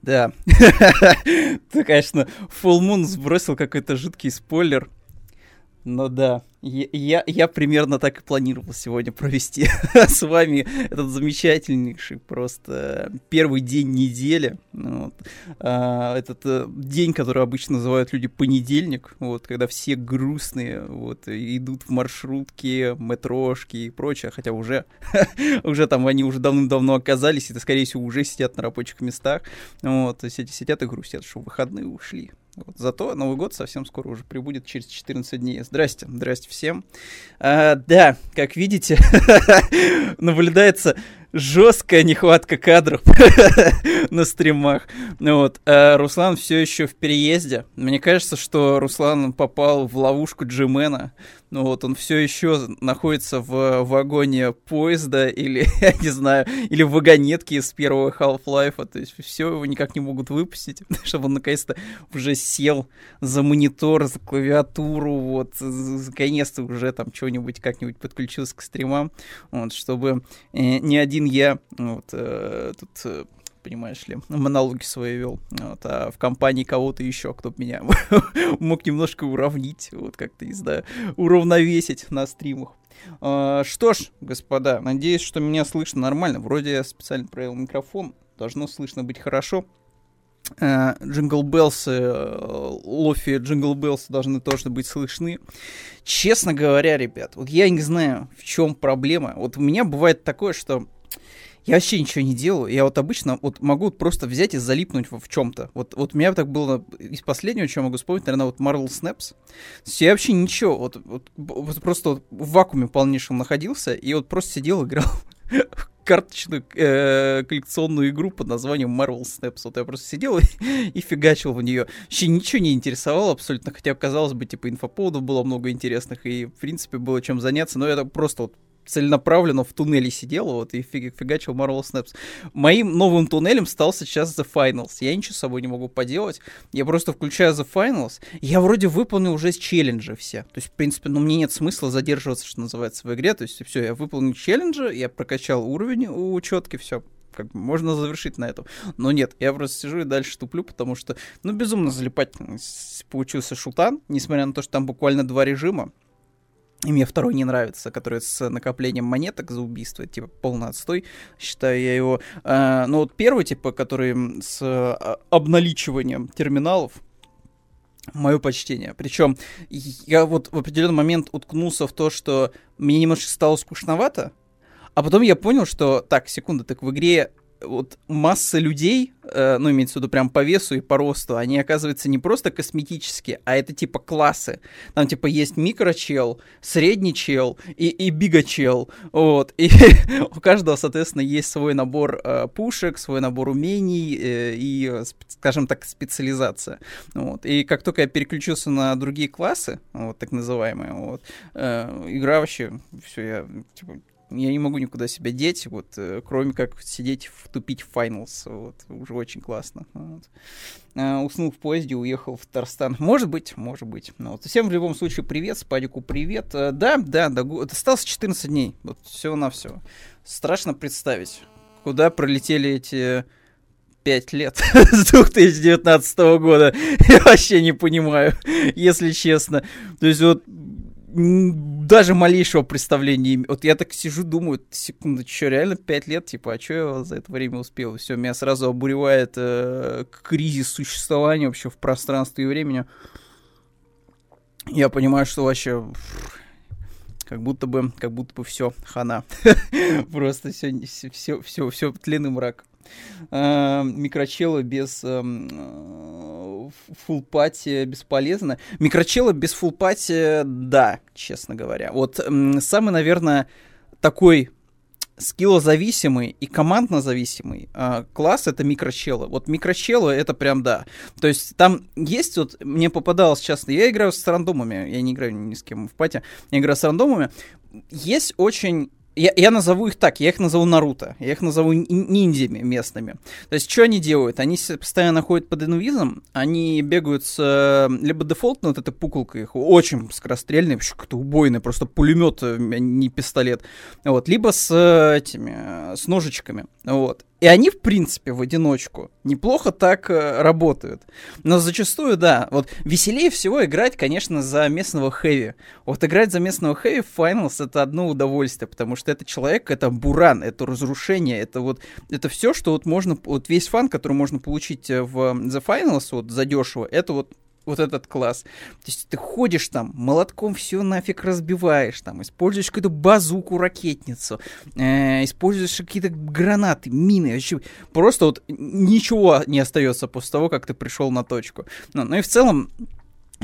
Да. Ты, конечно, Full Moon сбросил какой-то жуткий спойлер. Ну да, я, я примерно так и планировал сегодня провести с вами этот замечательнейший просто первый день недели. Вот. А, этот а, день, который обычно называют люди понедельник, вот, когда все грустные вот, идут в маршрутки, метрошки и прочее, хотя уже, уже там они уже давным-давно оказались, и, скорее всего, уже сидят на рабочих местах. Вот, сидят и грустят, что выходные ушли. Вот. Зато Новый год совсем скоро уже прибудет через 14 дней. Здрасте, здрасте всем. А, да, как видите, наблюдается жесткая нехватка кадров на стримах. Вот. А Руслан все еще в переезде. Мне кажется, что Руслан попал в ловушку Джимена. Ну вот, он все еще находится в вагоне поезда или, я не знаю, или в вагонетке из первого Half-Life. То есть все его никак не могут выпустить, чтобы он наконец-то уже сел за монитор, за клавиатуру, вот, наконец-то уже там что-нибудь как-нибудь подключился к стримам, вот, чтобы э, ни один я вот, э, тут э, понимаешь ли, монологи свои вел, вот, а в компании кого-то еще, кто меня мог немножко уравнить, вот как-то, не знаю, уравновесить на стримах. А, что ж, господа, надеюсь, что меня слышно нормально. Вроде я специально проверил микрофон, должно слышно быть хорошо. Jingle Bells ы, Lofi Jingle Bells ы должны тоже быть слышны. Честно говоря, ребят, вот я не знаю, в чем проблема. Вот у меня бывает такое, что я вообще ничего не делаю. Я вот обычно вот могу просто взять и залипнуть в, чем-то. Вот, вот у меня так было из последнего, я могу вспомнить, наверное, вот Marvel Snaps. Я вообще ничего, вот, вот, вот просто вот в вакууме полнейшем находился, и вот просто сидел, играл в карточную э, коллекционную игру под названием Marvel Snaps. Вот я просто сидел и, и фигачил в нее. Вообще ничего не интересовало абсолютно, хотя, казалось бы, типа, инфоповодов было много интересных, и, в принципе, было чем заняться, но я просто вот целенаправленно в туннеле сидел вот, и фиг, фигачил Marvel Snaps. Моим новым туннелем стал сейчас The Finals. Я ничего с собой не могу поделать. Я просто включаю The Finals. Я вроде выполнил уже челленджи все. То есть, в принципе, ну, мне нет смысла задерживаться, что называется, в игре. То есть, все, я выполнил челленджи, я прокачал уровень у четки, все, как бы можно завершить на этом. Но нет, я просто сижу и дальше туплю, потому что, ну, безумно залипать получился шутан, несмотря на то, что там буквально два режима. И мне второй не нравится, который с накоплением монеток за убийство, типа полный отстой, считаю я его. А, ну вот первый, типа, который с а, обналичиванием терминалов, мое почтение. Причем я вот в определенный момент уткнулся в то, что мне немножко стало скучновато, а потом я понял, что, так, секунду, так в игре вот масса людей, э, ну, имеется в виду прям по весу и по росту, они, оказывается, не просто косметические, а это типа классы. Там, типа, есть микрочел, средний чел и, и бигачел, вот. И у каждого, соответственно, есть свой набор э, пушек, свой набор умений э, и, скажем так, специализация. Вот. И как только я переключился на другие классы, вот, так называемые, вот, э, игра вообще, все, я, типа, я не могу никуда себя деть, вот, э, кроме как сидеть тупить в Finals, вот, уже очень классно. Вот. А, уснул в поезде, уехал в Татарстан. Может быть, может быть. Ну, вот. Всем в любом случае привет, Спадику привет. А, да, да, да, осталось 14 дней, вот, все на все. Страшно представить, куда пролетели эти пять лет с 2019 года. Я вообще не понимаю, если честно. То есть вот даже малейшего представления. Вот я так сижу, думаю, секунду, что, реально 5 лет, типа, а что я за это время успел? Все, меня сразу обуревает э, кризис существования вообще в пространстве и времени. Я понимаю, что вообще как будто бы, как будто бы все, хана. Просто все, все, все, все тлен и мрак. Э, микрочелы без э, фулпати бесполезно. Микрочелы без фулпати, да, честно говоря. Вот самый, наверное, такой скиллозависимый и командно-зависимый э, класс это микрочелы. Вот микрочелы это прям да. То есть там есть вот, мне попадалось часто, я играю с рандомами, я не играю ни с кем в пати, я играю с рандомами. Есть очень я, я назову их так, я их назову Наруто, я их назову ниндзями местными. То есть, что они делают? Они постоянно ходят под инвизом, они бегают с э, либо дефолтно, вот эта пуколка их очень скорострельная, вообще как-то убойная, просто пулемет, э, не пистолет, вот, либо с этими, с ножичками, вот. И они, в принципе, в одиночку неплохо так э, работают. Но зачастую, да, вот веселее всего играть, конечно, за местного хэви. Вот играть за местного хэви в Finals это одно удовольствие, потому что это человек, это буран, это разрушение, это вот, это все, что вот можно, вот весь фан, который можно получить э, в The Finals, вот задешево, это вот вот этот класс. То есть ты ходишь там, молотком все нафиг разбиваешь, там, используешь какую-то базуку, ракетницу, э, используешь какие-то гранаты, мины, вообще просто вот ничего не остается после того, как ты пришел на точку. Ну, ну и в целом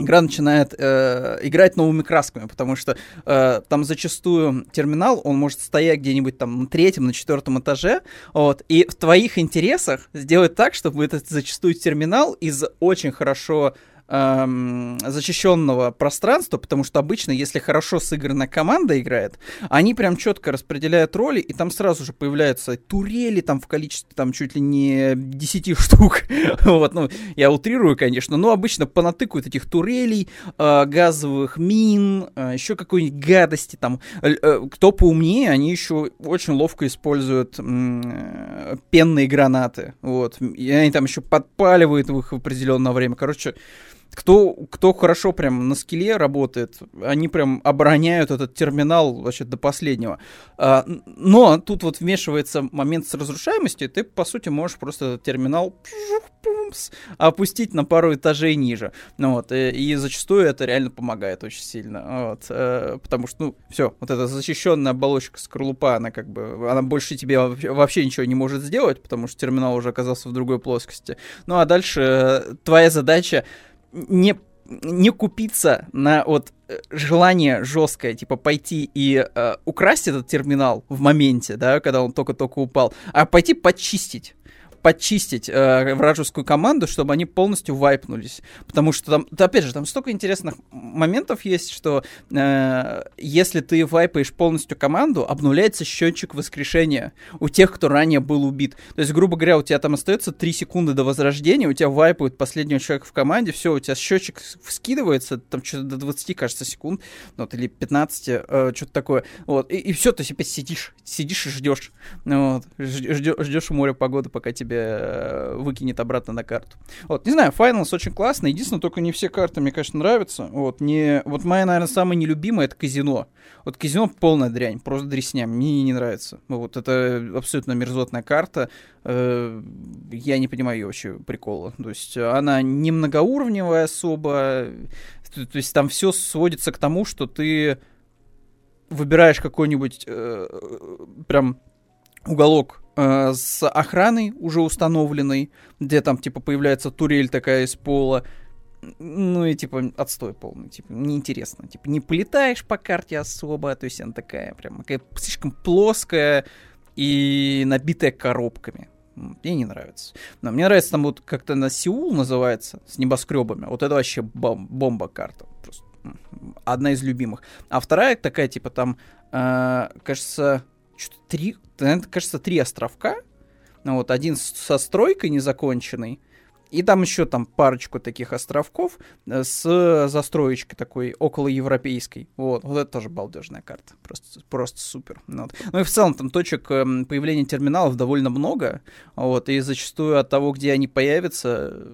игра начинает э, играть новыми красками, потому что э, там зачастую терминал, он может стоять где-нибудь там на третьем, на четвертом этаже, вот, и в твоих интересах сделать так, чтобы этот зачастую терминал из очень хорошо эм, защищенного пространства, потому что обычно, если хорошо сыгранная команда играет, они прям четко распределяют роли, и там сразу же появляются турели там в количестве там чуть ли не 10 штук. вот, ну, я утрирую, конечно, но обычно понатыкают этих турелей, э, газовых мин, э, еще какой-нибудь гадости там. Э, кто поумнее, они еще очень ловко используют пенные гранаты, вот, и они там еще подпаливают их в определенное время. Короче, кто, кто хорошо прям на скилле работает, они прям обороняют этот терминал вообще до последнего. А, но тут вот вмешивается момент с разрушаемостью, ты, по сути, можешь просто этот терминал опустить на пару этажей ниже. Ну, вот, и, и зачастую это реально помогает очень сильно. Вот, э, потому что, ну, все, вот эта защищенная оболочка скорлупа, она как бы, она больше тебе вообще, вообще ничего не может сделать, потому что терминал уже оказался в другой плоскости. Ну, а дальше э, твоя задача не не купиться на вот э, желание жесткое, типа пойти и э, украсть этот терминал в моменте, да, когда он только-только упал, а пойти почистить подчистить э, вражескую команду, чтобы они полностью вайпнулись. Потому что там, да, опять же, там столько интересных моментов есть, что э, если ты вайпаешь полностью команду, обнуляется счетчик воскрешения у тех, кто ранее был убит. То есть, грубо говоря, у тебя там остается 3 секунды до возрождения, у тебя вайпают последнего человека в команде, все, у тебя счетчик скидывается, там что-то до 20, кажется, секунд, ну, вот, или 15, э, что-то такое. Вот, и, и все, ты опять сидишь, сидишь и ждешь. Вот, ждешь, ждешь море погоды, пока тебе тебе э, выкинет обратно на карту. Вот, не знаю, Finals очень классно. Единственное, только не все карты мне, конечно, нравятся. Вот, не... вот моя, наверное, самая нелюбимая это казино. Вот казино полная дрянь, просто дресня. Мне не нравится. Вот это абсолютно мерзотная карта. Э, я не понимаю вообще прикола. То есть она не многоуровневая особо. То есть там все сводится к тому, что ты выбираешь какой-нибудь э, прям уголок э, с охраной уже установленной, где там, типа, появляется турель такая из пола, ну и типа отстой полный, типа неинтересно, типа не полетаешь по карте особо, то есть она такая прям такая слишком плоская и набитая коробками. Мне не нравится. Но мне нравится там вот как-то на Сеул называется с небоскребами. Вот это вообще бом- бомба карта. Просто одна из любимых. А вторая такая типа там, э, кажется, три, кажется, три островка. Ну, вот один со стройкой незаконченной, и там еще там парочку таких островков э, с застроечкой такой около европейской. Вот, вот это тоже балдежная карта. Просто, просто супер. Ну, вот. ну и в целом там точек эм, появления терминалов довольно много. Вот, и зачастую от того, где они появятся,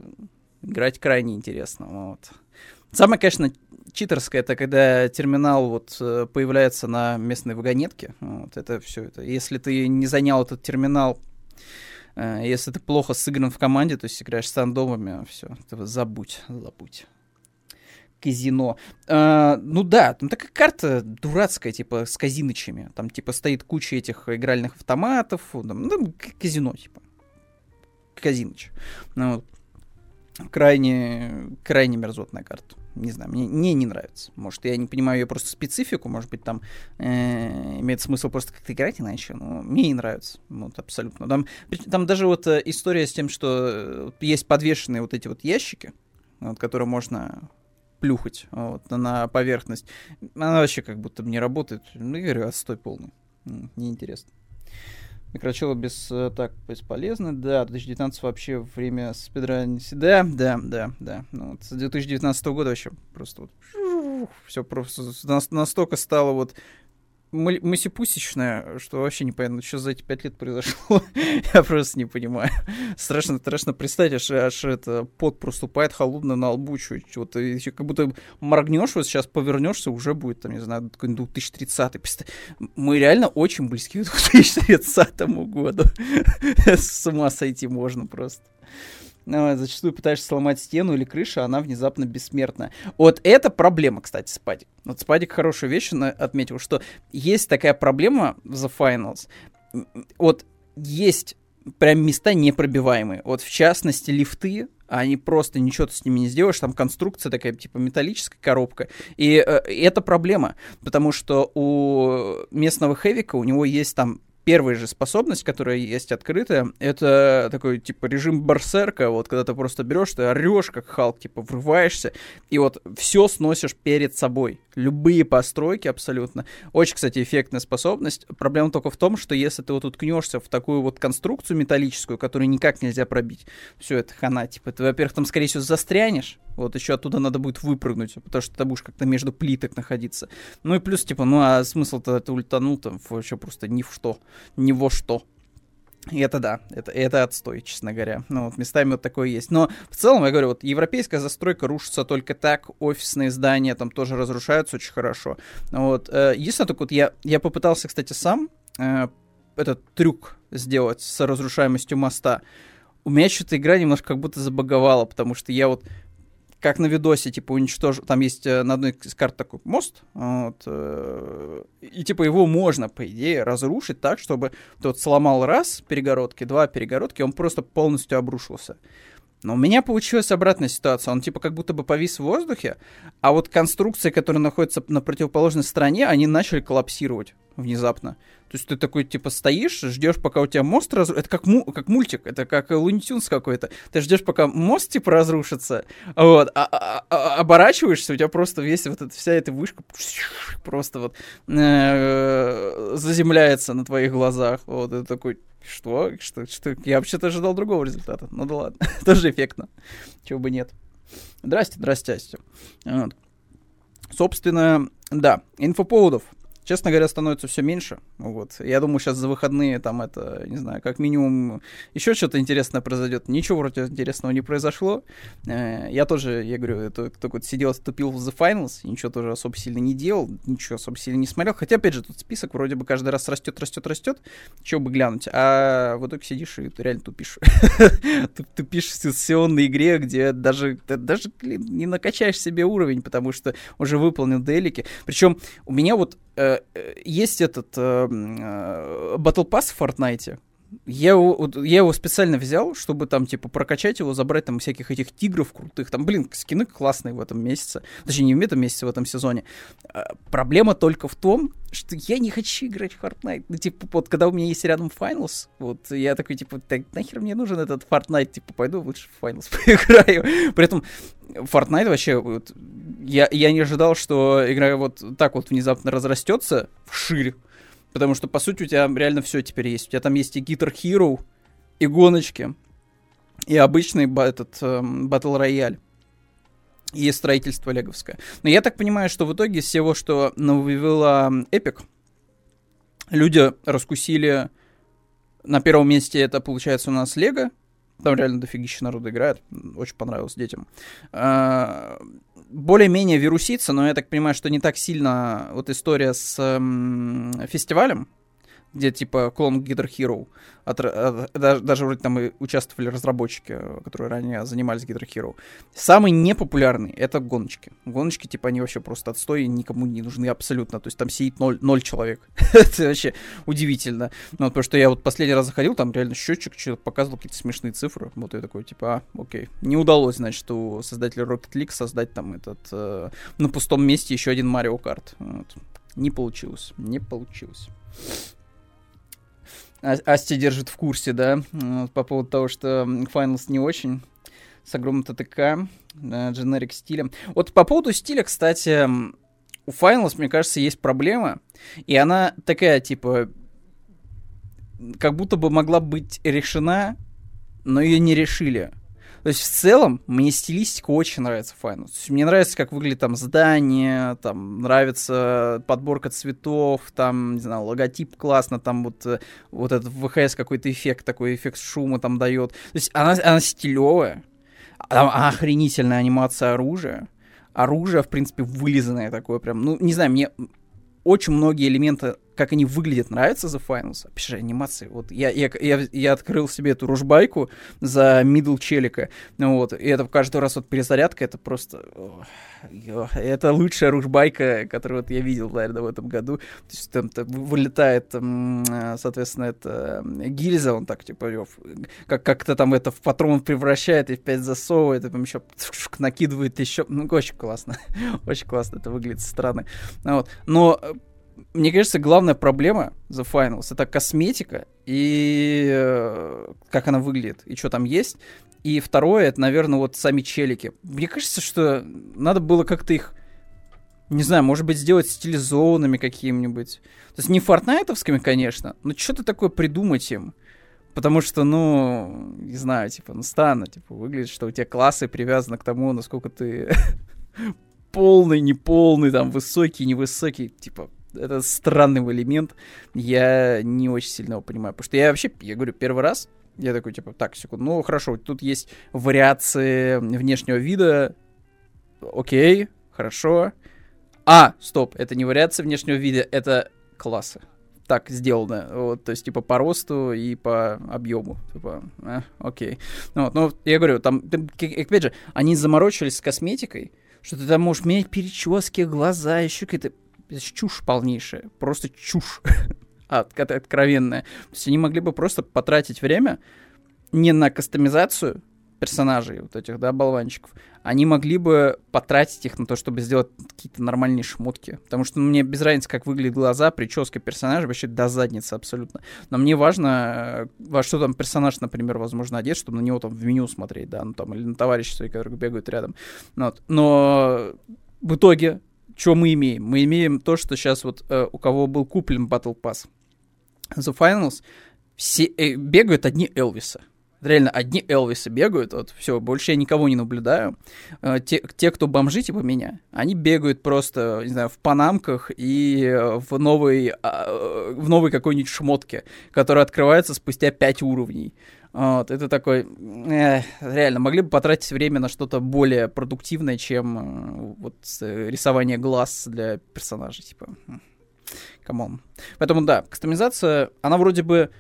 играть крайне интересно. Вот. Самое, конечно, читерское, это когда терминал вот э, появляется на местной вагонетке. Вот это все это. Если ты не занял этот терминал, э, если ты плохо сыгран в команде, то есть играешь с рандомами, все, забудь, забудь казино. А, ну да, там такая карта дурацкая, типа с казиночами. Там типа стоит куча этих игральных автоматов. Там, ну, казино, типа. Казиноч. Ну, крайне, крайне мерзотная карта. Не знаю, мне, мне не нравится. Может, я не понимаю ее просто специфику, может быть, там э, имеет смысл просто как-то играть иначе, но мне не нравится. Вот, абсолютно. Там, там даже вот э, история с тем, что э, есть подвешенные вот эти вот ящики, вот, которые можно плюхать вот, на поверхность. Она вообще как будто не работает. Ну, я говорю, отстой полный. Неинтересно. Микрочелы без э, так бесполезны. Да, 2019 вообще время спидранить. Да, да, да, да. Ну, вот с 2019 года вообще просто вот все просто настолько стало вот масипусечная, что вообще непонятно, что за эти пять лет произошло. Я просто не понимаю. Страшно, страшно представить, аж, аж это пот проступает холодно на лбу, что вот как будто моргнешь, вот сейчас повернешься, уже будет, там, не знаю, 2030. Мы реально очень близки к 2030 году. С ума сойти можно просто. Ну, зачастую пытаешься сломать стену или крышу, а она внезапно бессмертна. Вот это проблема, кстати, Спадик. Вот Спадик хорошую вещь отметил, что есть такая проблема в The Finals. Вот есть прям места непробиваемые. Вот в частности лифты, они просто ничего ты с ними не сделаешь, там конструкция такая, типа металлическая коробка. И, э, это проблема, потому что у местного Хевика, у него есть там первая же способность, которая есть открытая, это такой, типа, режим барсерка, вот, когда ты просто берешь, ты орешь, как Халк, типа, врываешься, и вот все сносишь перед собой. Любые постройки абсолютно. Очень, кстати, эффектная способность. Проблема только в том, что если ты вот уткнешься в такую вот конструкцию металлическую, которую никак нельзя пробить, все это хана, типа, ты, во-первых, там, скорее всего, застрянешь, вот еще оттуда надо будет выпрыгнуть, потому что ты будешь как-то между плиток находиться. Ну и плюс, типа, ну а смысл-то ты ультанул там вообще просто ни в что, ни во что. И это да, это, это отстой, честно говоря. Ну, вот местами вот такое есть. Но в целом, я говорю, вот европейская застройка рушится только так, офисные здания там тоже разрушаются очень хорошо. Вот. Э, единственное, только вот я, я попытался, кстати, сам э, этот трюк сделать с разрушаемостью моста. У меня что-то игра немножко как будто забаговала, потому что я вот как на видосе, типа, уничтожил, там есть э, на одной из карт такой мост, вот, э, и, типа, его можно, по идее, разрушить так, чтобы тот сломал раз перегородки, два перегородки, он просто полностью обрушился. Но у меня получилась обратная ситуация. Он типа как будто бы повис в воздухе, а вот конструкции, которые находятся на противоположной стороне, они начали коллапсировать внезапно. То есть ты такой, типа, стоишь, ждешь, пока у тебя мост разрушится. Это как, му... как мультик, это как Луни какой-то. Ты ждешь, пока мост, типа, разрушится, вот, а, а, а, оборачиваешься, у тебя просто весь вот эта, вся эта вышка просто вот э, заземляется на твоих глазах. Вот, это такой, что? Что? что? Я вообще-то ожидал другого результата. Ну да ладно, тоже эффектно. Чего бы нет. Здрасте, здрасте. Вот. Собственно, да, инфоповодов честно говоря, становится все меньше. Вот. Я думаю, сейчас за выходные там это, не знаю, как минимум еще что-то интересное произойдет. Ничего вроде интересного не произошло. Э, я тоже, я говорю, это только вот сидел, ступил в The Finals, ничего тоже особо сильно не делал, ничего особо сильно не смотрел. Хотя, опять же, тут список вроде бы каждый раз растет, растет, растет, чего бы глянуть. А в итоге сидишь и реально тупишь. Тупишь в сессионной игре, где даже, даже не накачаешь себе уровень, потому что уже выполнил делики. Причем у меня вот есть этот э, э, Battle Pass в Fortnite. Я его, я его специально взял, чтобы там, типа, прокачать его, забрать там всяких этих тигров крутых. Там, блин, скины классные в этом месяце. Точнее, не в этом месяце, в этом сезоне. А, проблема только в том, что я не хочу играть в Fortnite. Ну, типа, вот, когда у меня есть рядом Finals, вот, я такой, типа, так, нахер мне нужен этот Fortnite? Типа, пойду лучше в Finals поиграю. При этом Fortnite вообще, вот, я, я не ожидал, что игра вот так вот внезапно разрастется вширь. Потому что, по сути, у тебя реально все теперь есть. У тебя там есть и Guitar Hero, и гоночки, и обычный этот э, Battle Royale. И строительство леговское. Но я так понимаю, что в итоге из всего, что навела Epic, люди раскусили на первом месте это, получается, у нас Лего, там реально дофигища народу играет. Очень понравилось детям. А, более-менее вирусится, но я так понимаю, что не так сильно вот история с фестивалем, где типа клон Guitar Hero. От, от, даже, даже вроде там и участвовали разработчики, которые ранее занимались Guitar Hero. Самый непопулярный — это гоночки. Гоночки, типа, они вообще просто отстой, никому не нужны абсолютно. То есть там сидит ноль, ноль человек. это вообще удивительно. Ну, потому что я вот последний раз заходил, там реально счетчик что-то показывал какие-то смешные цифры. Вот я такой, типа, а, окей. Не удалось, значит, у создателя Rocket League создать там этот э, на пустом месте еще один Mario Kart. Вот. Не получилось. Не получилось. Асти держит в курсе, да, по поводу того, что Finals не очень с огромным ТТК, дженерик стилем. Вот по поводу стиля, кстати, у Finals, мне кажется, есть проблема, и она такая, типа, как будто бы могла быть решена, но ее не решили. То есть в целом мне стилистика очень нравится Final. Мне нравится, как выглядит там здание, там нравится подборка цветов, там, не знаю, логотип классно, там вот, э, вот этот ВХС какой-то эффект, такой эффект шума там дает. То есть она, она стилевая, там охренительная анимация оружия. Оружие, в принципе, вылизанное такое прям. Ну, не знаю, мне очень многие элементы как они выглядят, нравится The Finals. Опять анимации. Вот я, я, я, я открыл себе эту ружбайку за мидл челика. Вот, и это каждый раз вот перезарядка, это просто... это лучшая ружбайка, которую вот я видел, наверное, в этом году. То есть там, там вылетает, соответственно, это гильза, он так, типа, как, как-то там это в патрон превращает и в пять засовывает, и там еще накидывает еще. Ну, очень классно. очень классно это выглядит со стороны. Вот. Но мне кажется, главная проблема The Finals это косметика и э, как она выглядит, и что там есть. И второе, это, наверное, вот сами челики. Мне кажется, что надо было как-то их, не знаю, может быть, сделать стилизованными какими-нибудь. То есть не фортнайтовскими, конечно, но что-то такое придумать им. Потому что, ну, не знаю, типа, ну, странно, типа, выглядит, что у тебя классы привязаны к тому, насколько ты полный, неполный, там, высокий, невысокий, типа, это странный элемент, я не очень сильно его понимаю. Потому что я вообще, я говорю, первый раз, я такой, типа, так, секунду, ну хорошо, тут есть вариации внешнего вида, окей, хорошо. А, стоп, это не вариация внешнего вида, это классы. Так сделано, вот, то есть, типа, по росту и по объему, типа, э, окей. Ну, вот, но я говорю, там, опять же, они заморочились с косметикой, что ты там можешь менять перечески, глаза, еще какие-то чушь полнейшая, просто чушь от, от, откровенная. То есть они могли бы просто потратить время не на кастомизацию персонажей, вот этих, да, болванчиков, они могли бы потратить их на то, чтобы сделать какие-то нормальные шмотки. Потому что ну, мне без разницы, как выглядят глаза, прическа персонажа, вообще до задницы абсолютно. Но мне важно, во что там персонаж, например, возможно, одет, чтобы на него там в меню смотреть, да, ну там, или на товарищей своих, которые бегают рядом. Вот. Но в итоге что мы имеем? Мы имеем то, что сейчас вот э, у кого был куплен Battle Pass The Finals, все э, бегают одни Элвиса. Реально, одни Элвисы бегают, вот, все, больше я никого не наблюдаю. Э, те, те, кто бомжи, типа меня, они бегают просто, не знаю, в панамках и в новой, э, в новой какой-нибудь шмотке, которая открывается спустя 5 уровней. Вот, это такой, э, реально, могли бы потратить время на что-то более продуктивное, чем э, вот э, рисование глаз для персонажей, типа, come on. Поэтому, да, кастомизация, она вроде бы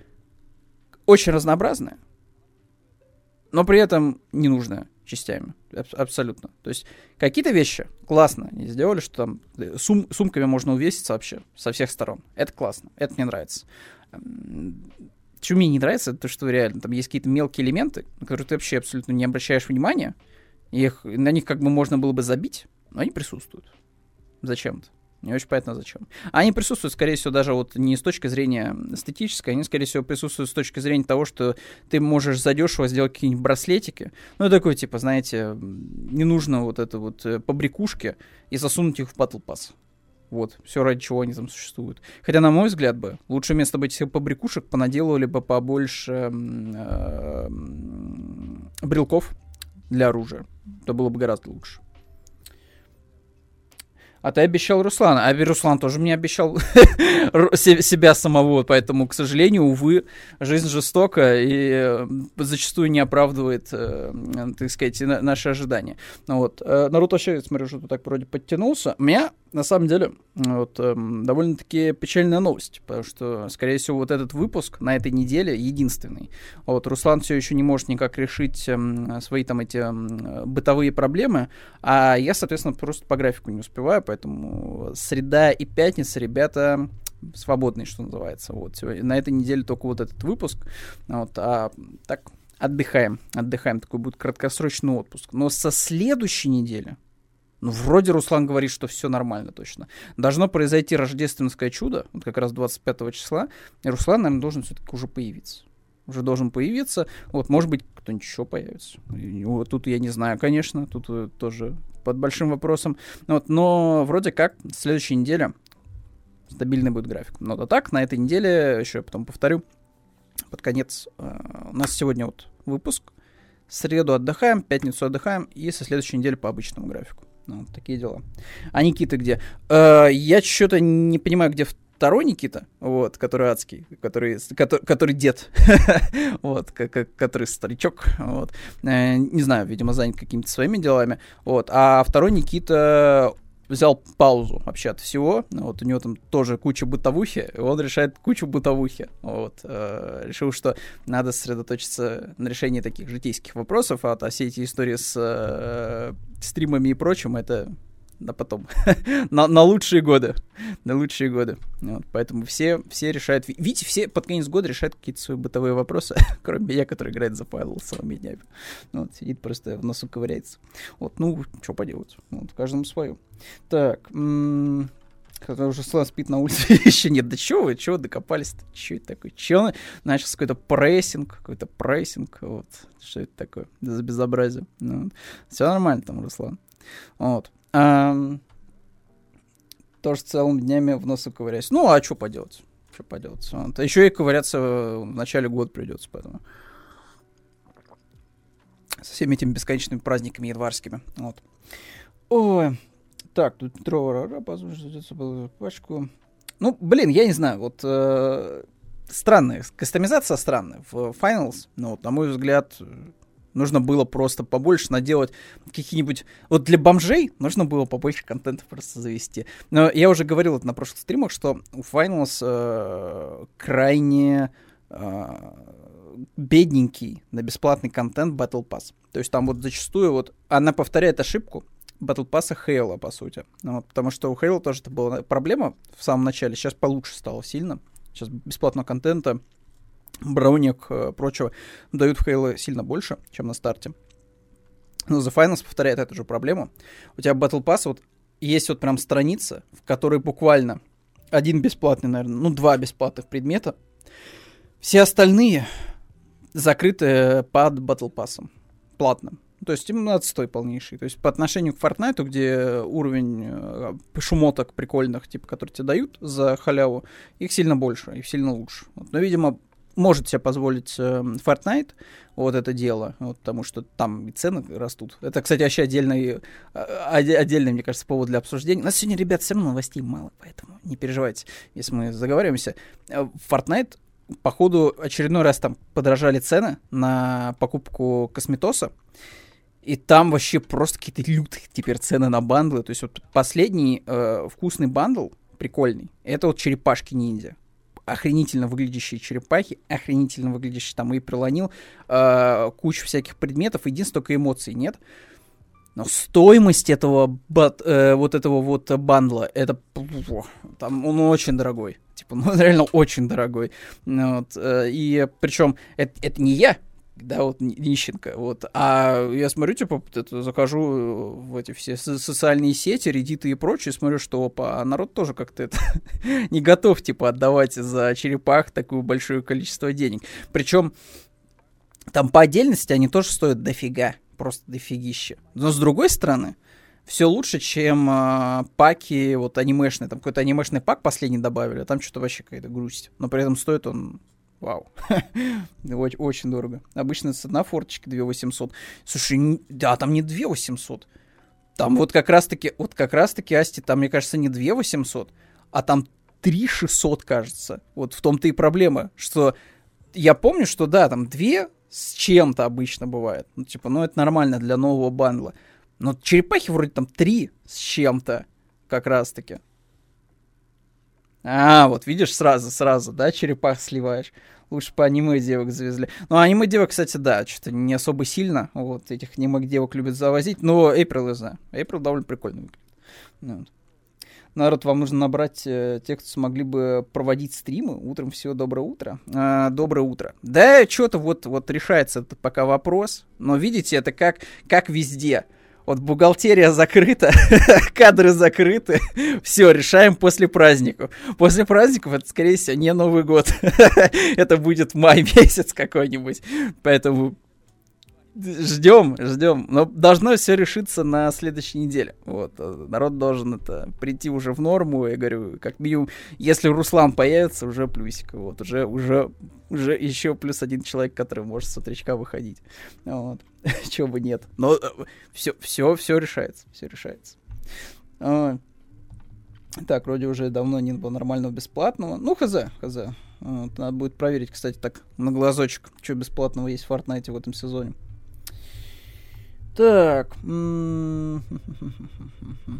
очень разнообразная, но при этом не нужная частями, аб- абсолютно. То есть какие-то вещи классно они сделали, что там э, сум- сумками можно увеситься вообще со всех сторон. Это классно, это мне нравится что мне не нравится, то что реально там есть какие-то мелкие элементы, на которые ты вообще абсолютно не обращаешь внимания. Их, на них как бы можно было бы забить, но они присутствуют. Зачем-то. Не очень понятно зачем. Они присутствуют, скорее всего, даже вот не с точки зрения эстетической, они, скорее всего, присутствуют с точки зрения того, что ты можешь задешево сделать какие-нибудь браслетики. Ну, такой, типа, знаете, не нужно вот это вот э, побрякушки и засунуть их в Battle Pass. Вот, все ради чего они там существуют. Хотя, на мой взгляд, бы, лучше вместо бы этих побрякушек понаделывали бы побольше э, брелков для оружия. Это было бы гораздо лучше. А ты обещал Руслана. А Руслан тоже мне обещал себя самого, поэтому, к сожалению, увы, жизнь жестока и э, зачастую не оправдывает, э, так сказать, наши ожидания. Вот. Наруто вообще, смотрю, что так вроде подтянулся. Меня на самом деле, вот, эм, довольно-таки печальная новость, потому что, скорее всего, вот этот выпуск на этой неделе единственный. Вот, Руслан все еще не может никак решить эм, свои там эти эм, бытовые проблемы, а я, соответственно, просто по графику не успеваю, поэтому среда и пятница, ребята, свободные, что называется. Вот, на этой неделе только вот этот выпуск, вот, а так отдыхаем, отдыхаем, такой будет краткосрочный отпуск. Но со следующей недели, ну, вроде Руслан говорит, что все нормально точно. Должно произойти рождественское чудо, вот как раз 25 числа, и Руслан, наверное, должен все-таки уже появиться. Уже должен появиться. Вот, может быть, кто-нибудь еще появится. И, вот тут я не знаю, конечно, тут э, тоже под большим вопросом. Вот, но вроде как следующей неделе стабильный будет график. Но да так, на этой неделе, еще я потом повторю, под конец, э, у нас сегодня вот выпуск среду отдыхаем, пятницу отдыхаем, и со следующей недели по обычному графику. Ну, такие дела. А Никита где? Э, я что-то не понимаю, где второй Никита, вот, который адский, который, который, который дед, вот, который старичок, вот, э, не знаю, видимо, занят какими-то своими делами, вот, а второй Никита взял паузу вообще от всего. Вот у него там тоже куча бытовухи, и он решает кучу бытовухи. Вот. Э, решил, что надо сосредоточиться на решении таких житейских вопросов, а, а все эти истории с э, стримами и прочим, это на потом, на, на лучшие годы, на лучшие годы. Вот, поэтому все, все решают, видите, все под конец года решают какие-то свои бытовые вопросы, кроме меня, который играет за Павел целыми. Вот, сидит просто в носу ковыряется. Вот, ну, что поделать, вот, каждому свое. Так, м- когда уже Слан спит на улице, еще нет. Да чего вы, чего докопались-то? Что это такое? Че начался какой-то прессинг, какой-то прессинг, вот. Что это такое? за безобразие. Ну. Все нормально там, Руслан. Вот. А, тоже целыми днями в носу ковыряюсь. Ну, а что поделать? Что поделать? Вот. Еще и ковыряться в начале года придется, поэтому. Со всеми этими бесконечными праздниками январскими. Вот. Ой. Так, тут Петрова пачку. Ну, блин, я не знаю, вот э, странная, кастомизация странная в Finals, ну, вот, на мой взгляд, Нужно было просто побольше наделать какие-нибудь... Вот для бомжей нужно было побольше контента просто завести. Но я уже говорил это на прошлых стримах, что у Finals э, крайне э, бедненький на бесплатный контент Battle Pass. То есть там вот зачастую вот она повторяет ошибку, Battle Pass Хейла, по сути. Ну, потому что у Хейла тоже это была проблема в самом начале. Сейчас получше стало сильно. Сейчас бесплатного контента Броник, э, прочего, дают в Halo сильно больше, чем на старте. Но The Finals повторяет эту же проблему. У тебя Battle Pass, вот есть вот прям страница, в которой буквально один бесплатный, наверное, ну, два бесплатных предмета. Все остальные закрыты под Battle Pass. Платным. То есть именно отстой полнейший. То есть по отношению к Fortnite, где уровень э, шумоток прикольных, типа, которые тебе дают за халяву, их сильно больше, их сильно лучше. Вот. Но, видимо, может себе позволить э, Fortnite вот это дело, вот, потому что там и цены растут. Это, кстати, вообще отдельный, э, отдельный, мне кажется, повод для обсуждения. У нас сегодня, ребят, все равно новостей мало, поэтому не переживайте, если мы заговариваемся. Э, Fortnite, походу, очередной раз там подорожали цены на покупку косметоса, и там вообще просто какие-то лютые теперь цены на бандлы. То есть вот последний э, вкусный бандл, прикольный, это вот черепашки ниндзя охренительно выглядящие черепахи, охренительно выглядящий там и прилонил, э, кучу всяких предметов, единственное, только эмоций нет. Но стоимость этого бат, э, вот этого вот бандла, это там он очень дорогой. Типа, ну реально очень дорогой. Вот, э, и причем это, это не я да, вот нищенка, вот. А я смотрю, типа, это, захожу в эти все социальные сети, редиты и прочее, смотрю, что, опа, а народ тоже как-то это не готов, типа, отдавать за черепах такое большое количество денег. Причем там по отдельности они тоже стоят дофига, просто дофигища. Но с другой стороны, все лучше, чем э, паки вот анимешные. Там какой-то анимешный пак последний добавили, а там что-то вообще какая-то грусть. Но при этом стоит он Вау. очень, очень дорого. Обычно цена форточки 2800. Слушай, да, там не 2800. Там вот как раз-таки, вот как раз-таки, Асти, там, мне кажется, не 2800, а там 3600, кажется. Вот в том-то и проблема, что я помню, что да, там 2 с чем-то обычно бывает. Ну, типа, ну это нормально для нового бандла. Но черепахи вроде там 3 с чем-то как раз-таки. А, вот видишь, сразу, сразу, да, черепах сливаешь. Лучше по аниме девок завезли. Ну, аниме девок, кстати, да, что-то не особо сильно. Вот этих аниме девок любят завозить. Но April я знаю. April довольно прикольно выглядит. Ну, Народ, вам нужно набрать э, тех, кто смогли бы проводить стримы. Утром всего доброе утро. А, доброе утро. Да, что-то вот, вот решается этот пока вопрос. Но видите, это как, как везде. Вот бухгалтерия закрыта, кадры закрыты. Все, решаем после праздников. После праздников это, скорее всего, не Новый год. это будет май месяц какой-нибудь. Поэтому ждем, ждем. Но должно все решиться на следующей неделе. Вот. Народ должен это прийти уже в норму. Я говорю, как минимум, если Руслан появится, уже плюсик. Вот, уже, уже, уже еще плюс один человек, который может с утречка выходить. Вот. Чего бы нет. Но все, все, все решается. Все решается. А, так, вроде уже давно не было нормального бесплатного. Ну, хз, хз. Вот, надо будет проверить, кстати, так на глазочек, что бесплатного есть в Fortnite в этом сезоне. Так.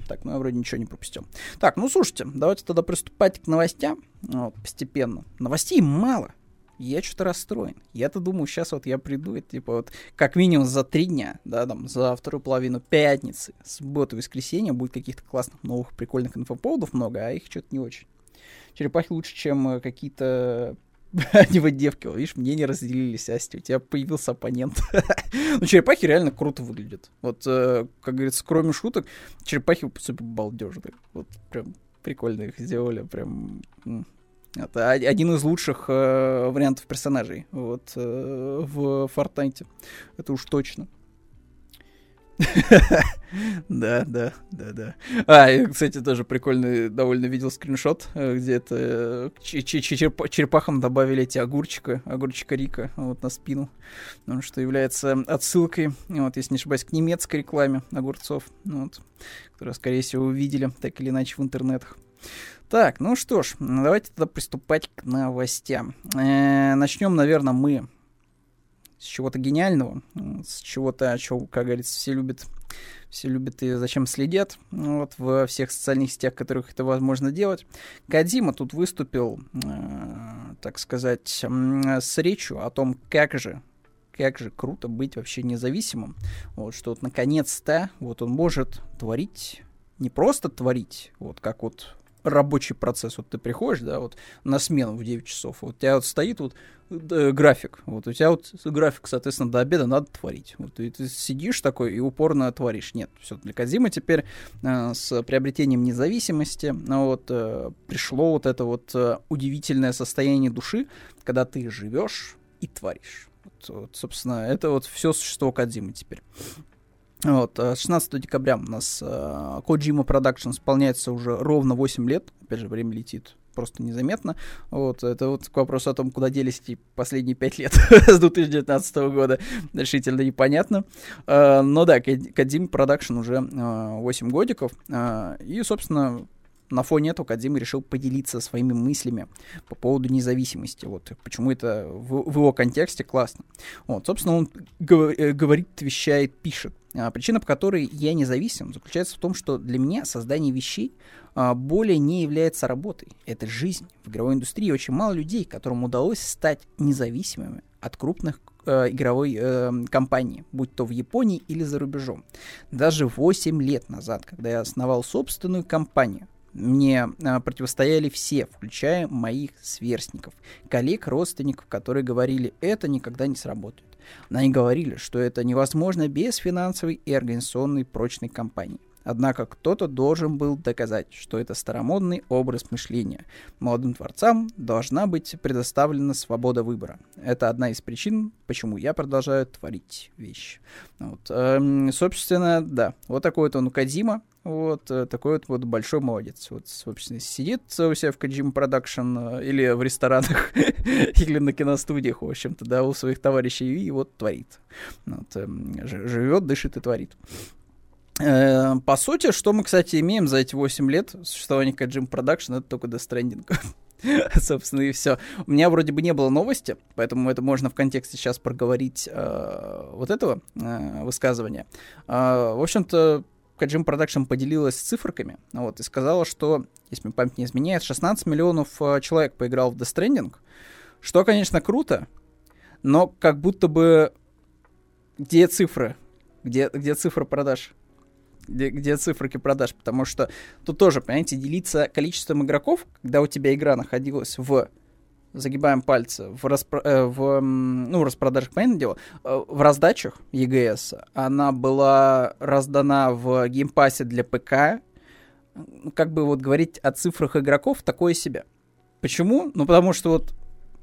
Так, ну я вроде ничего не пропустил. Так, ну слушайте, давайте тогда приступать к новостям. Вот, постепенно. Новостей мало. Я что-то расстроен. Я-то думаю, сейчас вот я приду, и, типа вот как минимум за три дня, да, там, за вторую половину пятницы, субботы, воскресенья будет каких-то классных новых прикольных инфоповодов много, а их что-то не очень черепахи лучше, чем э, какие-то девки. Видишь, мне не разделились, Асти, у тебя появился оппонент. ну, черепахи реально круто выглядят. Вот, э, как говорится, кроме шуток, черепахи супер балдежные. Вот прям прикольно их сделали, прям... Это один из лучших э, вариантов персонажей вот, э, в Fortnite. Это уж точно. Да, да, да, да. А, кстати, тоже прикольный, довольно видел скриншот, э, где это э, черепахам добавили эти огурчика, огурчика Рика, вот на спину, что является отсылкой, вот, если не ошибаюсь, к немецкой рекламе огурцов, вот, которую, скорее всего, увидели так или иначе в интернетах. Так, ну что ж, давайте тогда приступать к новостям. Э, начнем, наверное, мы с чего-то гениального, с чего-то, о чем, как говорится, все любят, все любят и зачем следят, вот, во всех социальных сетях, которых это возможно делать. Кадима тут выступил, э, так сказать, с речью о том, как же как же круто быть вообще независимым. Вот, что вот наконец-то вот он может творить, не просто творить, вот как вот рабочий процесс. Вот ты приходишь, да, вот на смену в 9 часов, вот у тебя вот стоит вот э, график, вот у тебя вот график, соответственно, до обеда надо творить. Вот и ты сидишь такой и упорно творишь. Нет, все, для Казима теперь э, с приобретением независимости ну, вот, э, пришло вот это вот э, удивительное состояние души, когда ты живешь и творишь. Вот, вот, собственно, это вот все существо Кадзимы теперь. Вот, 16 э, декабря у нас uh, Kojima Production исполняется уже ровно 8 лет. Опять же, время летит просто незаметно. Вот, это вот к вопросу о том, куда делись эти последние 5 лет с 2019 года, решительно непонятно. Uh, но да, Kojima Production уже uh, 8 годиков. Uh, и, собственно, на фоне этого Кадзима решил поделиться своими мыслями по поводу независимости. Вот почему это в, в его контексте классно. Вот, собственно, он гов, э, говорит, вещает, пишет. А, причина, по которой я независим, заключается в том, что для меня создание вещей а, более не является работой. Это жизнь. В игровой индустрии очень мало людей, которым удалось стать независимыми от крупных э, игровой э, компании, будь то в Японии или за рубежом. Даже 8 лет назад, когда я основал собственную компанию, мне а, противостояли все, включая моих сверстников, коллег, родственников, которые говорили, это никогда не сработает. Они говорили, что это невозможно без финансовой и организационной прочной компании. Однако кто-то должен был доказать, что это старомодный образ мышления. Молодым творцам должна быть предоставлена свобода выбора. Это одна из причин, почему я продолжаю творить вещи. Вот. Эм, собственно, да, вот такой вот он у Кадима. Вот э, такой вот, вот большой молодец. Вот, собственно, сидит у себя в Kojima Production э, или в ресторанах, или на киностудиях, в общем-то, да, у своих товарищей, и вот творит. Вот, э, живет, дышит и творит. Э, по сути, что мы, кстати, имеем за эти 8 лет существования Kojima Production, это только Death Stranding. Собственно, и все. У меня вроде бы не было новости, поэтому это можно в контексте сейчас проговорить э, вот этого э, высказывания. Э, в общем-то, Kojima Production поделилась цифрами, вот, и сказала, что, если мне память не изменяет, 16 миллионов э, человек поиграл в Death Stranding, что, конечно, круто, но как будто бы где цифры? Где, где цифры продаж? Где, где циферки продаж? Потому что тут тоже, понимаете, делиться количеством игроков, когда у тебя игра находилась в загибаем пальцы, в, распро- э, в ну, распродажах, понятное дело, э, в раздачах EGS она была раздана в Game Pass е для ПК. Как бы вот говорить о цифрах игроков такое себе. Почему? Ну, потому что вот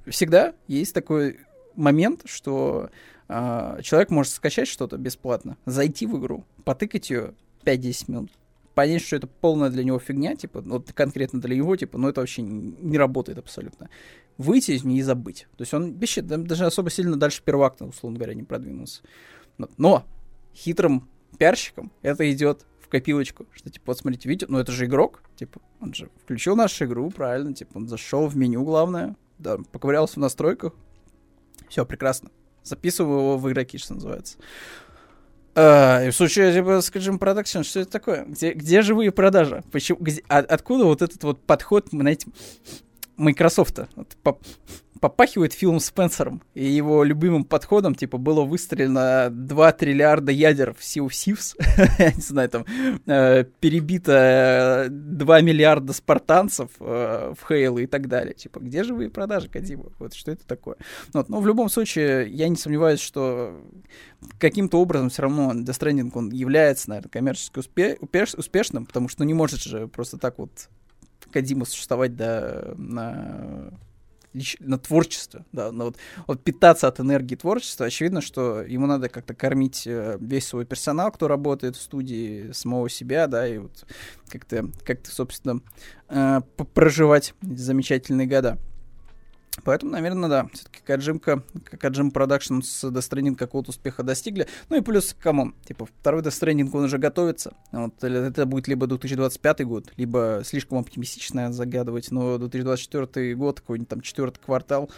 всегда есть такой момент, что э, человек может скачать что-то бесплатно, зайти в игру, потыкать ее 5-10 минут, понять, что это полная для него фигня, типа, ну, вот конкретно для него, типа, ну, это вообще не работает абсолютно. Выйти из нее и забыть. То есть он вообще даже особо сильно дальше первого акта, условно говоря, не продвинулся. Но хитрым пиарщикам это идет в копилочку, что, типа, вот смотрите, видите, ну, это же игрок, типа, он же включил нашу игру, правильно, типа, он зашел в меню, главное, да, поковырялся в настройках, все, прекрасно. Записываю его в игроки, что называется. А, в случае, типа, скажем, продакшн, что это такое? Где, где живые продажи? Почему, где, а, откуда вот этот вот подход, знаете, Microsoft? Вот, по, попахивает Филом Спенсером и его любимым подходом, типа, было выстрелено 2 триллиарда ядер в Sea of Thieves, я не знаю, там, э, перебито 2 миллиарда спартанцев э, в Хейл и так далее. Типа, где же вы продажи, Кадима? Вот что это такое? Вот, но в любом случае, я не сомневаюсь, что каким-то образом все равно Death Stranding, он является, наверное, коммерчески успе- успеш- успешным, потому что ну, не может же просто так вот Кодзиме существовать да, на на творчество, да, на вот, вот питаться от энергии творчества, очевидно, что ему надо как-то кормить э, весь свой персонал, кто работает в студии, самого себя, да, и вот как-то, как-то собственно, э, проживать замечательные года. Поэтому, наверное, да, все-таки Кодзимка, Kojima Productions с Death какого-то успеха достигли. Ну и плюс, come on, типа, второй Death он уже готовится. Вот, это будет либо 2025 год, либо слишком оптимистично загадывать, но 2024 год, какой-нибудь там четвертый квартал,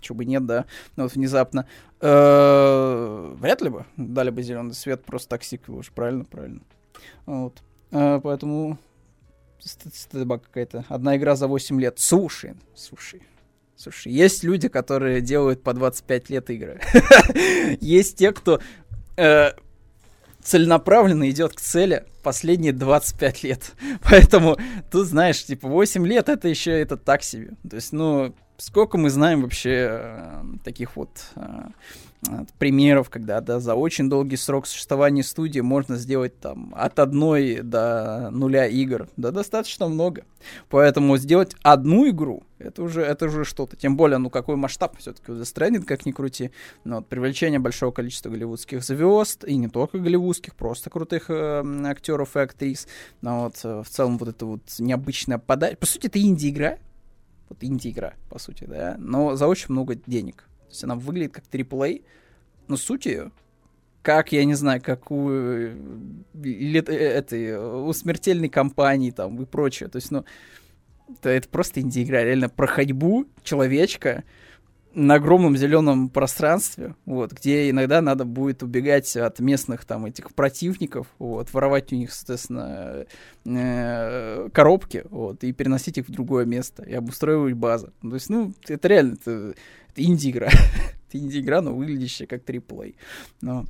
чего бы нет, да, но вот внезапно. Э, вряд ли бы дали бы зеленый свет просто так сиквел уж, правильно, правильно. Вот. Э, поэтому стыдоба какая-то. Одна игра за 8 лет. Слушай, слушай. Слушай, есть люди, которые делают по 25 лет игры. есть те, кто э, целенаправленно идет к цели последние 25 лет. Поэтому тут, знаешь, типа 8 лет это еще это так себе. То есть, ну, сколько мы знаем вообще э, таких вот э, примеров, когда да, за очень долгий срок существования студии можно сделать там от одной до нуля игр. Да, достаточно много. Поэтому сделать одну игру, это уже, это уже что-то. Тем более, ну какой масштаб все-таки Stranding, как ни крути. Ну, вот, привлечение большого количества голливудских звезд, и не только голливудских, просто крутых э, актеров и актрис. Но вот э, в целом вот это вот необычная подача. По сути, это инди-игра. Вот инди-игра, по сути, да. Но за очень много денег. То есть она выглядит как AAA, но суть ее как, я не знаю, как у, э, лет, э, этой, у смертельной компании там и прочее. То есть, ну, это, это просто инди-игра, реально про ходьбу человечка на огромном зеленом пространстве, вот, где иногда надо будет убегать от местных там этих противников, вот, воровать у них, соответственно, э, коробки, вот, и переносить их в другое место, и обустраивать базы. То есть, ну, это реально, это, это инди-игра. это инди-игра, но выглядящая как триплей. Но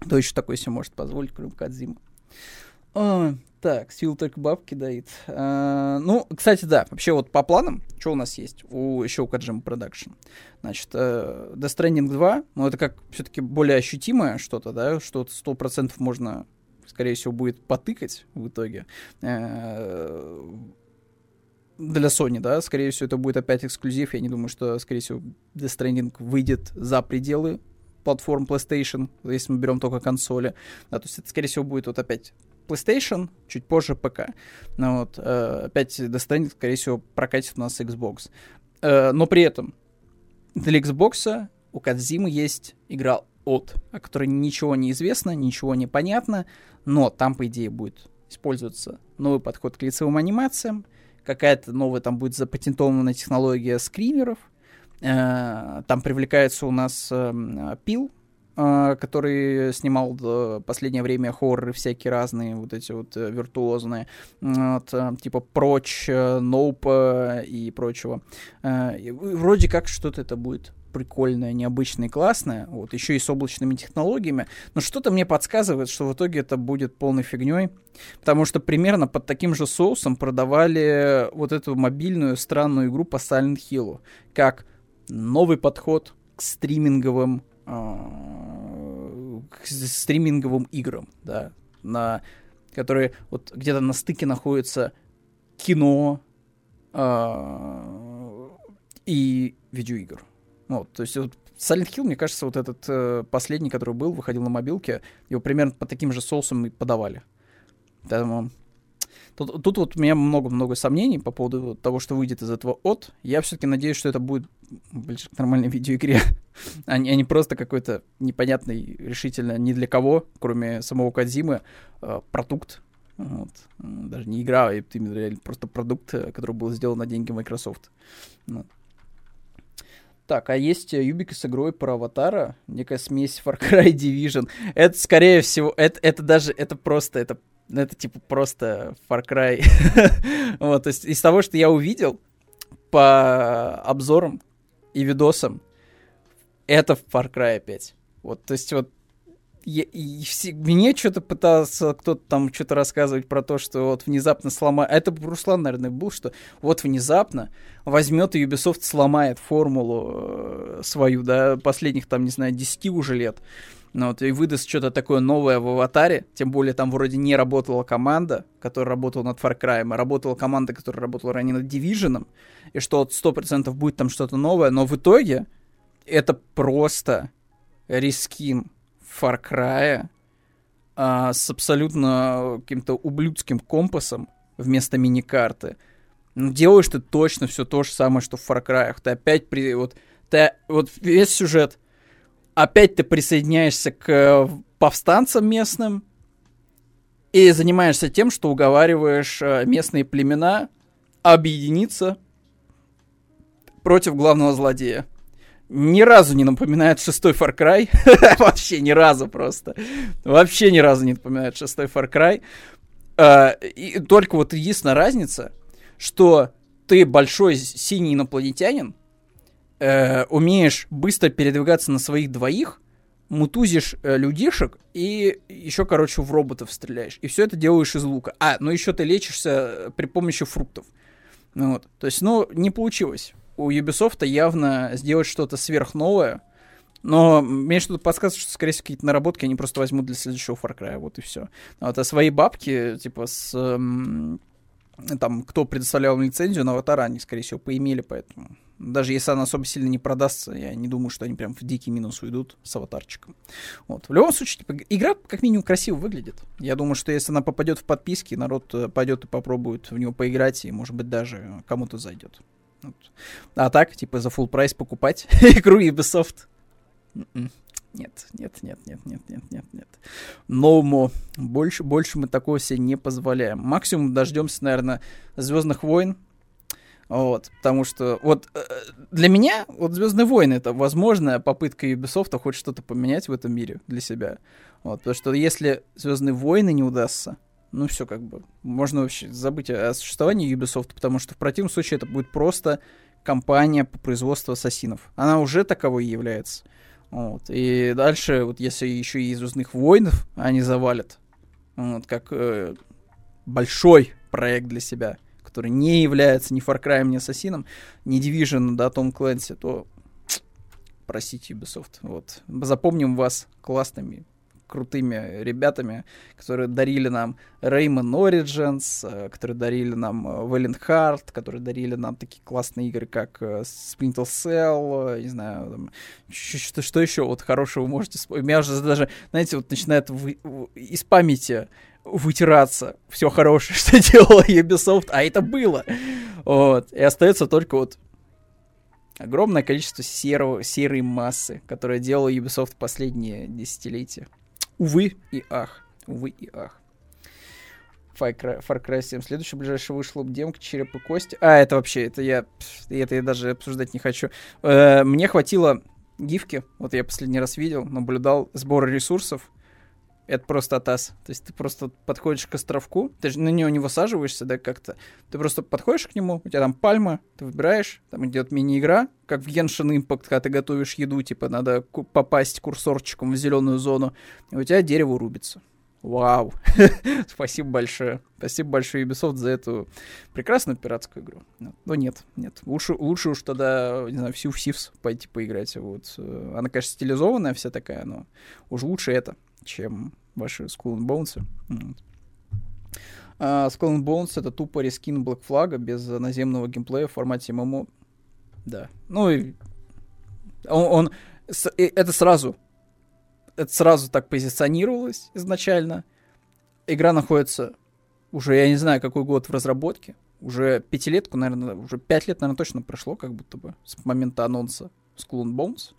кто еще такой себе может позволить, кроме Кадзима? А, так, сил только бабки дает. А, ну, кстати, да, вообще вот по планам, что у нас есть у еще у Kojima Production? Значит, uh, Death Stranding 2, ну, это как все-таки более ощутимое что-то, да, что-то 100% можно, скорее всего, будет потыкать в итоге. Uh, для Sony, да, скорее всего, это будет опять эксклюзив. Я не думаю, что, скорее всего, Death Stranding выйдет за пределы платформ PlayStation, если мы берем только консоли. Да, то есть это, скорее всего, будет вот опять PlayStation, чуть позже ПК. Ну, вот, э, опять Stranding, скорее всего, прокатит у нас Xbox. Э, но при этом для Xbox у Кадзимы есть игра от, о которой ничего не известно, ничего не понятно, но там, по идее, будет использоваться новый подход к лицевым анимациям, какая-то новая там будет запатентованная технология скримеров, э, там привлекается у нас э, пил, который снимал в последнее время хорроры всякие разные, вот эти вот виртуозные, вот, типа Прочь, Ноуп и прочего. Вроде как что-то это будет прикольная, необычная и классная, вот, еще и с облачными технологиями, но что-то мне подсказывает, что в итоге это будет полной фигней, потому что примерно под таким же соусом продавали вот эту мобильную странную игру по Silent Hill, как новый подход к стриминговым э, к стриминговым играм, да, на которые вот где-то на стыке находится кино э, и видеоигр. Вот, то есть вот Silent Hill, мне кажется, вот этот э, последний, который был, выходил на мобилке, его примерно по таким же соусам и подавали. Поэтому тут, тут вот у меня много-много сомнений по поводу того, что выйдет из этого от. Я все-таки надеюсь, что это будет ближе к нормальной видеоигре, а, не, а не просто какой-то непонятный, решительно ни для кого, кроме самого Кадзимы, э, продукт. Вот. Даже не игра, а именно просто продукт, э, который был сделан на деньги Microsoft. Вот. Так, а есть Юбик с игрой про Аватара, некая смесь Far Cry Division. Это, скорее всего, это, это даже, это просто, это, это типа просто Far Cry. вот, то есть из того, что я увидел по обзорам и видосам, это Far Cry 5. Вот, то есть вот я, и все, мне что-то пытался кто-то там что-то рассказывать про то, что вот внезапно сломает. Это Руслан, наверное, был, что вот внезапно возьмет и Ubisoft сломает формулу э, свою, да, последних там, не знаю, 10 уже лет. Ну, вот, и выдаст что-то такое новое в аватаре. Тем более там вроде не работала команда, которая работала над Far Cry, а работала команда, которая работала ранее над Division. И что вот 100% будет там что-то новое. Но в итоге это просто рискин Far Cry а, с абсолютно каким-то ублюдским компасом вместо мини-карты. Ну, делаешь ты точно все то же самое, что в Far Cry. Ты опять при... Вот, ты, вот весь сюжет. Опять ты присоединяешься к э, повстанцам местным и занимаешься тем, что уговариваешь э, местные племена объединиться против главного злодея ни разу не напоминает шестой Far Cry. Вообще ни разу просто. Вообще ни разу не напоминает шестой Far Cry. Uh, и только вот единственная разница, что ты большой синий инопланетянин, uh, умеешь быстро передвигаться на своих двоих, мутузишь uh, людишек и еще, короче, в роботов стреляешь. И все это делаешь из лука. А, ну еще ты лечишься при помощи фруктов. Ну, вот. То есть, ну, не получилось у Ubisoft явно сделать что-то сверхновое. Но мне что-то подсказывает, что, скорее всего, какие-то наработки они просто возьмут для следующего Far Cry, вот и все. Вот, а свои бабки, типа, с... Эм, там, кто предоставлял лицензию на аватара, они, скорее всего, поимели, поэтому... Даже если она особо сильно не продастся, я не думаю, что они прям в дикий минус уйдут с аватарчиком. Вот. В любом случае, типа, игра как минимум красиво выглядит. Я думаю, что если она попадет в подписки, народ э, пойдет и попробует в него поиграть, и, может быть, даже кому-то зайдет. Вот. А так, типа, за full прайс покупать игру Ubisoft? М-м. Нет, нет, нет, нет, нет, нет, нет, нет. More. Больше, больше мы такого себе не позволяем. Максимум дождемся, наверное, Звездных войн. Вот, потому что вот э, для меня вот Звездные войны это возможная попытка Ubisoft хоть что-то поменять в этом мире для себя. Вот, потому что если Звездные войны не удастся, ну все как бы, можно вообще забыть о, существовании Ubisoft, потому что в противном случае это будет просто компания по производству ассасинов. Она уже таковой является. Вот. И дальше, вот если еще и Звездных войнов они завалят, вот, как э, большой проект для себя, который не является ни Far Cry, ни Ассасином, ни Division, да, Том Клэнси, то простите Ubisoft. Вот. Запомним вас классными крутыми ребятами, которые дарили нам Rayman Origins, э, которые дарили нам э, Valiant Heart, которые дарили нам такие классные игры, как э, Splinter Cell, не знаю, там, что, что еще вот хорошего можете вспомнить. Меня уже даже, знаете, вот начинает вы, из памяти вытираться все хорошее, что делала Ubisoft, а это было. Вот. И остается только вот огромное количество серого, серой массы, которая делала Ubisoft последние десятилетия. Увы и ах. Увы и ах. Far Cry, Far Cry 7. Следующий ближайший вышел демка Череп и Кости. А, это вообще, это я, это я даже обсуждать не хочу. Э, мне хватило гифки, вот я последний раз видел, наблюдал сбор ресурсов это просто атас. То есть ты просто подходишь к островку, ты же на него не высаживаешься, да, как-то. Ты просто подходишь к нему, у тебя там пальма, ты выбираешь, там идет мини-игра, как в Genshin Impact, когда ты готовишь еду, типа надо попасть курсорчиком в зеленую зону, и у тебя дерево рубится. Вау. Спасибо большое. Спасибо большое Ubisoft за эту прекрасную пиратскую игру. Но нет, нет. Лучше, лучше уж тогда, не знаю, в Сивс пойти поиграть. Вот. Она, конечно, стилизованная вся такая, но уж лучше это чем ваши Skull and Bones. Вот. Uh, Skull and Bones это тупо рескин Black Flag без наземного геймплея в формате ММО. Да. Ну и он, он это сразу, это сразу так позиционировалось изначально. Игра находится уже, я не знаю, какой год в разработке. Уже пятилетку, наверное, уже пять лет, наверное, точно прошло, как будто бы, с момента анонса Skull and Bones.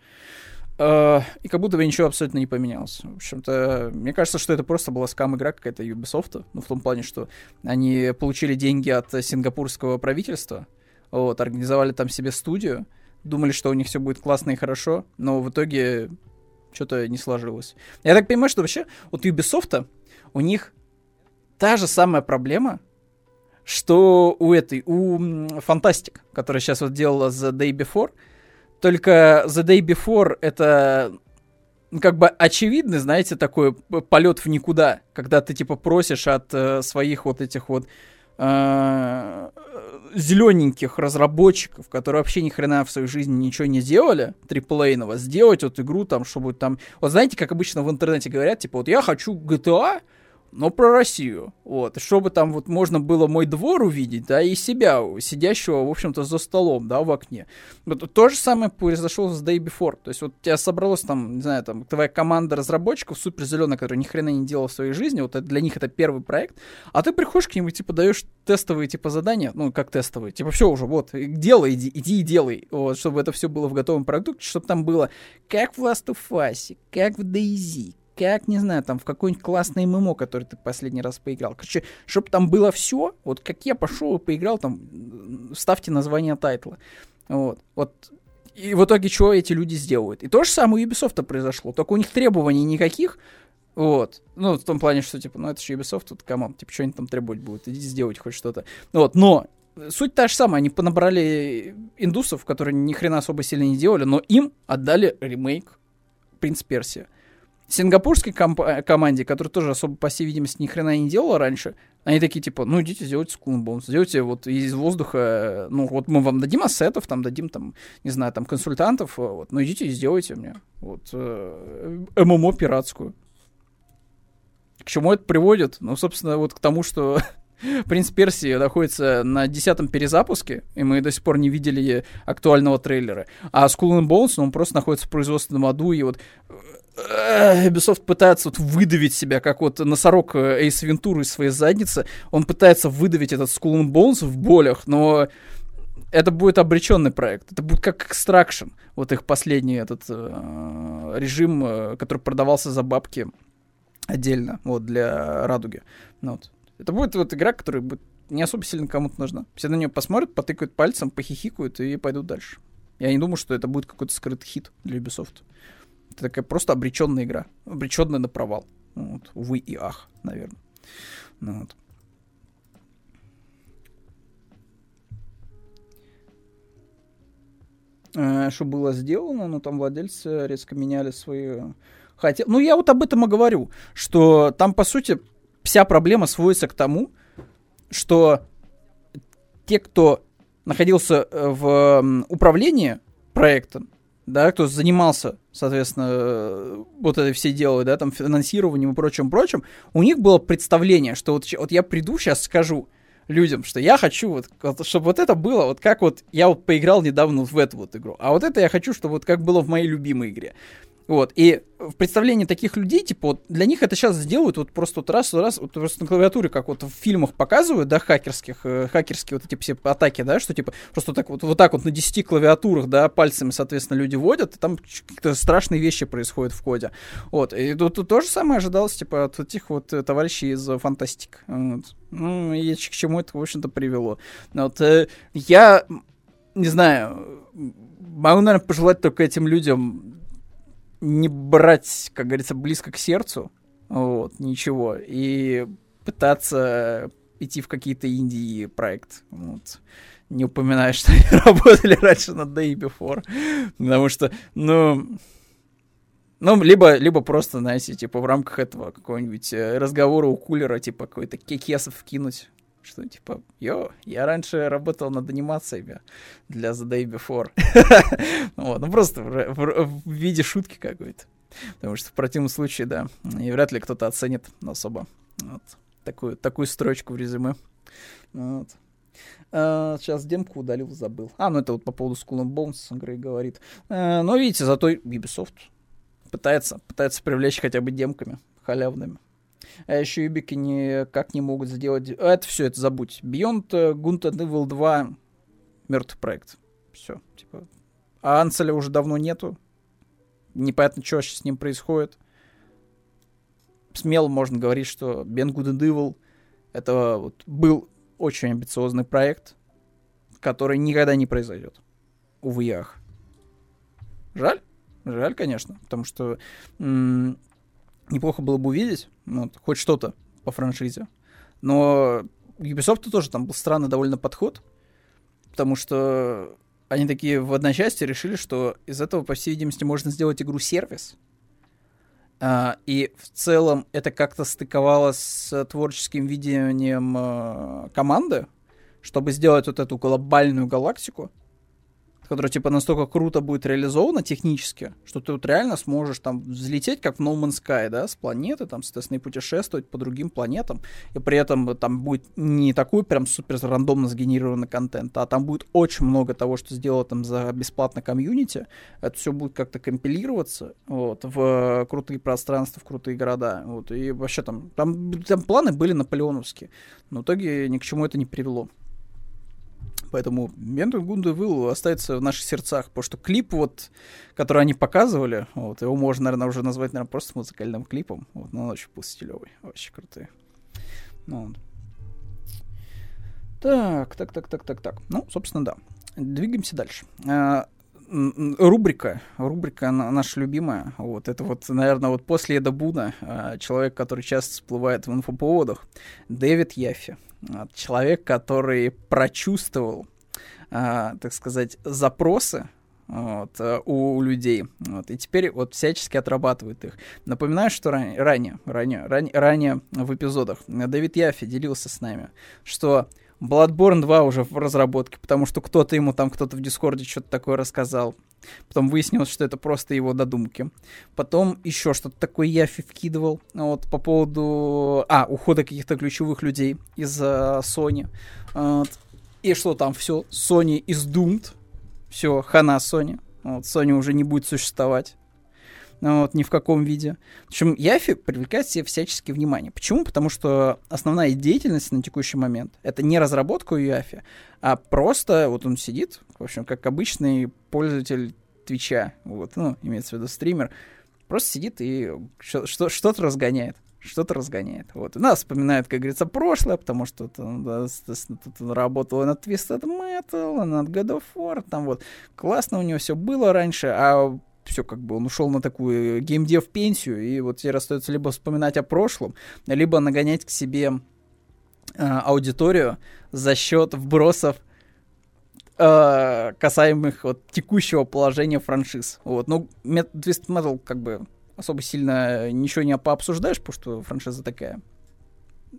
Uh, и как будто бы ничего абсолютно не поменялось. В общем-то, мне кажется, что это просто была скам-игра какая-то Ubisoft. Ну, в том плане, что они получили деньги от сингапурского правительства, вот, организовали там себе студию, думали, что у них все будет классно и хорошо, но в итоге что-то не сложилось. Я так понимаю, что вообще вот Ubisoft, у них та же самая проблема, что у этой, у Fantastic, которая сейчас вот делала The Day Before, только The Day Before это ну, как бы очевидный, знаете, такой полет в никуда, когда ты типа просишь от э, своих вот этих вот э, зелененьких разработчиков, которые вообще ни хрена в своей жизни ничего не делали, триплейного, сделать вот игру там, чтобы там... Вот знаете, как обычно в интернете говорят, типа, вот я хочу GTA, но про Россию. Вот, чтобы там вот можно было мой двор увидеть, да, и себя, сидящего, в общем-то, за столом, да, в окне. Вот то же самое произошло с Day Before. То есть вот у тебя собралась там, не знаю, там, твоя команда разработчиков супер зеленая, которая ни хрена не делала в своей жизни, вот это, для них это первый проект, а ты приходишь к ним и, типа, даешь тестовые, типа, задания, ну, как тестовые, типа, все уже, вот, делай, иди, иди и делай, вот, чтобы это все было в готовом продукте, чтобы там было как в Last of Us, как в DayZ, как, не знаю, там, в какой-нибудь классный ММО, который ты последний раз поиграл. Короче, чтобы там было все, вот как я пошел и поиграл, там, ставьте название тайтла. Вот, вот. И в итоге что эти люди сделают? И то же самое у Ubisoft произошло, только у них требований никаких, вот. Ну, в том плане, что, типа, ну, это же Ubisoft, тут, come on, типа, что они там требовать будут, иди сделать хоть что-то. Вот, но суть та же самая, они понабрали индусов, которые ни хрена особо сильно не делали, но им отдали ремейк Принц Персия сингапурской комп- э, команде, которая тоже особо, по всей видимости, ни хрена не делала раньше, они такие, типа, ну, идите, сделайте Bones, сделайте вот из воздуха, э, ну, вот мы вам дадим ассетов, там, дадим, там, не знаю, там, консультантов, э, вот, ну, идите и сделайте мне, вот, э, ММО пиратскую. К чему это приводит? Ну, собственно, вот к тому, что Принц Персии находится на десятом перезапуске, и мы до сих пор не видели актуального трейлера. А Skull and Bones, ну, он просто находится в производственном аду, и вот Ubisoft пытается вот выдавить себя, как вот носорог Эйс Вентуры из своей задницы. Он пытается выдавить этот Skull and Bones в болях, но это будет обреченный проект. Это будет как Extraction. Вот их последний этот э, режим, э, который продавался за бабки отдельно, вот, для Радуги. Ну, вот. Это будет вот игра, которая будет не особо сильно кому-то нужна. Все на нее посмотрят, потыкают пальцем, похихикают и пойдут дальше. Я не думаю, что это будет какой-то скрытый хит для Ubisoft. Это такая просто обреченная игра. Обреченная на провал. Вот. Увы и ах, наверное. Ну, вот. Э, что было сделано, но там владельцы резко меняли свои... Хотя... Ну, я вот об этом и говорю, что там, по сути, вся проблема сводится к тому, что те, кто находился э, в управлении проектом, да, кто занимался, соответственно, вот это все дело, да, там, финансированием и прочим-прочим, у них было представление, что вот, вот я приду, сейчас скажу людям, что я хочу, вот, чтобы вот это было, вот как вот я вот поиграл недавно в эту вот игру, а вот это я хочу, чтобы вот как было в моей любимой игре. Вот, и в представлении таких людей, типа, вот для них это сейчас сделают вот просто вот раз, раз, вот просто на клавиатуре, как вот в фильмах показывают, да, хакерских, э, хакерские вот эти все атаки, да, что типа просто так вот, вот так вот на 10 клавиатурах, да, пальцами, соответственно, люди водят, и там какие-то страшные вещи происходят в коде. Вот, и тут, тут то же самое ожидалось, типа, от этих вот э, товарищей из фантастик. Вот. Ну, и к чему это, в общем-то, привело. Вот, э, я, не знаю, могу, наверное, пожелать только этим людям не брать, как говорится, близко к сердцу, вот, ничего, и пытаться идти в какие-то Индии проект, вот. Не упоминая, что они работали раньше над Day Before, потому что, ну, ну, либо, либо просто, знаете, типа в рамках этого какого-нибудь э, разговора у кулера, типа какой-то кекесов вкинуть, что типа, йо, я раньше работал над анимациями для The Day Before. вот, ну просто в, в, в виде шутки какой-то. Потому что в противном случае, да, и вряд ли кто-то оценит особо вот, такую, такую строчку в резюме. Вот. Uh, сейчас демку удалил, забыл. А, ну это вот по поводу Skull and Bones Грей говорит. Uh, но видите, зато Ubisoft пытается, пытается привлечь хотя бы демками халявными. А еще юбики никак не могут сделать... А это все, это забудь. Beyond Good and Evil 2 мертвый проект. Все, типа. А Анцеля уже давно нету. Непонятно, что сейчас с ним происходит. Смело можно говорить, что Ben Good and Evil это вот был очень амбициозный проект, который никогда не произойдет. Увы, ях. Жаль. Жаль, конечно, потому что м- неплохо было бы увидеть вот, хоть что-то по франшизе. Но Ubisoft тоже там был странный довольно подход, потому что они такие в одночасье решили, что из этого, по всей видимости, можно сделать игру-сервис. А, и в целом это как-то стыковалось с творческим видением а, команды, чтобы сделать вот эту глобальную галактику, которая, типа, настолько круто будет реализована технически, что ты вот реально сможешь там взлететь, как в No Man's Sky, да, с планеты, там, соответственно, и путешествовать по другим планетам, и при этом там будет не такой прям супер рандомно сгенерированный контент, а там будет очень много того, что сделано там за бесплатно комьюнити, это все будет как-то компилироваться, вот, в крутые пространства, в крутые города, вот, и вообще там, там, там планы были наполеоновские, но в итоге ни к чему это не привело. Поэтому Бендер Гунда Вилл остается в наших сердцах, потому что клип, вот, который они показывали, вот, его можно, наверное, уже назвать, наверное, просто музыкальным клипом. Вот, но он очень был стилевый, очень крутой. Ну, так, так, так, так, так, так. Ну, собственно, да. Двигаемся дальше. А, рубрика, рубрика наша любимая. Вот это вот, наверное, вот после Эда Буна а, человек, который часто всплывает в инфоповодах, Дэвид Яффи. Человек, который прочувствовал, а, так сказать, запросы вот, э, у людей. Вот, и теперь вот всячески отрабатывает их. Напоминаю, что ранее, ранее, ранее, ранее, ранее в эпизодах Дэвид Яффи делился с нами, что Bloodborne 2 уже в разработке, потому что кто-то ему там, кто-то в Дискорде что-то такое рассказал. Потом выяснилось, что это просто его додумки. Потом еще что-то такое Яфи вкидывал вот, по поводу... А, ухода каких-то ключевых людей из uh, Sony. Вот. И что там все? Sony is doomed. Все, хана Sony. Вот, Sony уже не будет существовать. Ну, вот, ни в каком виде. В общем, Яфи привлекает себе всяческие внимание. Почему? Потому что основная деятельность на текущий момент — это не разработка у Яфи, а просто вот он сидит, в общем, как обычный пользователь Твича, вот, ну, имеется в виду стример, просто сидит и что-то разгоняет что-то разгоняет. Вот. И нас вспоминает, как говорится, прошлое, потому что он, да, тут он работал над Twisted Metal, над God of War, там вот классно у него все было раньше, а все как бы он ушел на такую геймдев пенсию, и вот теперь остается либо вспоминать о прошлом, либо нагонять к себе э, аудиторию за счет вбросов э, касаемых вот текущего положения франшиз. Вот, ну, Twist Metal как бы особо сильно ничего не пообсуждаешь, потому что франшиза такая,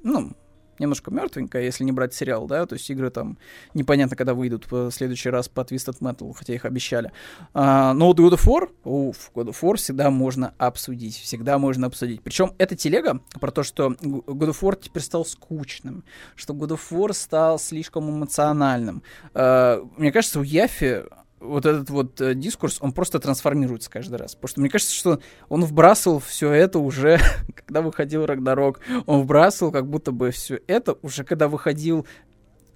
ну, немножко мертвенькая, если не брать сериал, да, то есть игры там непонятно, когда выйдут в следующий раз по Twisted Metal, хотя их обещали. А, но вот God of War, уф, God of War всегда можно обсудить, всегда можно обсудить. Причем эта телега про то, что God of War теперь стал скучным, что God of War стал слишком эмоциональным. А, мне кажется, у Яфи вот этот вот э, дискурс, он просто трансформируется каждый раз. Потому что мне кажется, что он вбрасывал все это уже, когда выходил Рагнарок. Он вбрасывал как будто бы все это уже, когда выходил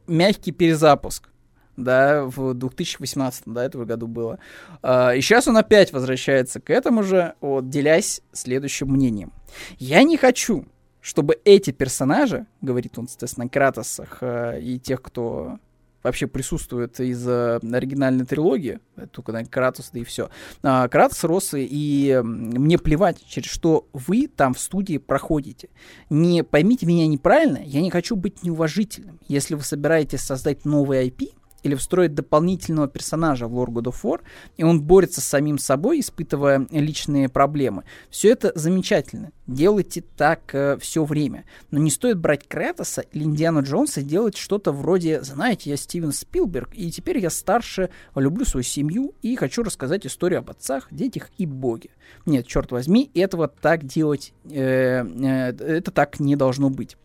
мягкий перезапуск. Да, в 2018, да, этого году было. А, и сейчас он опять возвращается к этому же, вот, делясь следующим мнением. Я не хочу, чтобы эти персонажи, говорит он, соответственно, Кратосах э, и тех, кто вообще присутствует из э, оригинальной трилогии, только на Кратос, да и все. А, Кратос, Россы, и мне плевать, через что вы там в студии проходите. Не поймите меня неправильно, я не хочу быть неуважительным. Если вы собираетесь создать новый IP, или встроить дополнительного персонажа в Lord God of War, и он борется с самим собой, испытывая личные проблемы. Все это замечательно. Делайте так э, все время. Но не стоит брать Кратоса или Индиана Джонса и делать что-то вроде, знаете, я Стивен Спилберг, и теперь я старше, люблю свою семью и хочу рассказать историю об отцах, детях и боге. Нет, черт возьми, этого так делать, э, э, это так не должно быть.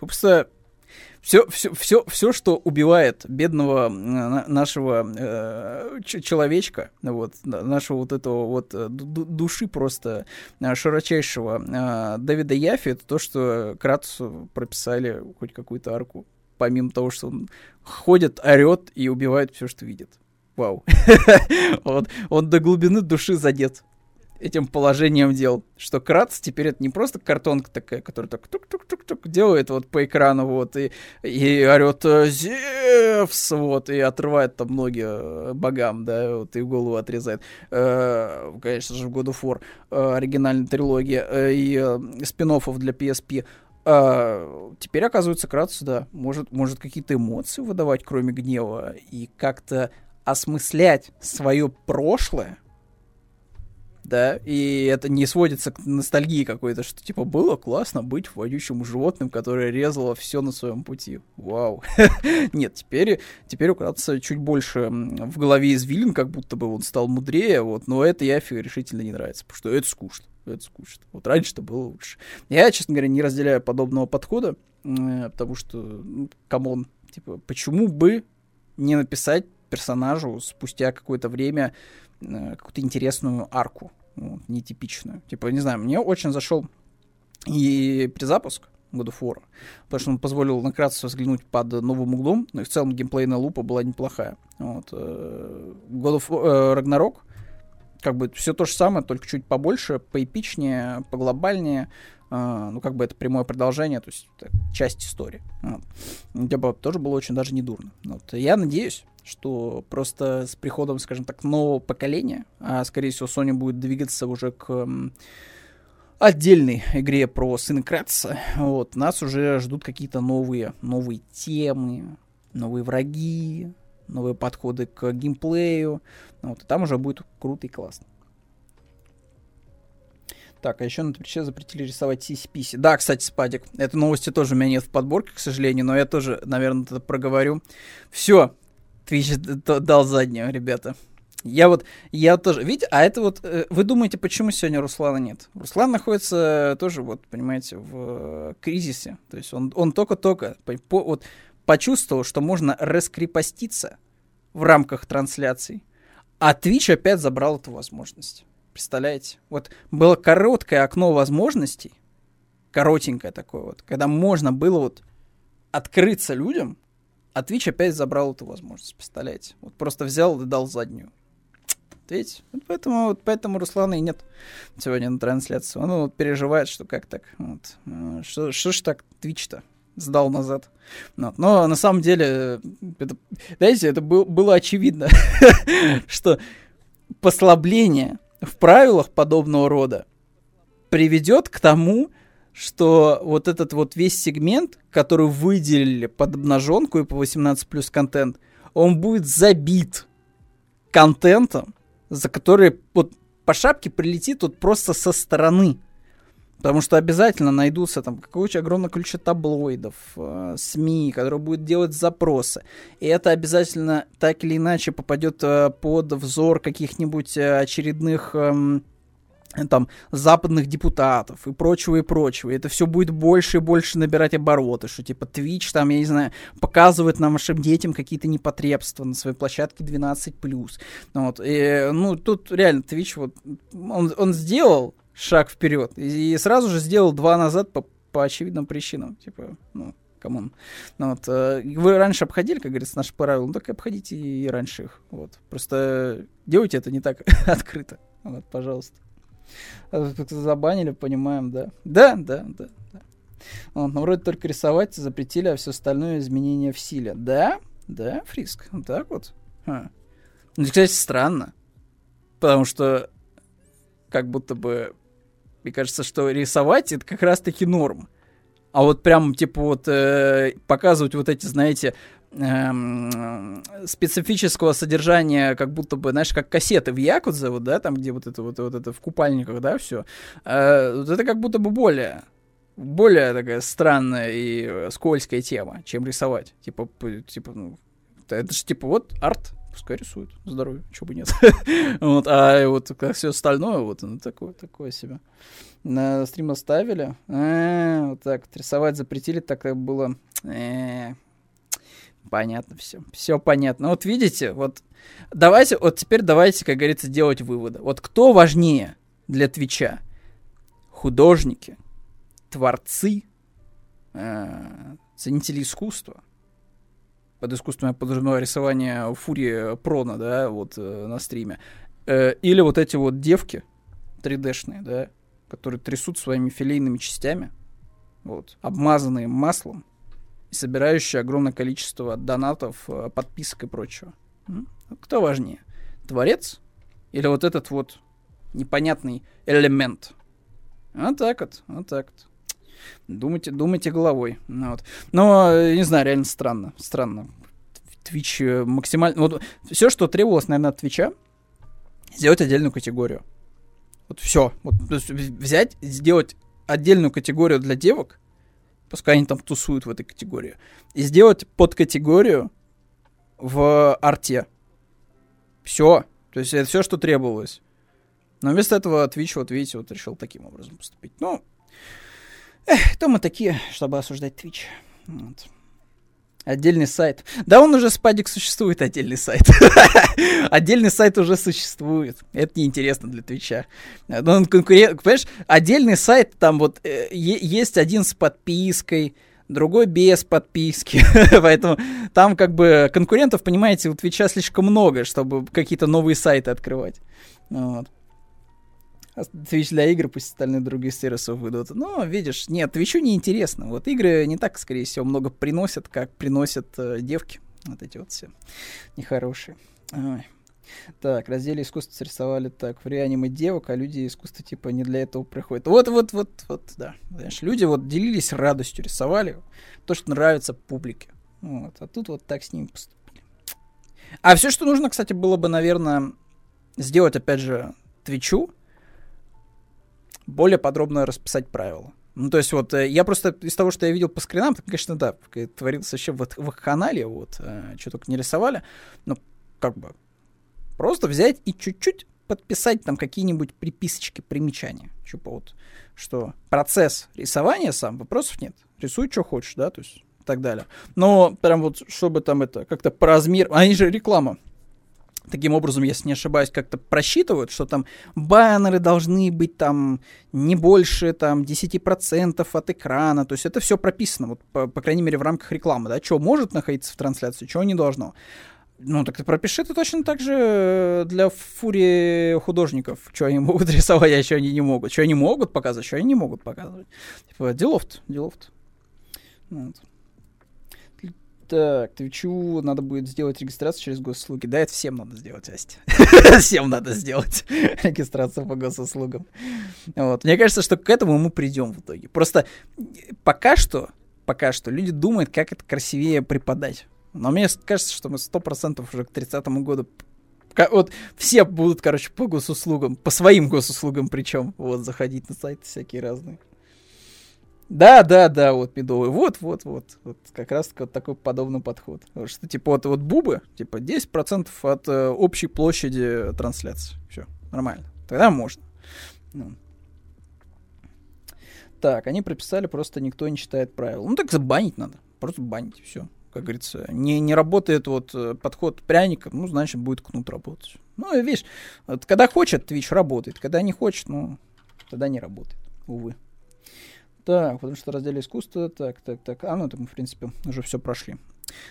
Собственно, все, все, все, все, что убивает бедного нашего э, человечка, вот, нашего вот этого вот э, души просто э, широчайшего э, Дэвида Яфи, это то, что Кратусу прописали хоть какую-то арку, помимо того, что он ходит, орет и убивает все, что видит. Вау. вот, он до глубины души задет этим положением дел, что Кратс теперь это не просто картонка такая, которая так тук-тук-тук-тук делает вот по экрану, вот, и, и орет э, Зевс, вот, и отрывает там ноги э, богам, да, вот, и голову отрезает. Э, конечно же, в God of War э, оригинальной трилогии и э, спин для PSP. Uh, теперь, оказывается, Кратус, да, может, может какие-то эмоции выдавать, кроме гнева, и как-то осмыслять свое прошлое, да, и это не сводится к ностальгии какой-то, что типа было классно быть водючим животным, которое резало все на своем пути. Вау. Нет, теперь, теперь укладывается чуть больше в голове извилин, как будто бы он стал мудрее, вот, но это Яфи решительно не нравится, потому что это скучно. Это скучно. Вот раньше-то было лучше. Я, честно говоря, не разделяю подобного подхода, потому что, ну, come on, типа, почему бы не написать персонажу спустя какое-то время какую-то интересную арку, вот, нетипичную. Типа, не знаю, мне очень зашел и перезапуск God of War, потому что он позволил накратко взглянуть под новым углом, но и в целом геймплейная лупа была неплохая. Вот. Э, God of э, Ragnarok, как бы все то же самое, только чуть побольше, поэпичнее, поглобальнее, ну, как бы это прямое продолжение, то есть часть истории. Вот. Типа, тоже было очень даже недурно. Вот. Я надеюсь, что просто с приходом, скажем так, нового поколения, а скорее всего Sony будет двигаться уже к отдельной игре про сына Кратца, вот, нас уже ждут какие-то новые, новые темы, новые враги, новые подходы к геймплею, вот, и там уже будет круто и классно. Так, а еще на Твиче запретили рисовать сиси-писи. Да, кстати, Спадик, этой новости тоже у меня нет в подборке, к сожалению, но я тоже, наверное, это проговорю. Все, Твич дал заднюю, ребята. Я вот, я тоже, видите, а это вот, э, вы думаете, почему сегодня Руслана нет? Руслан находится тоже, вот, понимаете, в э, кризисе. То есть он, он только-только по, вот, почувствовал, что можно раскрепоститься в рамках трансляций, а Twitch опять забрал эту возможность. Представляете? Вот было короткое окно возможностей, коротенькое такое вот, когда можно было вот открыться людям, а Twitch опять забрал эту возможность, представляете? Вот просто взял и дал заднюю. Видите? Вот поэтому, вот поэтому Руслана и нет сегодня на трансляции. Он вот переживает, что как так. Вот. Э, что, что ж так Twitch-то сдал назад. Вот. Но на самом деле, это, знаете, это был, было очевидно, что послабление в правилах подобного рода приведет к тому, что вот этот вот весь сегмент, который выделили под обнаженку и по 18 плюс контент, он будет забит контентом, за который вот по шапке прилетит вот просто со стороны. Потому что обязательно найдутся там какое-то огромное количество таблоидов, э, СМИ, которые будут делать запросы. И это обязательно так или иначе попадет э, под взор каких-нибудь э, очередных э, там, западных депутатов и прочего, и прочего. И это все будет больше и больше набирать обороты, что типа Twitch там, я не знаю, показывает нам нашим детям какие-то непотребства на своей площадке 12+. Вот. И, ну, тут реально Twitch вот, он, он сделал шаг вперед и, и сразу же сделал два назад по, по очевидным причинам. Типа, ну, come on. Ну, вот, э, вы раньше обходили, как говорится, наши правила, ну так и обходите и раньше их. Вот. Просто делайте это не так открыто. Вот, пожалуйста. А забанили, понимаем, да. Да, да, да. да. Вот, ну, вроде только рисовать запретили, а все остальное изменения в силе. Да? Да, Фриск? Вот так вот? А. Ну, кстати, странно. Потому что как будто бы, мне кажется, что рисовать это как раз-таки норм. А вот прям, типа, вот э, показывать вот эти, знаете, эм, специфического содержания, как будто бы, знаешь, как кассеты в Якудзе, вот, да, там, где вот это вот, вот это в купальниках, да, все. Э, вот это как будто бы более более такая странная и скользкая тема, чем рисовать. Типа, типа, ну, это же типа вот арт, пускай рисует, здоровье, чего бы нет. вот, а вот как все остальное, вот, ну, такое, такое себе. На стрим оставили. А, вот так, рисовать запретили, так как было. Э, понятно все. Все понятно. Вот видите, вот давайте, вот теперь давайте, как говорится, делать выводы. Вот кто важнее для Твича? Художники, творцы, э, ценители искусства. Под искусством я подразумеваю рисование Фури Прона, да, вот э, на стриме. Э, или вот эти вот девки 3D-шные, да, которые трясут своими филейными частями, вот, обмазанные маслом и собирающие огромное количество донатов, э, подписок и прочего. Кто важнее? Творец или вот этот вот непонятный элемент? Вот так вот, вот так вот. Думайте, думайте головой. Ну, вот. Но, э, не знаю, реально странно. Странно. Twitch э, максимально... Вот все, что требовалось, наверное, от Твича, сделать отдельную категорию. Вот все. Вот, взять, сделать отдельную категорию для девок, пускай они там тусуют в этой категории, и сделать подкатегорию в арте. Все. То есть это все, что требовалось. Но вместо этого Twitch, вот видите, вот решил таким образом поступить. Ну, эх, кто мы такие, чтобы осуждать Twitch? Вот. Отдельный сайт. Да он уже, Спадик, существует, отдельный сайт. отдельный сайт уже существует. Это неинтересно для Твича. Но он конкурент... Понимаешь, отдельный сайт, там вот э, есть один с подпиской, другой без подписки. Поэтому там как бы конкурентов, понимаете, у Твича слишком много, чтобы какие-то новые сайты открывать. Вот. Twitch для игр, пусть остальные другие сервисы выйдут. Но, видишь, нет, Twitch неинтересно. Вот игры не так, скорее всего, много приносят, как приносят э, девки. Вот эти вот все нехорошие. Ой. Так, разделе искусство срисовали так, в реаниме девок, а люди искусство типа не для этого приходят. Вот, вот, вот, вот, да. Знаешь, люди вот делились радостью, рисовали то, что нравится публике. Вот, а тут вот так с ними поступили. А все, что нужно, кстати, было бы, наверное, сделать, опять же, Твичу, более подробно расписать правила. Ну, то есть вот э, я просто из того, что я видел по скринам, то, конечно, да, творилось вообще в, в канале, вот, э, что только не рисовали, но как бы просто взять и чуть-чуть подписать там какие-нибудь приписочки, примечания. Типа вот, что процесс рисования сам, вопросов нет. Рисуй, что хочешь, да, то есть и так далее. Но прям вот, чтобы там это как-то по размеру... Они же реклама таким образом, если не ошибаюсь, как-то просчитывают, что там баннеры должны быть там не больше там 10% от экрана. То есть это все прописано, вот, по, по крайней мере, в рамках рекламы, да, что может находиться в трансляции, чего не должно. Ну, так ты пропиши это точно так же для фури художников, что они могут рисовать, а что они не могут. Что они могут показывать, что они не могут показывать. Типа, делофт, делофт. Вот. Так, Твичу надо будет сделать регистрацию через госуслуги. Да, это всем надо сделать, Астя. всем надо сделать регистрацию по госуслугам. Вот. Мне кажется, что к этому мы придем в итоге. Просто пока что, пока что люди думают, как это красивее преподать. Но мне кажется, что мы сто процентов уже к 30 году вот все будут, короче, по госуслугам, по своим госуслугам причем, вот, заходить на сайты всякие разные. Да, да, да, вот медовый. Вот, вот, вот. Вот как раз вот такой подобный подход. Что типа вот, вот бубы, типа 10% от э, общей площади трансляции. Все, нормально. Тогда можно. Ну. Так, они прописали, просто никто не читает правила. Ну так забанить надо. Просто банить, все. Как говорится, не, не работает вот э, подход пряником, ну, значит, будет кнут работать. Ну, видишь, вот, когда хочет, Twitch работает. Когда не хочет, ну, тогда не работает, увы. Так, потому что раздели искусства. Так, так, так. А, ну это мы, в принципе, уже все прошли.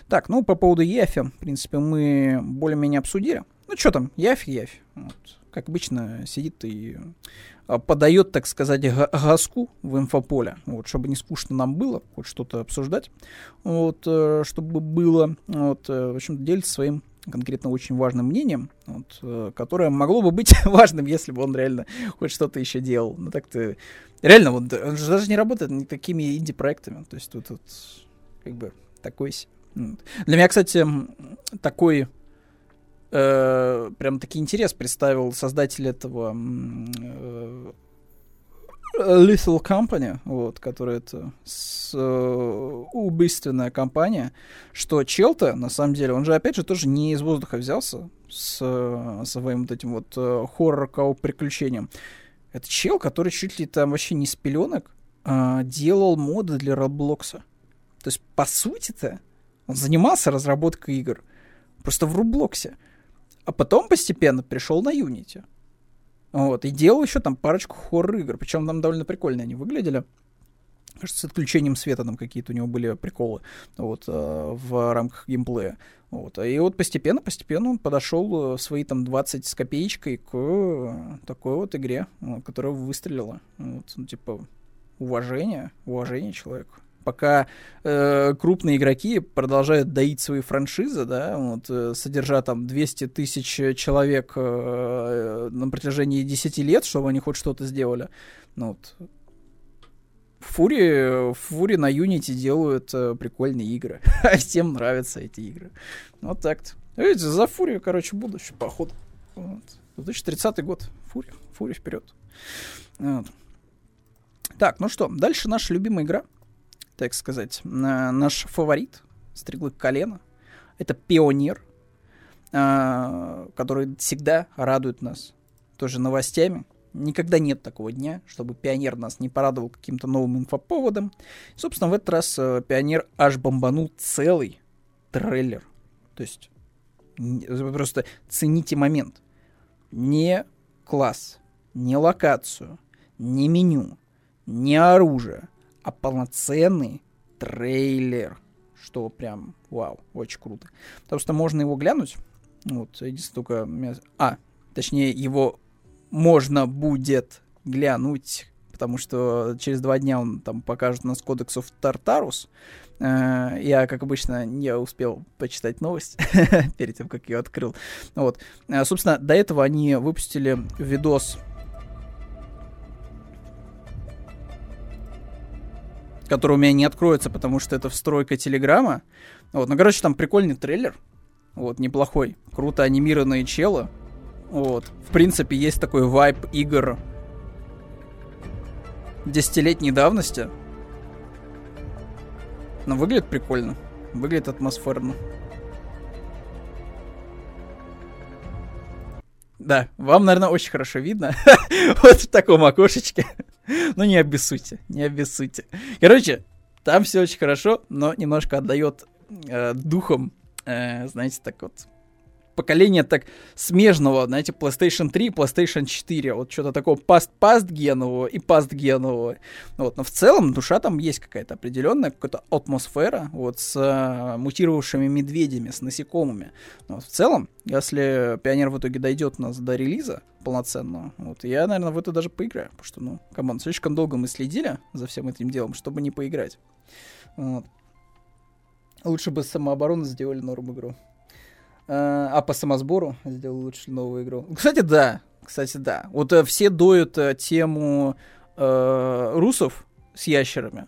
Так, ну по поводу Яфи, в принципе, мы более-менее обсудили. Ну что там, Яфи, Яфи. Вот. Как обычно, сидит и а, подает, так сказать, газку в инфополе, вот, чтобы не скучно нам было, хоть что-то обсуждать, вот, э, чтобы было, вот, э, в общем делится своим конкретно очень важным мнением, вот, э, которое могло бы быть важным, если бы он реально хоть что-то еще делал. Ну так-то реально, вот, он же даже не работает над такими инди-проектами. То есть тут, тут как бы такой... Для меня, кстати, такой э, прям таки интерес представил создатель этого э, Lethal Company, вот, которая это с, uh, убийственная компания, что чел-то, на самом деле, он же, опять же, тоже не из воздуха взялся с uh, своим вот этим вот uh, хоррор-приключением. Это чел, который чуть ли там вообще не с пеленок uh, делал моды для Роблокса. То есть, по сути-то, он занимался разработкой игр. Просто в Роблоксе. А потом постепенно пришел на Unity. Вот, и делал еще там парочку хоррор-игр. Причем там довольно прикольные они выглядели. Кажется, с отключением света там какие-то у него были приколы вот, э, в рамках геймплея. Вот. И вот постепенно-постепенно он подошел в свои там 20 с копеечкой к такой вот игре, которая выстрелила. Вот, ну, типа, уважение, уважение человеку пока э, крупные игроки продолжают доить свои франшизы, да, вот, э, содержа там 200 тысяч человек э, на протяжении 10 лет, чтобы они хоть что-то сделали. Ну, вот. Фури, Фури на Unity делают э, прикольные игры. А всем нравятся эти игры. Вот так-то. Видите, за Фури, короче, будущее, походу. Вот. 2030 год. Фури. Фури вперед. Вот. Так, ну что, дальше наша любимая игра — так сказать, наш фаворит стрелы колена. Это пионер, а, который всегда радует нас тоже новостями. Никогда нет такого дня, чтобы пионер нас не порадовал каким-то новым инфоповодом. собственно, в этот раз э, пионер аж бомбанул целый трейлер. То есть просто цените момент. Не класс, не локацию, не меню, не оружие, а полноценный трейлер. Что прям, вау, очень круто. Потому что можно его глянуть. Вот, единственное только... А, точнее, его можно будет глянуть, потому что через два дня он там покажет нас кодексов Тартарус. Uh, я, как обычно, не успел почитать новость перед тем, как ее открыл. Вот. Uh, собственно, до этого они выпустили видос который у меня не откроется, потому что это встройка Телеграма. Вот, ну, короче, там прикольный трейлер. Вот, неплохой. Круто анимированные челы. Вот. В принципе, есть такой вайп игр десятилетней давности. Но выглядит прикольно. Выглядит атмосферно. Да, вам, наверное, очень хорошо видно. вот в таком окошечке. ну, не обессудьте, не обессудьте. Короче, там все очень хорошо, но немножко отдает э, духом, э, знаете, так вот, поколения так смежного, знаете, PlayStation 3 PlayStation 4, вот что-то такого паст-паст-генового и паст-генового. Вот, но в целом душа там есть какая-то определенная, какая-то атмосфера, вот, с э, мутировавшими медведями, с насекомыми. Но вот, в целом, если Пионер в итоге дойдет нас до релиза полноценного, вот, я, наверное, в это даже поиграю, потому что, ну, come on, слишком долго мы следили за всем этим делом, чтобы не поиграть. Вот. Лучше бы самооборону сделали норм игру. Э, а по самосбору сделал лучше новую игру. Кстати, да. Кстати, да. Вот э, все доют э, тему э, русов с ящерами.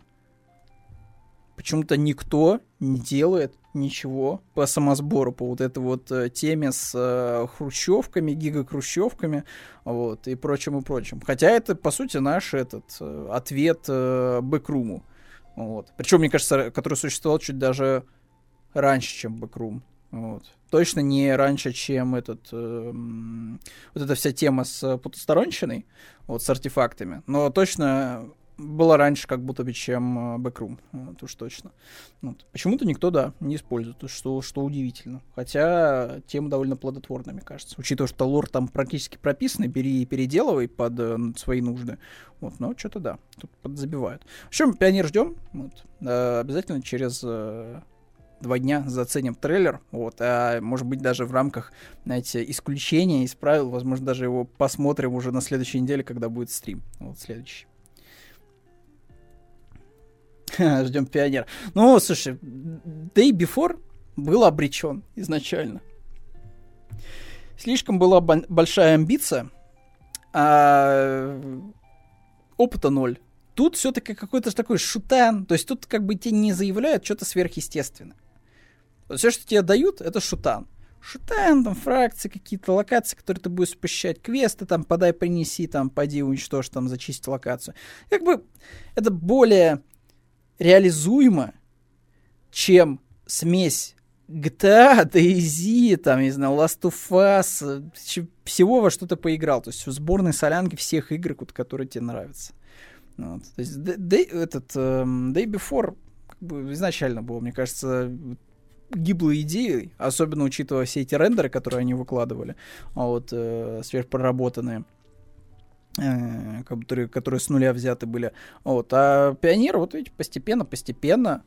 Почему-то никто не делает ничего по самосбору, по вот этой вот э, теме с э, хрущевками, гигакрущевками, вот, и прочим, и прочим. Хотя это, по сути, наш этот э, ответ э, Бэкруму. Вот. Причем, мне кажется, который существовал чуть даже раньше, чем Бэкрум. Вот. Точно не раньше, чем этот, э, вот эта вся тема с потусторонщиной, вот, с артефактами. Но точно было раньше, как будто бы, чем э, Бэкрум. Вот уж точно. Вот. Почему-то никто, да, не использует, что, что удивительно. Хотя тема довольно плодотворная, мне кажется. Учитывая, что лор там практически прописан, бери и переделывай под э, свои нужды. Вот, но что-то да, тут подзабивают. В общем, пионер ждем. Вот. Э, обязательно через э, два дня заценим трейлер, вот, а может быть даже в рамках, знаете, исключения из правил, возможно, даже его посмотрим уже на следующей неделе, когда будет стрим, вот, следующий. Ждем пионер. Ну, слушай, Day Before был обречен изначально. Слишком была большая амбиция, а опыта ноль. Тут все-таки какой-то такой шутан, то есть тут как бы тебе не заявляют что-то сверхъестественное. Все, что тебе дают, это шутан. Шутан, там, фракции, какие-то локации, которые ты будешь посещать, квесты, там, подай, принеси, там, поди, уничтожь, там, зачисти локацию. Как бы это более реализуемо, чем смесь GTA, DayZ, там, не знаю, Last of Us, всего во что то поиграл. То есть в сборной солянки всех игр, которые тебе нравятся. Вот. То есть day, этот um, Day Before изначально был, мне кажется, гиблой идеей, особенно учитывая все эти рендеры, которые они выкладывали, а вот, э, сверхпроработанные, э, которые, которые с нуля взяты были. Вот. А Пионер, вот видите, постепенно-постепенно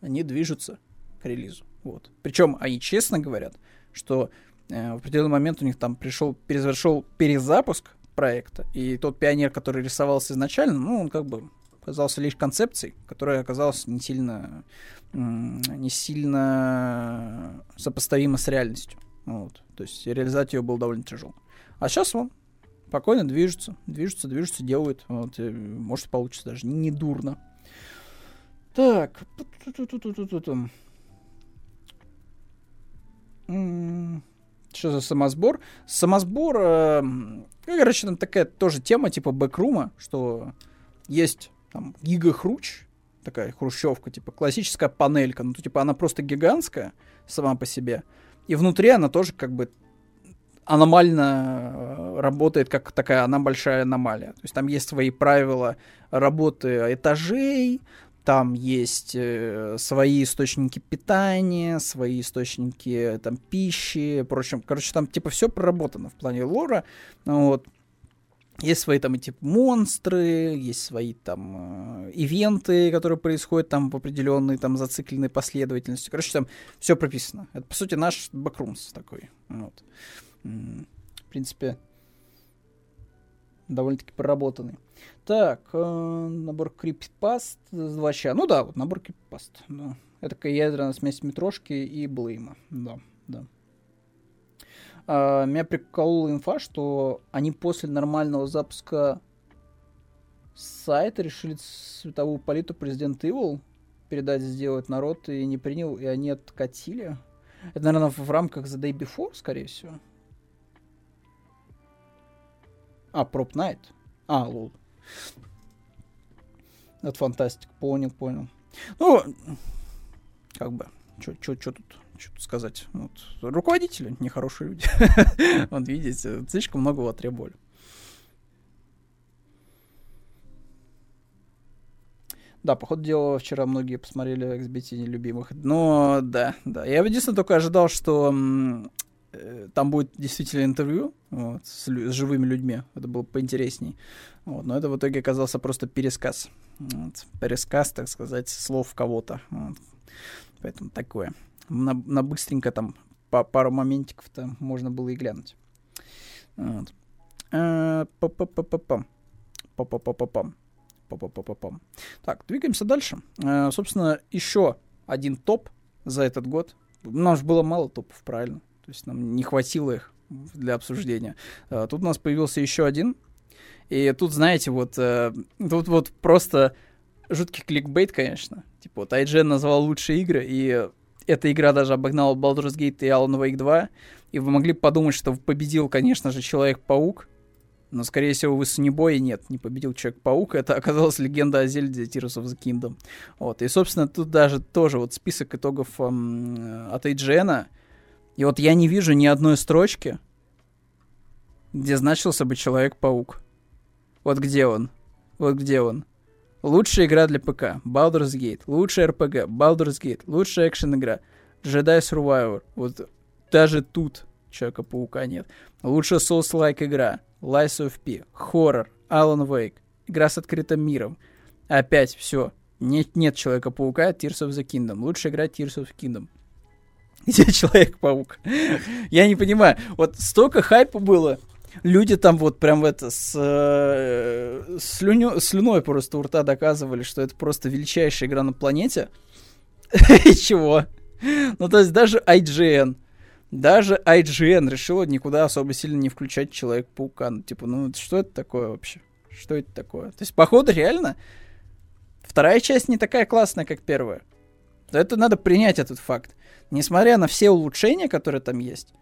они движутся к релизу. Вот. Причем они честно говорят, что э, в определенный момент у них там пришел, перезашел перезапуск проекта, и тот пионер, который рисовался изначально, ну, он как бы оказался лишь концепцией, которая оказалась не сильно, не сильно сопоставима с реальностью. Вот. То есть реализовать ее было довольно тяжело. А сейчас он спокойно движется, движется, движется, делает. Вот, может, получится даже не дурно. Так. Что за самосбор? Самосбор, э, ну, короче, там такая тоже тема типа бэкрума, что есть там гигахруч, такая хрущевка, типа классическая панелька, ну, типа она просто гигантская сама по себе, и внутри она тоже как бы аномально э, работает как такая, она большая аномалия. То есть там есть свои правила работы этажей, там есть э, свои источники питания, свои источники там пищи, прочим. Короче, там типа все проработано в плане лора. Вот. Есть свои там эти монстры, есть свои там э, ивенты, которые происходят там в определенной там зацикленной последовательности. Короче, там все прописано. Это, по сути, наш бэкрумс такой. Вот. В принципе, довольно-таки проработанный. Так, э, набор криппаст с 2 ча. Ну да, вот набор криппаст. Да. Это такая ядерная смесь метрошки и блейма. Да, да. А, меня приколола инфа, что они после нормального запуска сайта решили световую палитру Президент Evil передать, сделать народ, и не принял, и они откатили. Это, наверное, в рамках The Day Before, скорее всего. А, Prop Night. А, лол. Это фантастик. Понял, понял. Ну, как бы, что тут, что тут сказать? Вот. Руководители нехорошие люди. вот видите, слишком многого требовали. Да, по ходу дела, вчера многие посмотрели XBT нелюбимых. Но да, да. Я единственное только ожидал, что Э, там будет действительно интервью вот, с, с живыми людьми. Это было поинтересней. Вот, но это в итоге оказался просто пересказ. Вот, пересказ, так сказать, слов кого-то. Вот. Поэтому такое. На, на быстренько там по пару моментиков-то можно было и глянуть. Вот. Э. Па-па-па-па-пам. Па-па-па-па-пам. Так, двигаемся дальше. Э, собственно, еще один топ за этот год. У нас было мало топов, правильно? То есть нам не хватило их для обсуждения. А, тут у нас появился еще один. И тут, знаете, вот э, тут вот просто жуткий кликбейт, конечно. Типа вот IGN назвал лучшие игры, и эта игра даже обогнала Baldur's Gate и Alan Wake 2. И вы могли подумать, что победил, конечно же, Человек-паук. Но, скорее всего, вы Сунебоя нет, не победил Человек-паук. Это оказалась легенда о Зельде Tears of the Kingdom. Вот. И, собственно, тут даже тоже вот список итогов эм, от IGN. И вот я не вижу ни одной строчки, где значился бы Человек-паук. Вот где он? Вот где он? Лучшая игра для ПК. Baldur's Gate. Лучшая RPG. Baldur's Gate. Лучшая экшен-игра. Jedi Survivor. Вот даже тут Человека-паука нет. Лучшая Souls-like игра. Lies of P. Хоррор. Alan Wake. Игра с открытым миром. Опять все. Нет, нет Человека-паука. Tears of the Kingdom. Лучшая игра Tears of Kingdom. Где Человек-паук? Я не понимаю. Вот столько хайпа было. Люди там вот прям в это с э, слюню, слюной просто у рта доказывали, что это просто величайшая игра на планете. И чего? Ну, то есть даже IGN, даже IGN решила никуда особо сильно не включать Человек-паука. Ну, типа, ну, что это такое вообще? Что это такое? То есть, походу, реально, вторая часть не такая классная, как первая. то это надо принять этот факт. Несмотря на все улучшения, которые там есть,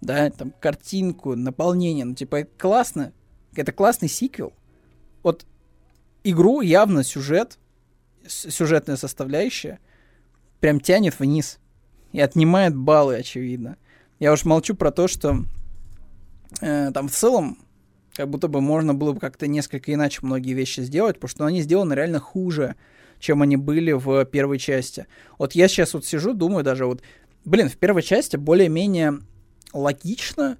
да, там картинку, наполнение, ну типа классно, это классный сиквел. Вот игру явно сюжет, сюжетная составляющая прям тянет вниз и отнимает баллы, очевидно. Я уж молчу про то, что э, там в целом как будто бы можно было бы как-то несколько иначе многие вещи сделать, потому что они сделаны реально хуже, чем они были в первой части. Вот я сейчас вот сижу, думаю даже вот, блин, в первой части более-менее логично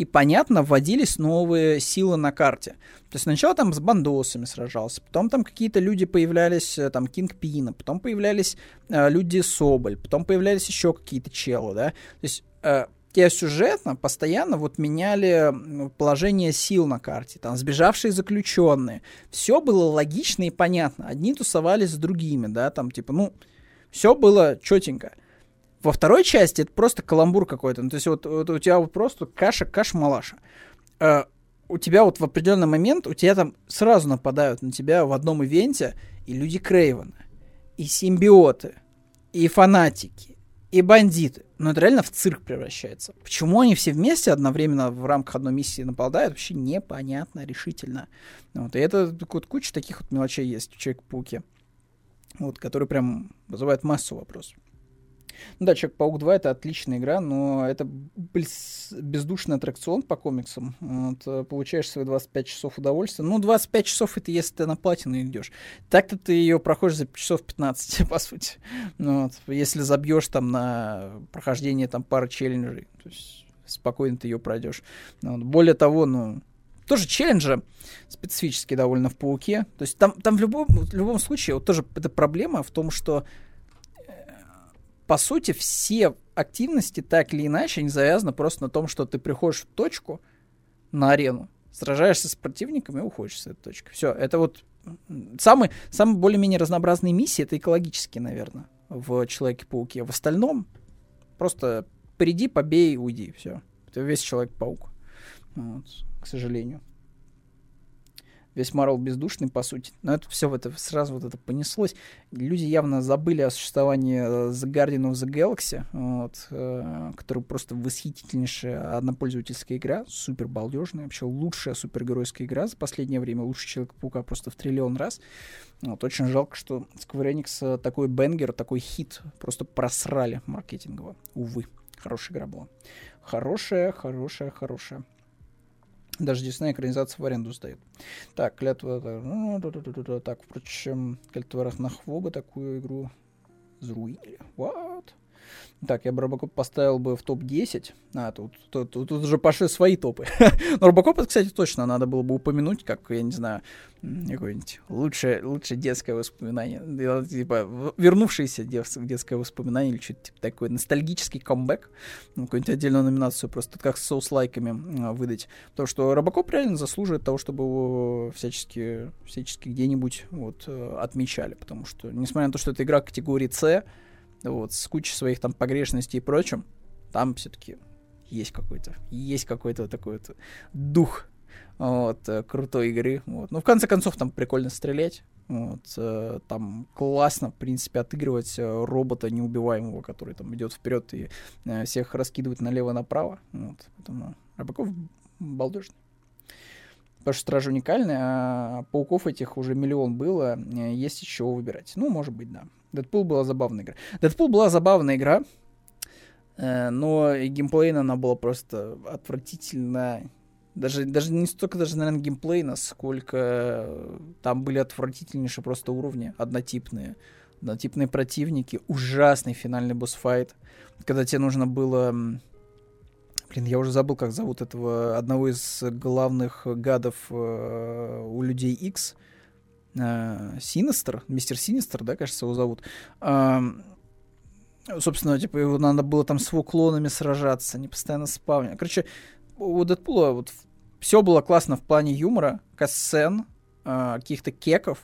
и понятно вводились новые силы на карте. То есть сначала там с бандосами сражался, потом там какие-то люди появлялись, э, там Кинг Пина, потом появлялись э, люди Соболь, потом появлялись еще какие-то челы, да. То есть э, те сюжетно постоянно вот меняли положение сил на карте, там сбежавшие заключенные. Все было логично и понятно. Одни тусовались с другими, да, там типа, ну, все было четенько. Во второй части это просто каламбур какой-то. Ну, то есть вот, вот у тебя вот просто каша, каша-малаша. Э, у тебя вот в определенный момент, у тебя там сразу нападают на тебя в одном ивенте и люди Крейвена, и симбиоты, и фанатики, и бандиты. Но это реально в цирк превращается. Почему они все вместе одновременно в рамках одной миссии нападают, вообще непонятно решительно. Вот. И это вот куча таких вот мелочей есть в Человек-пауке, вот, которые прям вызывают массу вопросов. Ну да, Человек-паук 2 это отличная игра, но это бездушный аттракцион по комиксам. Вот, э, получаешь свои 25 часов удовольствия. Ну, 25 часов это если ты на платину идешь. Так-то ты ее проходишь за часов 15, по сути. Ну, вот, если забьешь там на прохождение там пары челленджей, то есть спокойно ты ее пройдешь. Ну, вот. Более того, ну, тоже челленджи специфические довольно в пауке. То есть там, там в, любом, в любом случае вот тоже эта проблема в том, что по сути, все активности так или иначе, они завязаны просто на том, что ты приходишь в точку на арену, сражаешься с противниками и уходишь с этой точки. Все, это вот самые, самые более-менее разнообразные миссии, это экологические, наверное, в Человеке-пауке. В остальном просто приди, побей, уйди, все. Это весь Человек-паук, вот, к сожалению весь Марвел бездушный, по сути. Но это все это сразу вот это понеслось. Люди явно забыли о существовании э, The Guardian of the Galaxy, вот, э, который просто восхитительнейшая однопользовательская игра, супер балдежная, вообще лучшая супергеройская игра за последнее время, лучше Человека-паука просто в триллион раз. Вот, очень жалко, что Square Enix э, такой бенгер, такой хит просто просрали маркетингово. Увы, хорошая игра была. Хорошая, хорошая, хорошая. Даже Дисней экранизацию в аренду сдает. Так, клятва... Ну, так, впрочем, клятва Рахнахвога такую игру зруили. What? Так, я бы Робокоп поставил бы в топ-10. А, тут, тут, тут, тут уже пошли свои топы. Но Робокоп, кстати, точно надо было бы упомянуть, как, я не знаю, какое-нибудь лучшее, лучшее детское воспоминание. Типа, вернувшееся детское воспоминание или что-то типа такое. Ностальгический камбэк. Ну, какую-нибудь отдельную номинацию просто как с соус-лайками а, выдать. Потому что Робокоп реально заслуживает того, чтобы его всячески, всячески где-нибудь вот, э, отмечали. Потому что, несмотря на то, что это игра категории C, вот, с кучей своих там погрешностей и прочим, там все-таки есть какой-то, есть какой-то такой вот дух вот, э, крутой игры. Вот. Ну, в конце концов, там прикольно стрелять. Вот, э, там классно, в принципе, отыгрывать э, робота неубиваемого, который там идет вперед и всех раскидывает налево-направо. Вот, поэтому Рыбаков балдежный. Потому что Стражи уникальны, а пауков этих уже миллион было, есть еще выбирать. Ну, может быть, да. Дэдпул была забавная игра. Дэдпул была забавная игра, э, но геймплейно она была просто отвратительно. Даже, даже не столько даже, наверное, геймплейно, сколько там были отвратительнейшие просто уровни, однотипные. Однотипные противники, ужасный финальный босс-файт, когда тебе нужно было... Блин, я уже забыл, как зовут этого одного из главных гадов э, у людей X. Э, Синистер, мистер Синистер, да, кажется, его зовут. Э, собственно, типа, его надо было там с его клонами сражаться, они постоянно спавнили. Короче, у Дэдпула вот все было классно в плане юмора, касцен, э, каких-то кеков.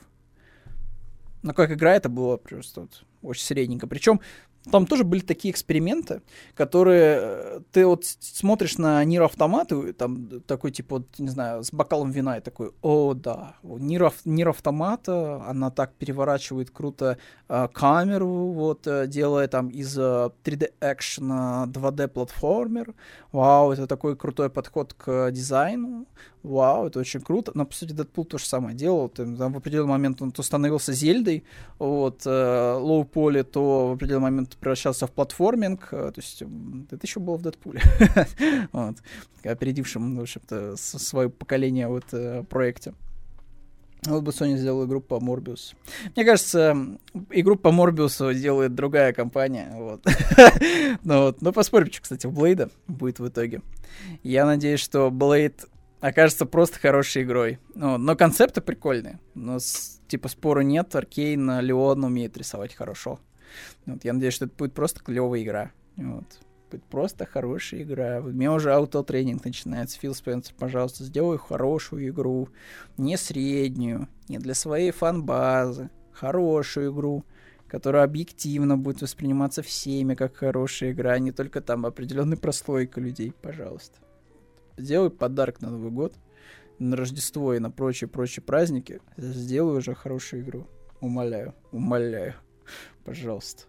Но как игра это было просто вот очень средненько. Причем там тоже были такие эксперименты, которые э, ты вот смотришь на Нир автоматы, там такой типа вот, не знаю, с бокалом вина и такой, о, да, Нир, Нир автомата, она так переворачивает круто э, камеру, вот, э, делая там из э, 3D экшена 2D платформер, вау, это такой крутой подход к дизайну, вау, это очень круто. Но, по сути, Дэдпул то же самое делал. Там, в определенный момент он то становился Зельдой, вот, э, low-poly, то в определенный момент превращался в платформинг. Э, то есть это еще было в Дэдпуле. вот, опередившем, в общем-то, свое поколение вот э, проекте. Вот бы Sony сделала игру по Морбиус. Мне кажется, игру по Морбиусу делает другая компания. Вот. ну, вот. Но посмотрим, что, кстати, в Блейда будет в итоге. Я надеюсь, что Блейд окажется просто хорошей игрой. Ну, но концепты прикольные. Но, с, типа, спору нет. Аркейн, Леон умеет рисовать хорошо. Вот, я надеюсь, что это будет просто клевая игра. Вот. Будет просто хорошая игра. У меня уже аутотренинг начинается. Фил Спенсер, пожалуйста, сделай хорошую игру. Не среднюю, не для своей фан-базы. Хорошую игру, которая объективно будет восприниматься всеми как хорошая игра, а не только там определенной прослойка людей. Пожалуйста сделай подарок на Новый год, на Рождество и на прочие-прочие праздники. Сделай уже хорошую игру. Умоляю, умоляю. Пожалуйста.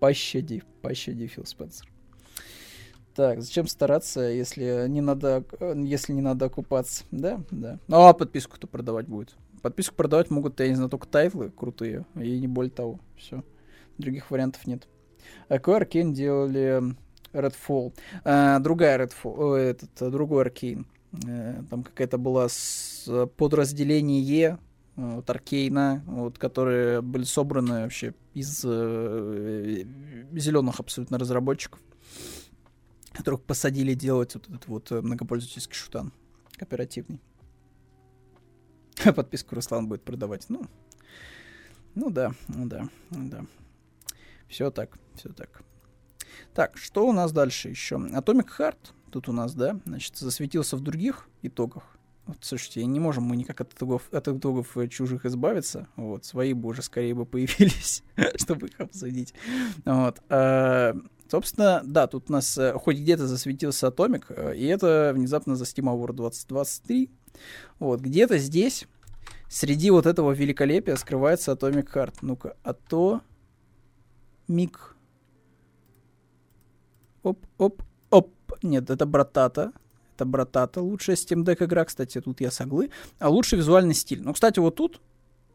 Пощади, пощади, Фил Спенсер. Так, зачем стараться, если не надо, если не надо окупаться? Да, да. Ну, а подписку-то продавать будет. Подписку продавать могут, я не знаю, только тайтлы крутые, и не более того. Все. Других вариантов нет. Какой Arkane делали Redfall. А, другая Redfall, этот, другой Arkane. Э, там какая-то была с, подразделение вот, Arkane а, вот, которые были собраны вообще из э, зеленых абсолютно разработчиков, которых посадили делать вот этот вот многопользовательский шутан оперативный. Подписку Руслан будет продавать. Ну, ну да, ну да, ну да. Все так, все так. Так, что у нас дальше еще? Atomic Heart тут у нас, да, значит, засветился в других итогах. Вот, слушайте, не можем мы никак от итогов, от итогов э, чужих избавиться. Вот, свои бы уже скорее бы появились, чтобы их обсудить. Вот. А, собственно, да, тут у нас э, хоть где-то засветился Atomic, э, и это внезапно за Steam Award 2023. Вот, где-то здесь, среди вот этого великолепия, скрывается Atomic Heart. Ну-ка, а то... Мик Оп, оп, оп. Нет, это Братата. Это Братата. Лучшая Steam Deck игра, кстати, тут я соглы. А лучший визуальный стиль. Ну, кстати, вот тут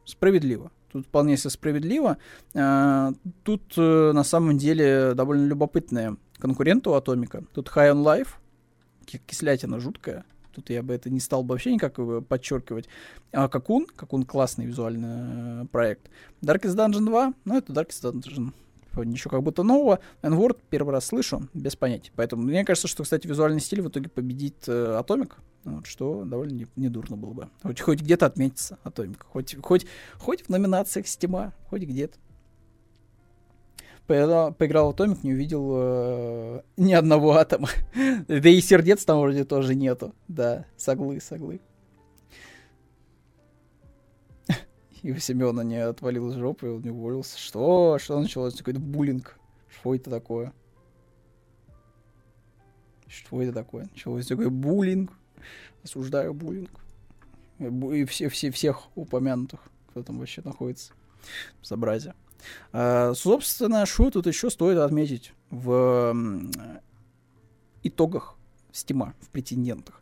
справедливо. Тут вполне себе справедливо. А, тут э, на самом деле довольно любопытные конкуренты у Атомика. Тут High on Life. Кислятина жуткая. Тут я бы это не стал бы вообще никак подчеркивать. А Какун, Какун классный визуальный э, проект. Darkest Dungeon 2, ну это Darkest Dungeon ничего как будто нового. N-Word первый раз слышу, без понятия. Поэтому мне кажется, что, кстати, визуальный стиль в итоге победит э, Atomic, вот, что довольно недурно не было бы. Хоть, хоть где-то отметиться Atomic, хоть, хоть, хоть в номинациях Стима, хоть где-то. Поиграл, поиграл Atomic, не увидел э, ни одного атома. да и сердец там вроде тоже нету. Да, соглы, соглы. И у Семена не отвалилась жопа, и он не уволился. Что? Что началось? Какой-то буллинг. Что это такое? Что это такое? Началось такой буллинг. Осуждаю буллинг. И все, все, всех упомянутых, кто там вообще находится. Безобразие. А, собственно, что тут еще стоит отметить в итогах Стима, в претендентах?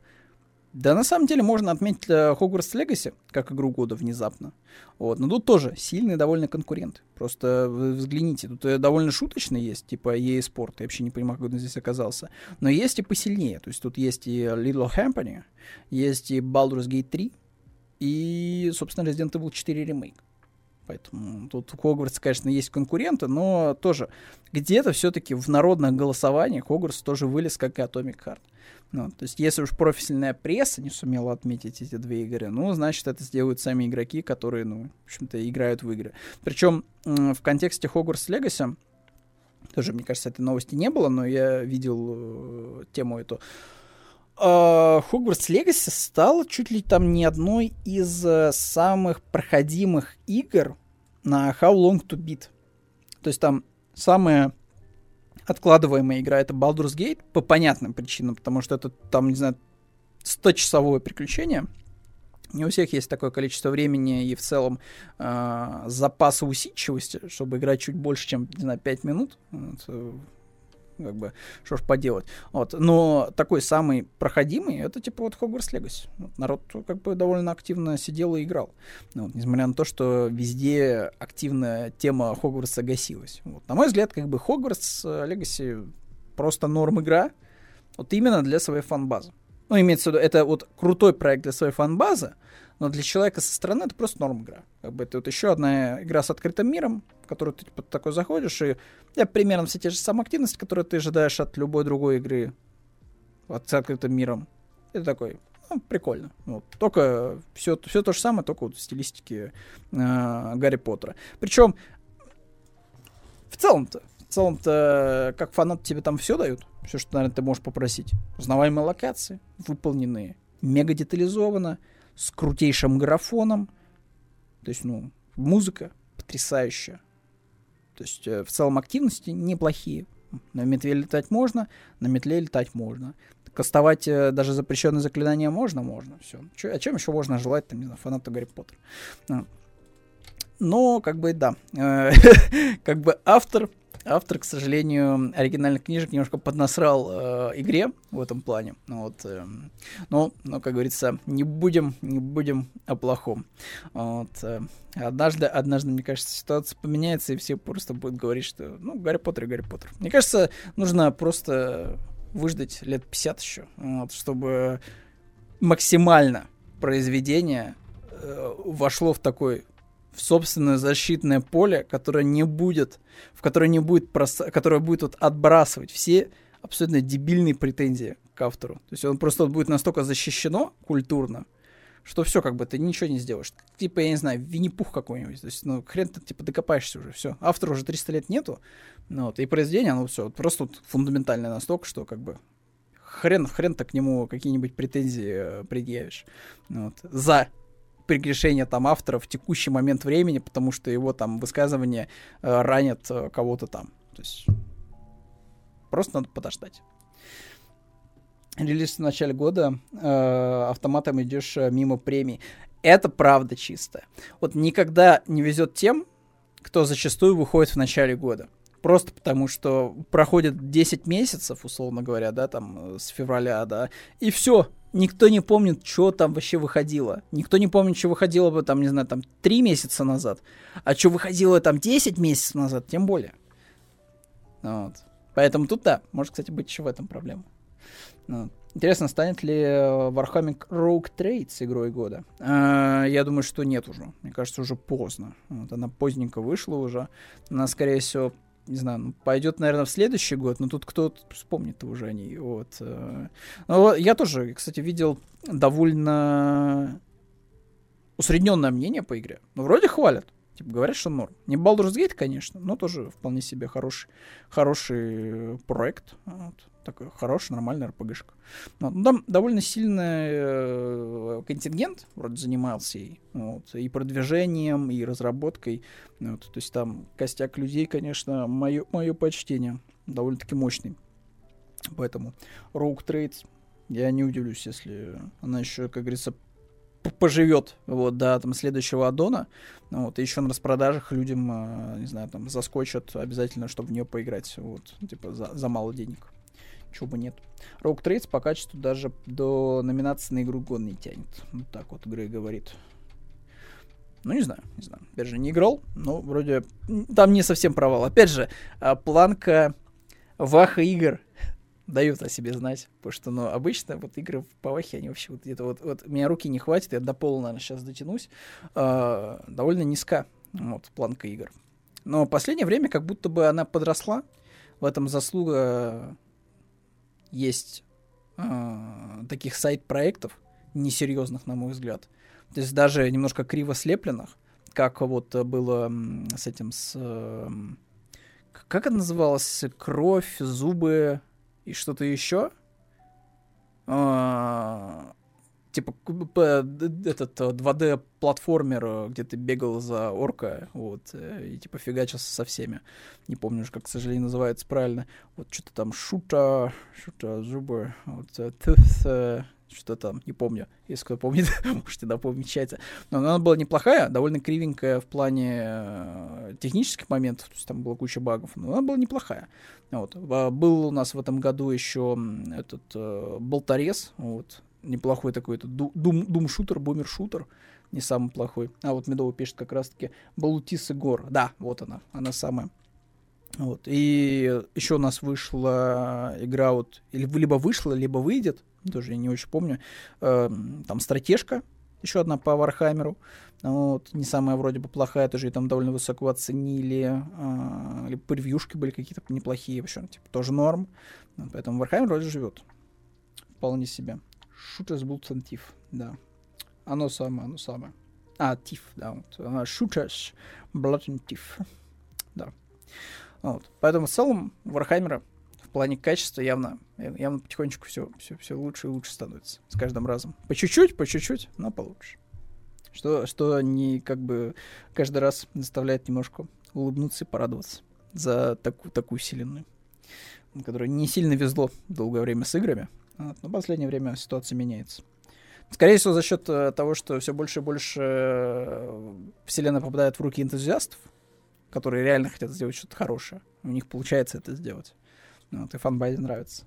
Да, на самом деле можно отметить Хогвартс э, Легаси как игру года внезапно. Вот. Но тут тоже сильные довольно конкуренты. Просто взгляните, тут э, довольно шуточный есть, типа EA Sport. Я вообще не понимаю, как он здесь оказался. Но есть и посильнее. То есть тут есть и Little Company, есть и Baldur's Gate 3, и, собственно, Resident Evil 4 ремейк. Поэтому тут у Хогвартс, конечно, есть конкуренты, но тоже где-то все-таки в народных голосованиях Хогвартс тоже вылез, как и Atomic Heart. Ну, то есть, если уж профессиональная пресса не сумела отметить эти две игры, ну, значит, это сделают сами игроки, которые, ну, в общем-то, играют в игры. Причем в контексте Hogwarts Legacy, тоже, мне кажется, этой новости не было, но я видел э, тему эту. Хогвартс uh, Легаси стал чуть ли там не одной из uh, самых проходимых игр на How Long to Beat. То есть там самая откладываемая игра это Baldur's Gate по понятным причинам, потому что это там, не знаю, 100-часовое приключение. Не у всех есть такое количество времени и в целом э, запаса усидчивости, чтобы играть чуть больше, чем, не знаю, 5 минут. Вот, э, как бы, что ж поделать. Вот. Но такой самый проходимый, это типа вот Legacy. Вот, народ как бы довольно активно сидел и играл. Вот, несмотря на то, что везде активно тема Хогвартса гасилась. Вот. На мой взгляд, как бы Hogwarts Legacy просто норм игра, вот именно для своей фан-базы. Ну, имеется в виду, это вот крутой проект для своей фан-базы, но для человека со стороны это просто норм игра. Как бы это вот еще одна игра с открытым миром, в которую ты типа, такой заходишь, и я примерно все те же самые активности, которые ты ожидаешь от любой другой игры от, с открытым миром. Это такой, ну, прикольно. Вот. Только все, все то же самое, только вот в стилистике э, Гарри Поттера. Причем в целом-то, в целом-то, как фанат тебе там все дают, все, что, наверное, ты можешь попросить. Узнаваемые локации, выполненные, мега детализованно, с крутейшим графоном. То есть, ну, музыка потрясающая. То есть, э, в целом активности неплохие. На метле летать можно, на метле летать можно. Кастовать э, даже запрещенные заклинания можно, можно. Все. Чё, о чем еще можно желать, там, не знаю, фанату Гарри Поттера. Ну. Но, как бы, да. Э, как бы автор автор, к сожалению, оригинальных книжек немножко поднасрал э, игре в этом плане. Ну вот, э, но, но, как говорится, не будем, не будем о плохом. Вот, э, однажды, однажды, мне кажется, ситуация поменяется, и все просто будут говорить, что, ну, Гарри Поттер и Гарри Поттер. Мне кажется, нужно просто выждать лет 50 еще, вот, чтобы максимально произведение э, вошло в такой в собственное защитное поле, которое не будет, в которое не будет, прос... которое будет вот отбрасывать все абсолютно дебильные претензии к автору. То есть он просто вот будет настолько защищено культурно, что все, как бы ты ничего не сделаешь. Типа, я не знаю, Винни-Пух какой-нибудь. То есть, ну, хрен ты, типа, докопаешься уже, все. Автора уже 300 лет нету, ну, вот, и произведение, оно все, вот, просто вот фундаментальное настолько, что, как бы, хрен, хрен ты к нему какие-нибудь претензии э, предъявишь. Ну, вот, за прегрешение там автора в текущий момент времени, потому что его там высказывания э, ранят э, кого-то там. То есть просто надо подождать. Релиз в начале года, э, автоматом идешь э, мимо премий. Это правда чистая. Вот никогда не везет тем, кто зачастую выходит в начале года. Просто потому, что проходит 10 месяцев, условно говоря, да, там, э, с февраля, да, и все, никто не помнит, что там вообще выходило. Никто не помнит, что выходило бы там, не знаю, там 3 месяца назад. А что выходило там 10 месяцев назад, тем более. Вот. Поэтому тут да, может, кстати, быть еще в этом проблема. Вот. Интересно, станет ли э, Warhammer Rogue Trade с игрой года? А, я думаю, что нет уже. Мне кажется, уже поздно. Вот, она поздненько вышла уже. Она, скорее всего, не знаю, ну, пойдет, наверное, в следующий год, но тут кто вспомнит уже о ней. Вот. Э. Но я тоже, кстати, видел довольно усредненное мнение по игре. Ну, вроде хвалят. Типа, говорят, что норм. Не Baldur's Gate, конечно, но тоже вполне себе хороший, хороший проект. Вот такой хороший, нормальный РПГшка. Ну, там довольно сильный э, контингент вроде занимался и, вот, и продвижением, и разработкой. Вот, то есть там костяк людей, конечно, мое, мое почтение, довольно-таки мощный. Поэтому Rogue Trades, я не удивлюсь, если она еще, как говорится, поживет вот до там следующего аддона, вот, и еще на распродажах людям, э, не знаю, там заскочат обязательно, чтобы в нее поиграть, вот, типа за, за мало денег. Чего бы нет. Rogue Trades по качеству даже до номинации на игру года не тянет. Вот так вот Грей говорит. Ну, не знаю, не знаю. Опять же, не играл, но вроде там не совсем провал. Опять же, а, планка Ваха игр дают о себе знать. Потому что, ну, обычно вот игры по Вахе, они вообще вот где-то вот, вот меня руки не хватит, я до пола, наверное, сейчас дотянусь. Э, довольно низка вот планка игр. Но последнее время как будто бы она подросла. В этом заслуга есть э, таких сайт-проектов, несерьезных, на мой взгляд. То есть даже немножко криво слепленных, как вот было с этим, с... Э, как это называлось? Кровь, зубы и что-то еще? Э, типа этот 2D-платформер, э, где ты бегал за орка, вот, э, и типа фигачился со всеми. Не помню уже, как, к сожалению, называется правильно. Вот что-то там шута, шута, зубы, вот, что там, не помню. Если кто помнит, можете напомнить в чате. Но она была неплохая, довольно кривенькая в плане э, технических моментов, то есть там была куча багов, но она была неплохая. Вот. Был у нас в этом году еще этот э, болторез, вот, неплохой такой, это дум-шутер, бумер-шутер, не самый плохой. А вот Медово пишет как раз-таки Балутис и Гор. Да, вот она, она самая. Вот. И еще у нас вышла игра, вот, либо вышла, либо выйдет, тоже я не очень помню, э, там стратежка, еще одна по Вархаммеру, вот, не самая вроде бы плохая, тоже и там довольно высоко оценили, э, либо превьюшки были какие-то неплохие, вообще, типа, тоже норм, поэтому Вархаммер вроде живет, вполне себе. And Thief, да. Оно самое, оно самое. А, Thief, да. Вот. And Thief. Да. Вот. Поэтому в целом Вархаммера в плане качества явно, явно потихонечку все, все, все лучше и лучше становится с каждым разом. По чуть-чуть, по чуть-чуть, но получше. Что, что не как бы каждый раз заставляет немножко улыбнуться и порадоваться за такую, такую вселенную, которая не сильно везло долгое время с играми, вот. Но в последнее время ситуация меняется. Скорее всего, за счет э, того, что все больше и больше э, вселенная попадает в руки энтузиастов, которые реально хотят сделать что-то хорошее. У них получается это сделать. Вот, и фанбазе нравится.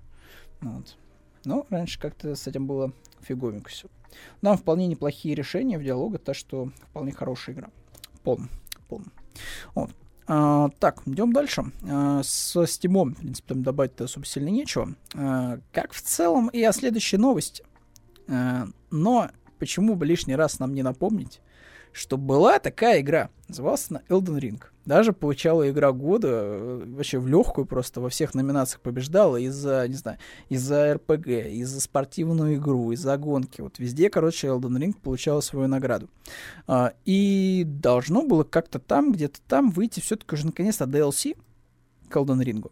Вот. Но раньше как-то с этим было фиговенько все. Нам вполне неплохие решения в диалогах, так что вполне хорошая игра. Пом. Пом. Вот. А, так, идем дальше. А, со Steam, в принципе, там добавить особо сильно нечего. А, как в целом и о следующей новости. А, но почему бы лишний раз нам не напомнить, что была такая игра, называлась она Elden Ring. Даже получала игра года, э, вообще в легкую просто во всех номинациях побеждала из-за, не знаю, из-за РПГ, из-за спортивную игру, из-за гонки. Вот везде, короче, Elden Ring получала свою награду. А, и должно было как-то там, где-то там выйти все-таки уже наконец-то DLC к Elden Ring.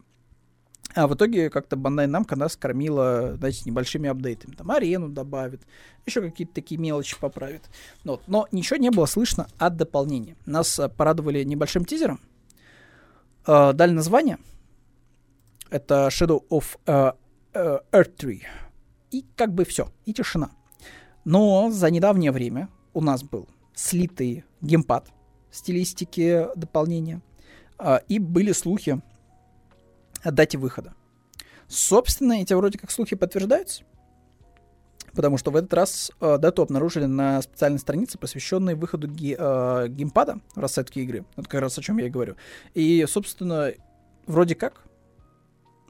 А в итоге как-то Bandai Namco нас кормила, знаете, небольшими апдейтами. Там арену добавит, еще какие-то такие мелочи поправит. Ну но ничего не было слышно от дополнения. Нас а, порадовали небольшим тизером. Э, дали название. Это Shadow of uh, uh, Earth 3. И как бы все. И тишина. Но за недавнее время у нас был слитый геймпад стилистики дополнения. Uh, и были слухи о дате выхода. Собственно, эти вроде как слухи подтверждаются, потому что в этот раз э, дату обнаружили на специальной странице, посвященной выходу ги, э, геймпада в рассадке игры. Вот как раз о чем я и говорю. И, собственно, вроде как...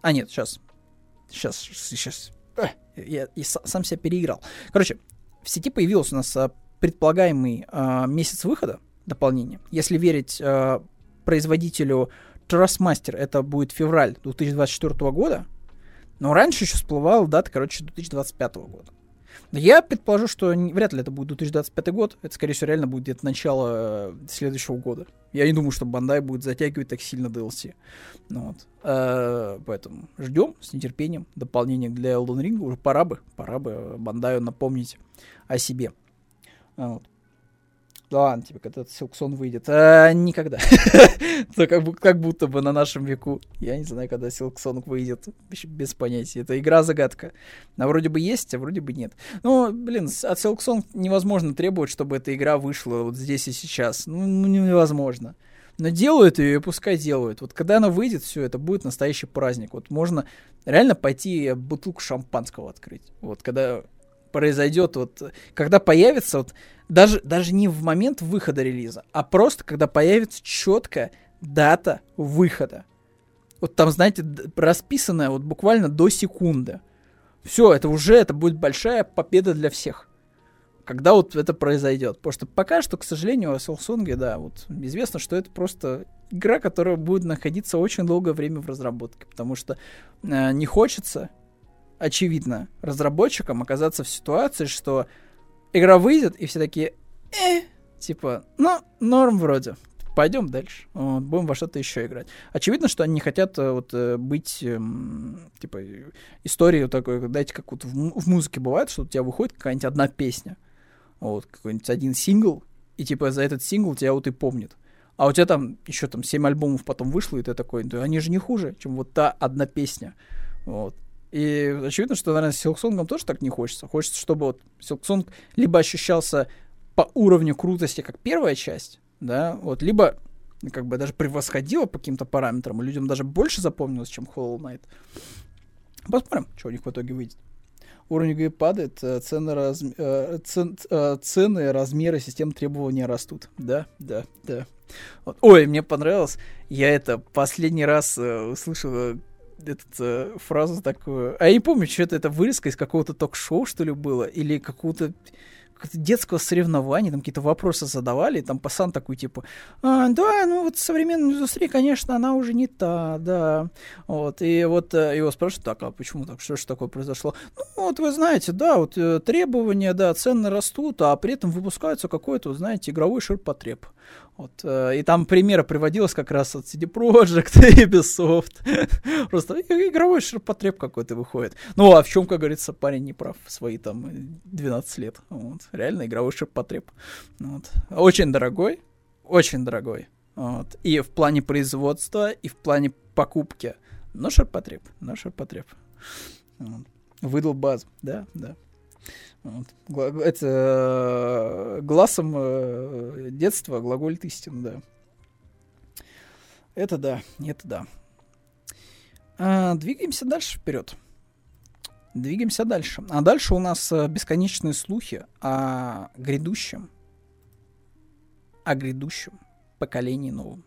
А, нет, сейчас. Сейчас, сейчас. Я, я сам себя переиграл. Короче, в сети появился у нас э, предполагаемый э, месяц выхода дополнения. Если верить э, производителю Trustmaster это будет февраль 2024 года, но раньше еще всплывала дата, короче, 2025 года. Я предположу, что вряд ли это будет 2025 год. Это, скорее всего, реально будет где-то начало э, следующего года. Я не думаю, что Бандай будет затягивать так сильно DLC. Ну, вот. э, поэтому ждем с нетерпением дополнения для Elden Ring. Уже пора бы, пора бы Бандаю напомнить о себе. Вот. Ладно, тебе, когда Силксон выйдет. А, никогда. То как, как будто бы на нашем веку. Я не знаю, когда Силксон выйдет. Без понятия. Это игра-загадка. А вроде бы есть, а вроде бы нет. Ну, блин, от Силксон невозможно требовать, чтобы эта игра вышла вот здесь и сейчас. Ну, ну невозможно. Но делают ее, и пускай делают. Вот когда она выйдет, все, это будет настоящий праздник. Вот можно реально пойти бутылку шампанского открыть. Вот когда произойдет, вот когда появится вот даже, даже не в момент выхода релиза, а просто когда появится четкая дата выхода. Вот там, знаете, расписанная вот буквально до секунды. Все, это уже, это будет большая победа для всех. Когда вот это произойдет. Потому что пока что, к сожалению, о Silksong, да, вот известно, что это просто игра, которая будет находиться очень долгое время в разработке. Потому что э, не хочется, очевидно, разработчикам оказаться в ситуации, что игра выйдет, и все такие, э, типа, ну, норм вроде. пойдем дальше. Вот, будем во что-то еще играть. Очевидно, что они не хотят э, вот э, быть, эм, типа, историей такой, знаете, как вот в, в музыке бывает, что у тебя выходит какая-нибудь одна песня, вот, какой-нибудь один сингл, и типа за этот сингл тебя вот и помнит. А у тебя там еще там 7 альбомов потом вышло, и ты такой, да они же не хуже, чем вот та одна песня. Вот. И очевидно, что, наверное, с Silksong тоже так не хочется. Хочется, чтобы вот Silksong либо ощущался по уровню крутости, как первая часть, да, вот, либо как бы даже превосходила по каким-то параметрам, и людям даже больше запомнилось, чем Hollow Knight. Посмотрим, что у них в итоге выйдет. Уровень игры падает, э, цены, раз... Э. Э, цены, размеры, систем требования растут. Да, да, да. Вот. Ой, мне понравилось. Я это последний раз услышал этот, э, фразу такую. А я не помню, что это, это вырезка из какого-то ток-шоу, что ли, было, или какого-то детского соревнования, там какие-то вопросы задавали, и там пасан такой, типа, а, да, ну вот современная индустрия, конечно, она уже не та, да. Вот, и вот э, его спрашивают, так, а почему так, что же такое произошло? Ну, вот вы знаете, да, вот э, требования, да, цены растут, а при этом выпускается какой-то, вот, знаете, игровой ширпотреб. Вот, э, и там примеры приводилось как раз от CD Projekt, Ubisoft. Просто игровой ширпотреб какой-то выходит. Ну, а в чем, как говорится, парень не прав свои там 12 лет. Вот, реально игровой ширпотреб. Вот. Очень дорогой, очень дорогой. Вот. И в плане производства, и в плане покупки. Но ширпотреб, но ширпотреб. Вот. Выдал базу, да, да. Вот. Это глазом э, детства глаголит истину, да. Это да, это да. А, двигаемся дальше вперед. Двигаемся дальше. А дальше у нас э, бесконечные слухи о грядущем, о грядущем поколении новом.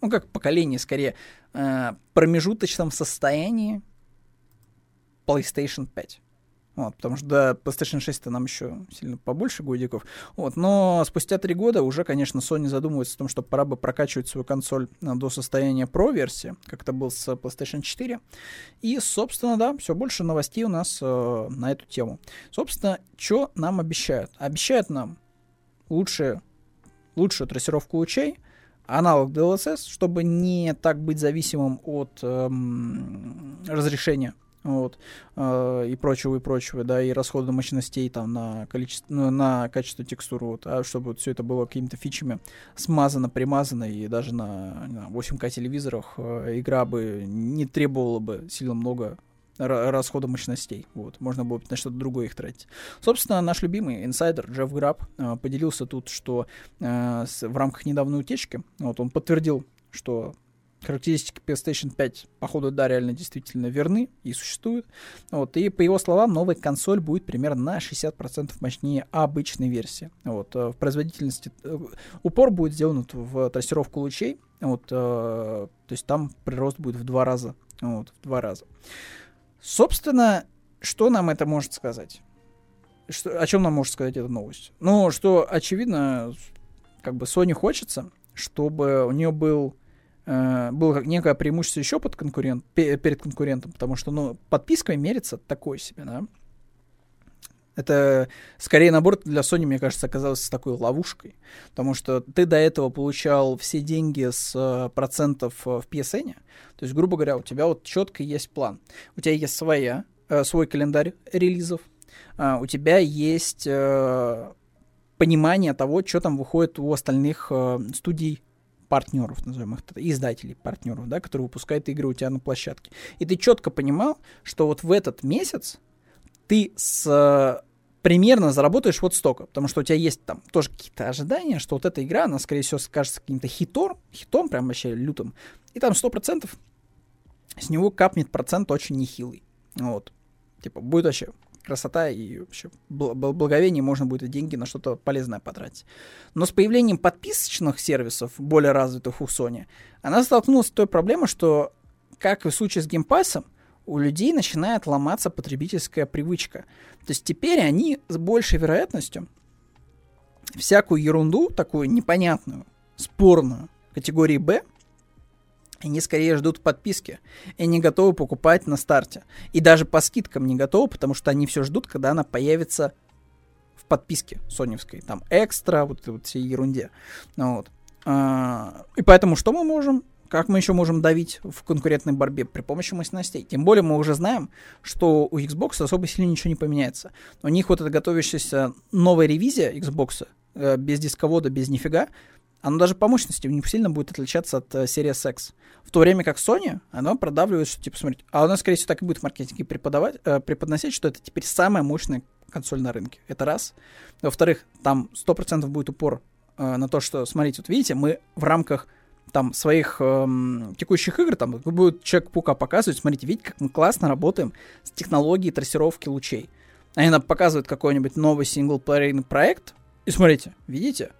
Ну, как поколение, скорее, э, промежуточном состоянии PlayStation 5. Вот, потому что до PlayStation 6 нам еще сильно побольше годиков. Вот, но спустя три года уже, конечно, Sony задумывается о том, что пора бы прокачивать свою консоль э, до состояния Pro-версии, как это был с PlayStation 4. И, собственно, да, все больше новостей у нас э, на эту тему. Собственно, что нам обещают? Обещают нам лучшие, лучшую трассировку лучей, аналог DLSS, чтобы не так быть зависимым от эм, разрешения вот, э, и прочего, и прочего, да, и расхода мощностей там на количество, ну, на качество текстур, вот, а чтобы вот все это было какими-то фичами смазано, примазано, и даже на, на 8К телевизорах э, игра бы не требовала бы сильно много расхода мощностей. Вот. Можно было бы на что-то другое их тратить. Собственно, наш любимый инсайдер Джефф Граб э, поделился тут, что э, с, в рамках недавней утечки вот, он подтвердил, что характеристики PlayStation 5, походу, да, реально действительно верны и существуют. Вот, и по его словам, новая консоль будет примерно на 60% мощнее обычной версии. Вот, э, в производительности э, упор будет сделан в трассировку лучей, вот, э, то есть там прирост будет в два раза. Вот, в два раза. Собственно, что нам это может сказать? Что, о чем нам может сказать эта новость? Ну, что, очевидно, как бы Sony хочется, чтобы у нее был э, было как некое преимущество еще под конкурент, перед конкурентом, потому что, ну, подпиской мерится такое себе, да. Это скорее набор для Sony, мне кажется, оказался такой ловушкой. Потому что ты до этого получал все деньги с э, процентов э, в PSN. То есть, грубо говоря, у тебя вот четко есть план. У тебя есть своя, э, свой календарь релизов. Э, у тебя есть понимание того, что там выходит у остальных студий партнеров, назовем их, издателей партнеров, да, которые выпускают игры у тебя на площадке. И ты четко понимал, что вот в этот месяц ты с примерно заработаешь вот столько, потому что у тебя есть там тоже какие-то ожидания, что вот эта игра, она, скорее всего, кажется каким-то хитом, хитом прям вообще лютым, и там 100% с него капнет процент очень нехилый. Вот. Типа, будет вообще красота и вообще благовение, можно будет деньги на что-то полезное потратить. Но с появлением подписочных сервисов, более развитых у Sony, она столкнулась с той проблемой, что, как и в случае с геймпасом, у людей начинает ломаться потребительская привычка. То есть теперь они с большей вероятностью всякую ерунду, такую непонятную, спорную, категории Б, они скорее ждут подписки и не готовы покупать на старте. И даже по скидкам не готовы, потому что они все ждут, когда она появится в подписке соневской. Там экстра, вот, вот всей ерунде. Вот. А, и поэтому что мы можем? Как мы еще можем давить в конкурентной борьбе при помощи мощностей? Тем более мы уже знаем, что у Xbox особо сильно ничего не поменяется. У них вот эта готовящаяся новая ревизия Xbox, э, без дисковода, без нифига, оно даже по мощности не сильно будет отличаться от э, Series X. В то время как Sony, оно продавливает, что типа, смотрите, а оно, скорее всего, так и будет в маркетинге преподавать, э, преподносить, что это теперь самая мощная консоль на рынке. Это раз. Во-вторых, там 100% будет упор э, на то, что, смотрите, вот видите, мы в рамках там своих эм, текущих игр, там будет человек Пука показывать, смотрите, видите, как мы классно работаем с технологией трассировки лучей. Они нам показывают какой-нибудь новый синглплеерный проект, и смотрите, видите,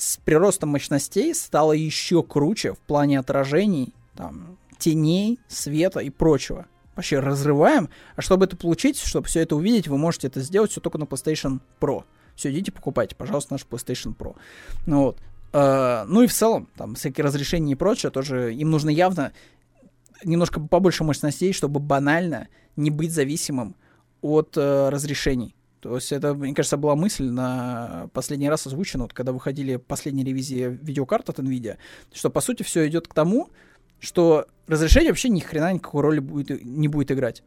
с приростом мощностей стало еще круче в плане отражений, там, теней, света и прочего. Вообще разрываем. А чтобы это получить, чтобы все это увидеть, вы можете это сделать все только на PlayStation Pro. Все, идите покупайте, пожалуйста, наш PlayStation Pro. Ну вот. Э, ну и в целом, там, всякие разрешения и прочее, тоже им нужно явно немножко побольше мощностей, чтобы банально не быть зависимым от э, разрешений. То есть это, мне кажется, была мысль на последний раз озвучена, вот когда выходили последние ревизии видеокарт от NVIDIA, что, по сути, все идет к тому, что разрешение вообще ни хрена никакой роли будет, не будет играть.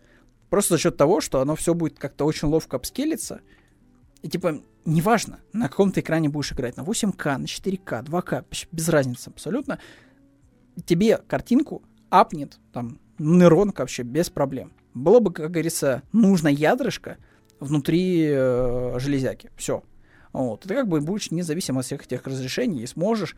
Просто за счет того, что оно все будет как-то очень ловко обскелиться. И типа, неважно, на каком ты экране будешь играть, на 8К, на 4К, 2К, без разницы абсолютно. Тебе картинку апнет, там, нейронка вообще без проблем. Было бы, как говорится, нужно ядрышко, внутри э, железяки. Все. Вот. Ты как бы будешь независим от всех этих разрешений и сможешь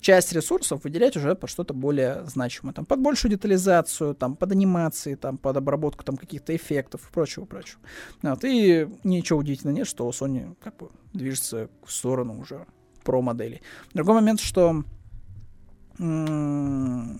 часть ресурсов выделять уже под что-то более значимое. Там, под большую детализацию, там, под анимации, там, под обработку там, каких-то эффектов и прочего, прочего. Вот. И ничего удивительного нет, что Sony как бы движется в сторону уже про моделей. Другой момент, что м-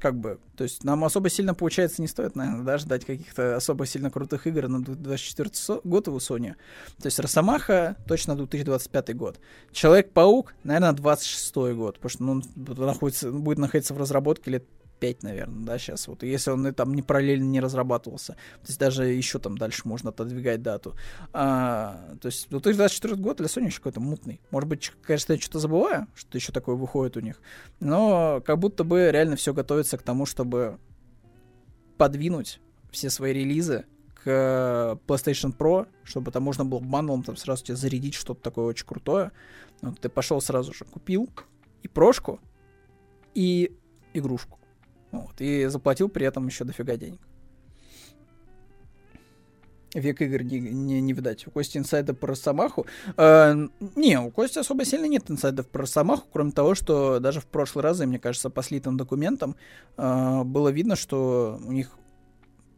как бы, то есть нам особо сильно, получается, не стоит, наверное, да, ждать каких-то особо сильно крутых игр на 2024 год у Sony. То есть Росомаха точно 2025 год. Человек-паук, наверное, 26 год, потому что ну, находится, будет находиться в разработке лет 5, наверное, да, сейчас. Вот, если он и там не параллельно не разрабатывался. То есть даже еще там дальше можно отодвигать дату. А, то есть 2024 год для Sony еще какой-то мутный. Может быть, конечно, я что-то забываю, что еще такое выходит у них. Но как будто бы реально все готовится к тому, чтобы подвинуть все свои релизы к PlayStation Pro, чтобы там можно было бандлом там сразу тебе зарядить что-то такое очень крутое. Вот ты пошел сразу же, купил и прошку, и игрушку. Вот, и заплатил при этом еще дофига денег. Век игр не, не, не видать. У Кости инсайда про Росомаху. Э, не, у Кости особо сильно нет инсайдов про Росомаху, кроме того, что даже в прошлый раз, мне кажется, по слитым документам э, было видно, что у них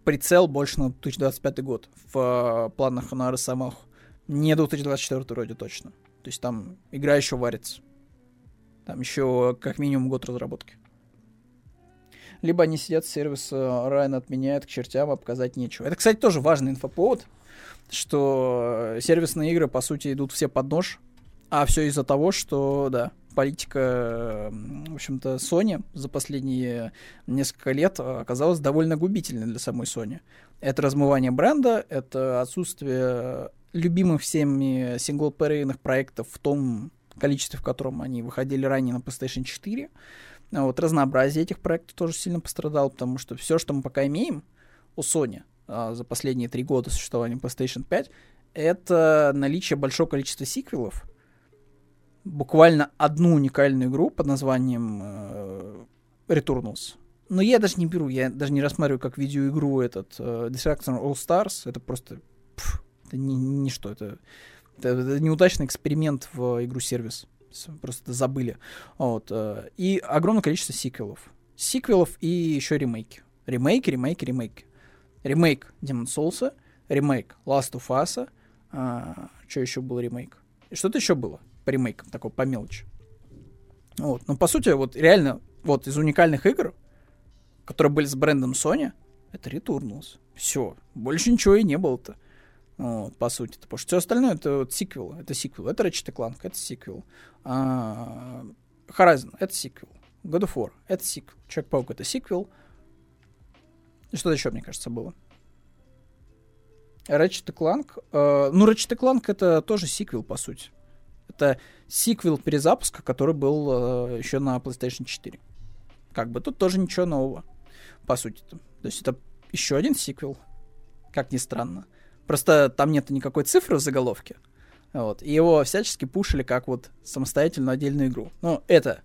прицел больше на 2025 год в э, планах на Росомаху. Не 2024 вроде точно. То есть там игра еще варится. Там еще как минимум год разработки либо они сидят, сервис Райан отменяют к чертям, а показать нечего. Это, кстати, тоже важный инфоповод, что сервисные игры, по сути, идут все под нож, а все из-за того, что, да, политика, в общем-то, Sony за последние несколько лет оказалась довольно губительной для самой Sony. Это размывание бренда, это отсутствие любимых всеми синглплеерных проектов в том количестве, в котором они выходили ранее на PlayStation 4. А вот разнообразие этих проектов тоже сильно пострадало, потому что все, что мы пока имеем у Sony а, за последние три года существования PlayStation 5, это наличие большого количества сиквелов, буквально одну уникальную игру под названием э, Returnals. Но я даже не беру, я даже не рассматриваю как видеоигру этот э, Destruction All Stars. Это просто пф, это не, не что, это, это, это неудачный эксперимент в игру-сервис просто забыли. Вот. Э, и огромное количество сиквелов. Сиквелов и еще ремейки. Ремейки, ремейки, ремейки. Ремейк Demon Souls, ремейк Last of Us, а, что еще был ремейк? Что-то еще было по ремейкам, такое по мелочи. Вот. Но по сути, вот реально, вот из уникальных игр, которые были с брендом Sony, это Returnals. Все. Больше ничего и не было-то. Вот, по сути. Потому что все остальное это вот сиквел. Это сиквел. Это Ratchet Clank, это сиквел. А, Horizon, это сиквел. God of War, это сиквел. Человек-паук, это сиквел. И что-то еще, мне кажется, было. Ratchet Clank. Э, ну, Ratchet Clank это тоже сиквел, по сути. Это сиквел перезапуска, который был э, еще на PlayStation 4. Как бы тут тоже ничего нового, по сути. -то. То есть это еще один сиквел, как ни странно. Просто там нет никакой цифры в заголовке. Вот. И его всячески пушили как вот самостоятельную отдельную игру. Ну, это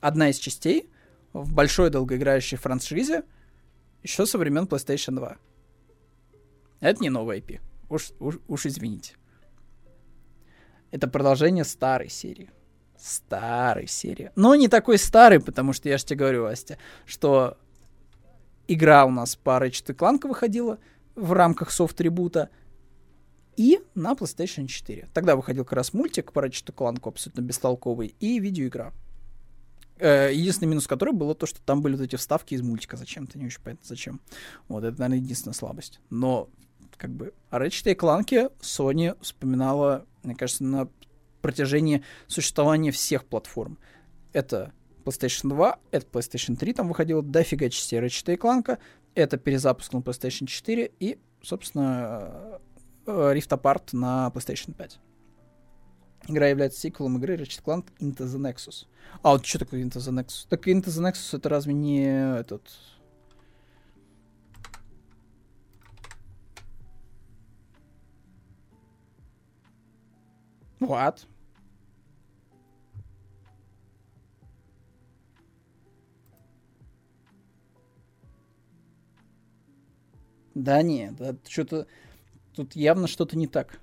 одна из частей в большой долгоиграющей франшизе еще со времен PlayStation 2. Это не новый IP. Уж, уж, уж извините. Это продолжение старой серии. Старой серии. Но не такой старый, потому что я же тебе говорю, Астя, что игра у нас по Ratchet Clank выходила в рамках софт-трибута и на PlayStation 4. Тогда выходил как раз мультик Ratchet Clank, абсолютно бестолковый, и видеоигра. Э, единственный минус которой было то, что там были вот эти вставки из мультика зачем-то, не очень понятно зачем. Вот, это, наверное, единственная слабость. Но, как бы, о Ratchet Clank Sony вспоминала, мне кажется, на протяжении существования всех платформ. Это PlayStation 2, это PlayStation 3, там выходило дофига частей Ratchet Clank, это перезапуск на PlayStation 4 и, собственно, э, Rift Apart на PlayStation 5. Игра является сиквелом игры Ratchet Clank Into the Nexus. А вот что такое Into the Nexus? Так Into the Nexus это разве не этот... What? Да нет, да, что-то... Тут явно что-то не так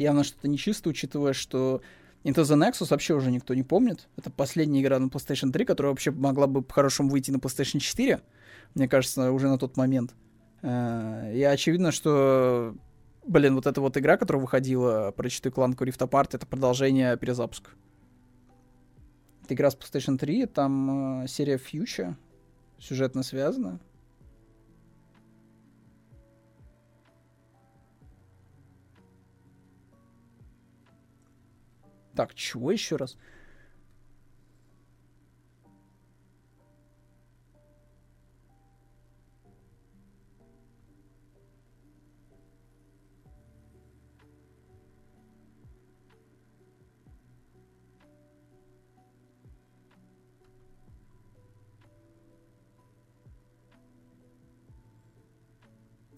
явно что-то нечисто, учитывая, что Into the Nexus вообще уже никто не помнит. Это последняя игра на PlayStation 3, которая вообще могла бы по-хорошему выйти на PlayStation 4, мне кажется, уже на тот момент. Э, и очевидно, что, блин, вот эта вот игра, которая выходила про четыре кланку Rift Apart, это продолжение перезапуска. Это игра с PlayStation 3, там э, серия Future, сюжетно связана. Так, чего еще раз?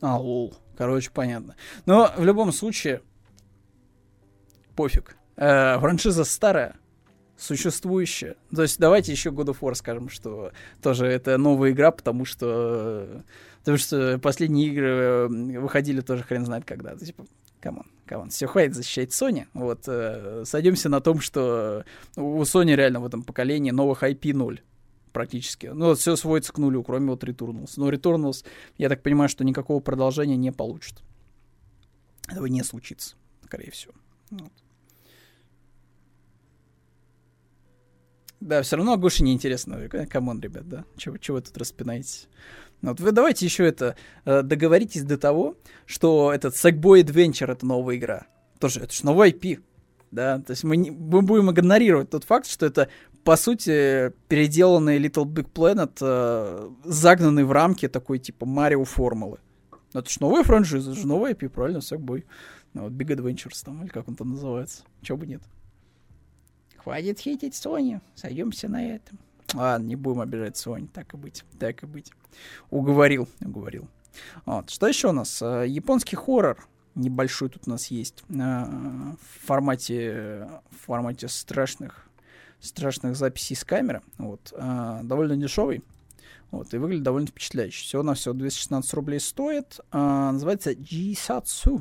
А, lol. Короче, понятно. Но в любом случае, пофиг. Э, франшиза старая, существующая. То есть давайте еще God of War скажем, что тоже это новая игра, потому что потому что последние игры э, выходили тоже хрен знает когда. То, типа, come on, come on, все, хватит защищать Sony. Вот, э, сойдемся на том, что у Sony реально в этом поколении новых IP ноль практически. Ну, вот все сводится к нулю, кроме вот Returnal. Но Returnal, я так понимаю, что никакого продолжения не получит. Этого не случится, скорее всего. Вот. Да, все равно Агуши неинтересно. Come on, ребят, да? Чего, чего вы тут распинаетесь? Ну вот вы давайте еще это э, договоритесь до того, что этот Sackboy Adventure это новая игра. Тоже, это же новый IP. Да, то есть мы, не, мы будем игнорировать тот факт, что это, по сути, переделанный Little Big Planet, э, загнанный в рамки такой, типа, Марио формулы. Но это же новая франшиза, это же новый IP, правильно, Sackboy. Ну, вот Big Adventures там, или как он там называется. Чего бы нет. Хватит хейтить Sony, сойдемся на этом. Ладно, не будем обижать Sony, так и быть, так и быть. Уговорил, уговорил. Вот. Что еще у нас? Э, японский хоррор небольшой тут у нас есть э, в формате, в формате страшных, страшных записей с камеры. Вот. Э, довольно дешевый. Вот, и выглядит довольно впечатляюще. Всего на все 216 рублей стоит. называется Jisatsu.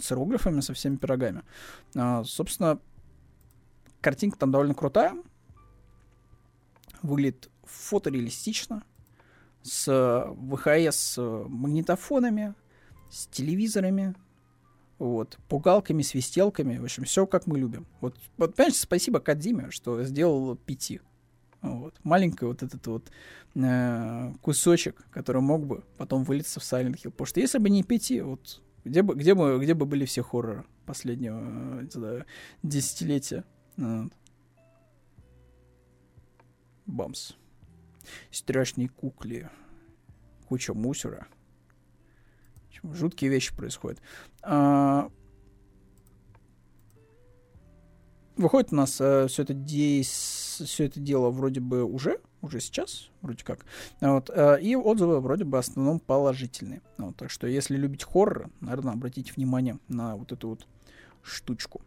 С иероглифами, со всеми пирогами. собственно, Картинка там довольно крутая. Выглядит фотореалистично. С ВХС магнитофонами, с телевизорами, вот, пугалками, свистелками, в общем, все как мы любим. Вот, вот понимаешь, спасибо Кадзиме, что сделал пяти. Вот. Маленький вот этот вот э, кусочек, который мог бы потом вылиться в Silent Hill. Потому что если бы не пяти, вот где бы, где бы, где бы были все хорроры последнего э, десятилетия? Бамс. Страшные кукли. Куча мусора. Жуткие вещи происходят. А... выходит у нас э, все это все это дело вроде бы уже, уже сейчас, вроде как. Вот, э, и отзывы вроде бы в основном положительные. Вот, так что если любите хоррор, наверное, обратите внимание на вот эту вот штучку.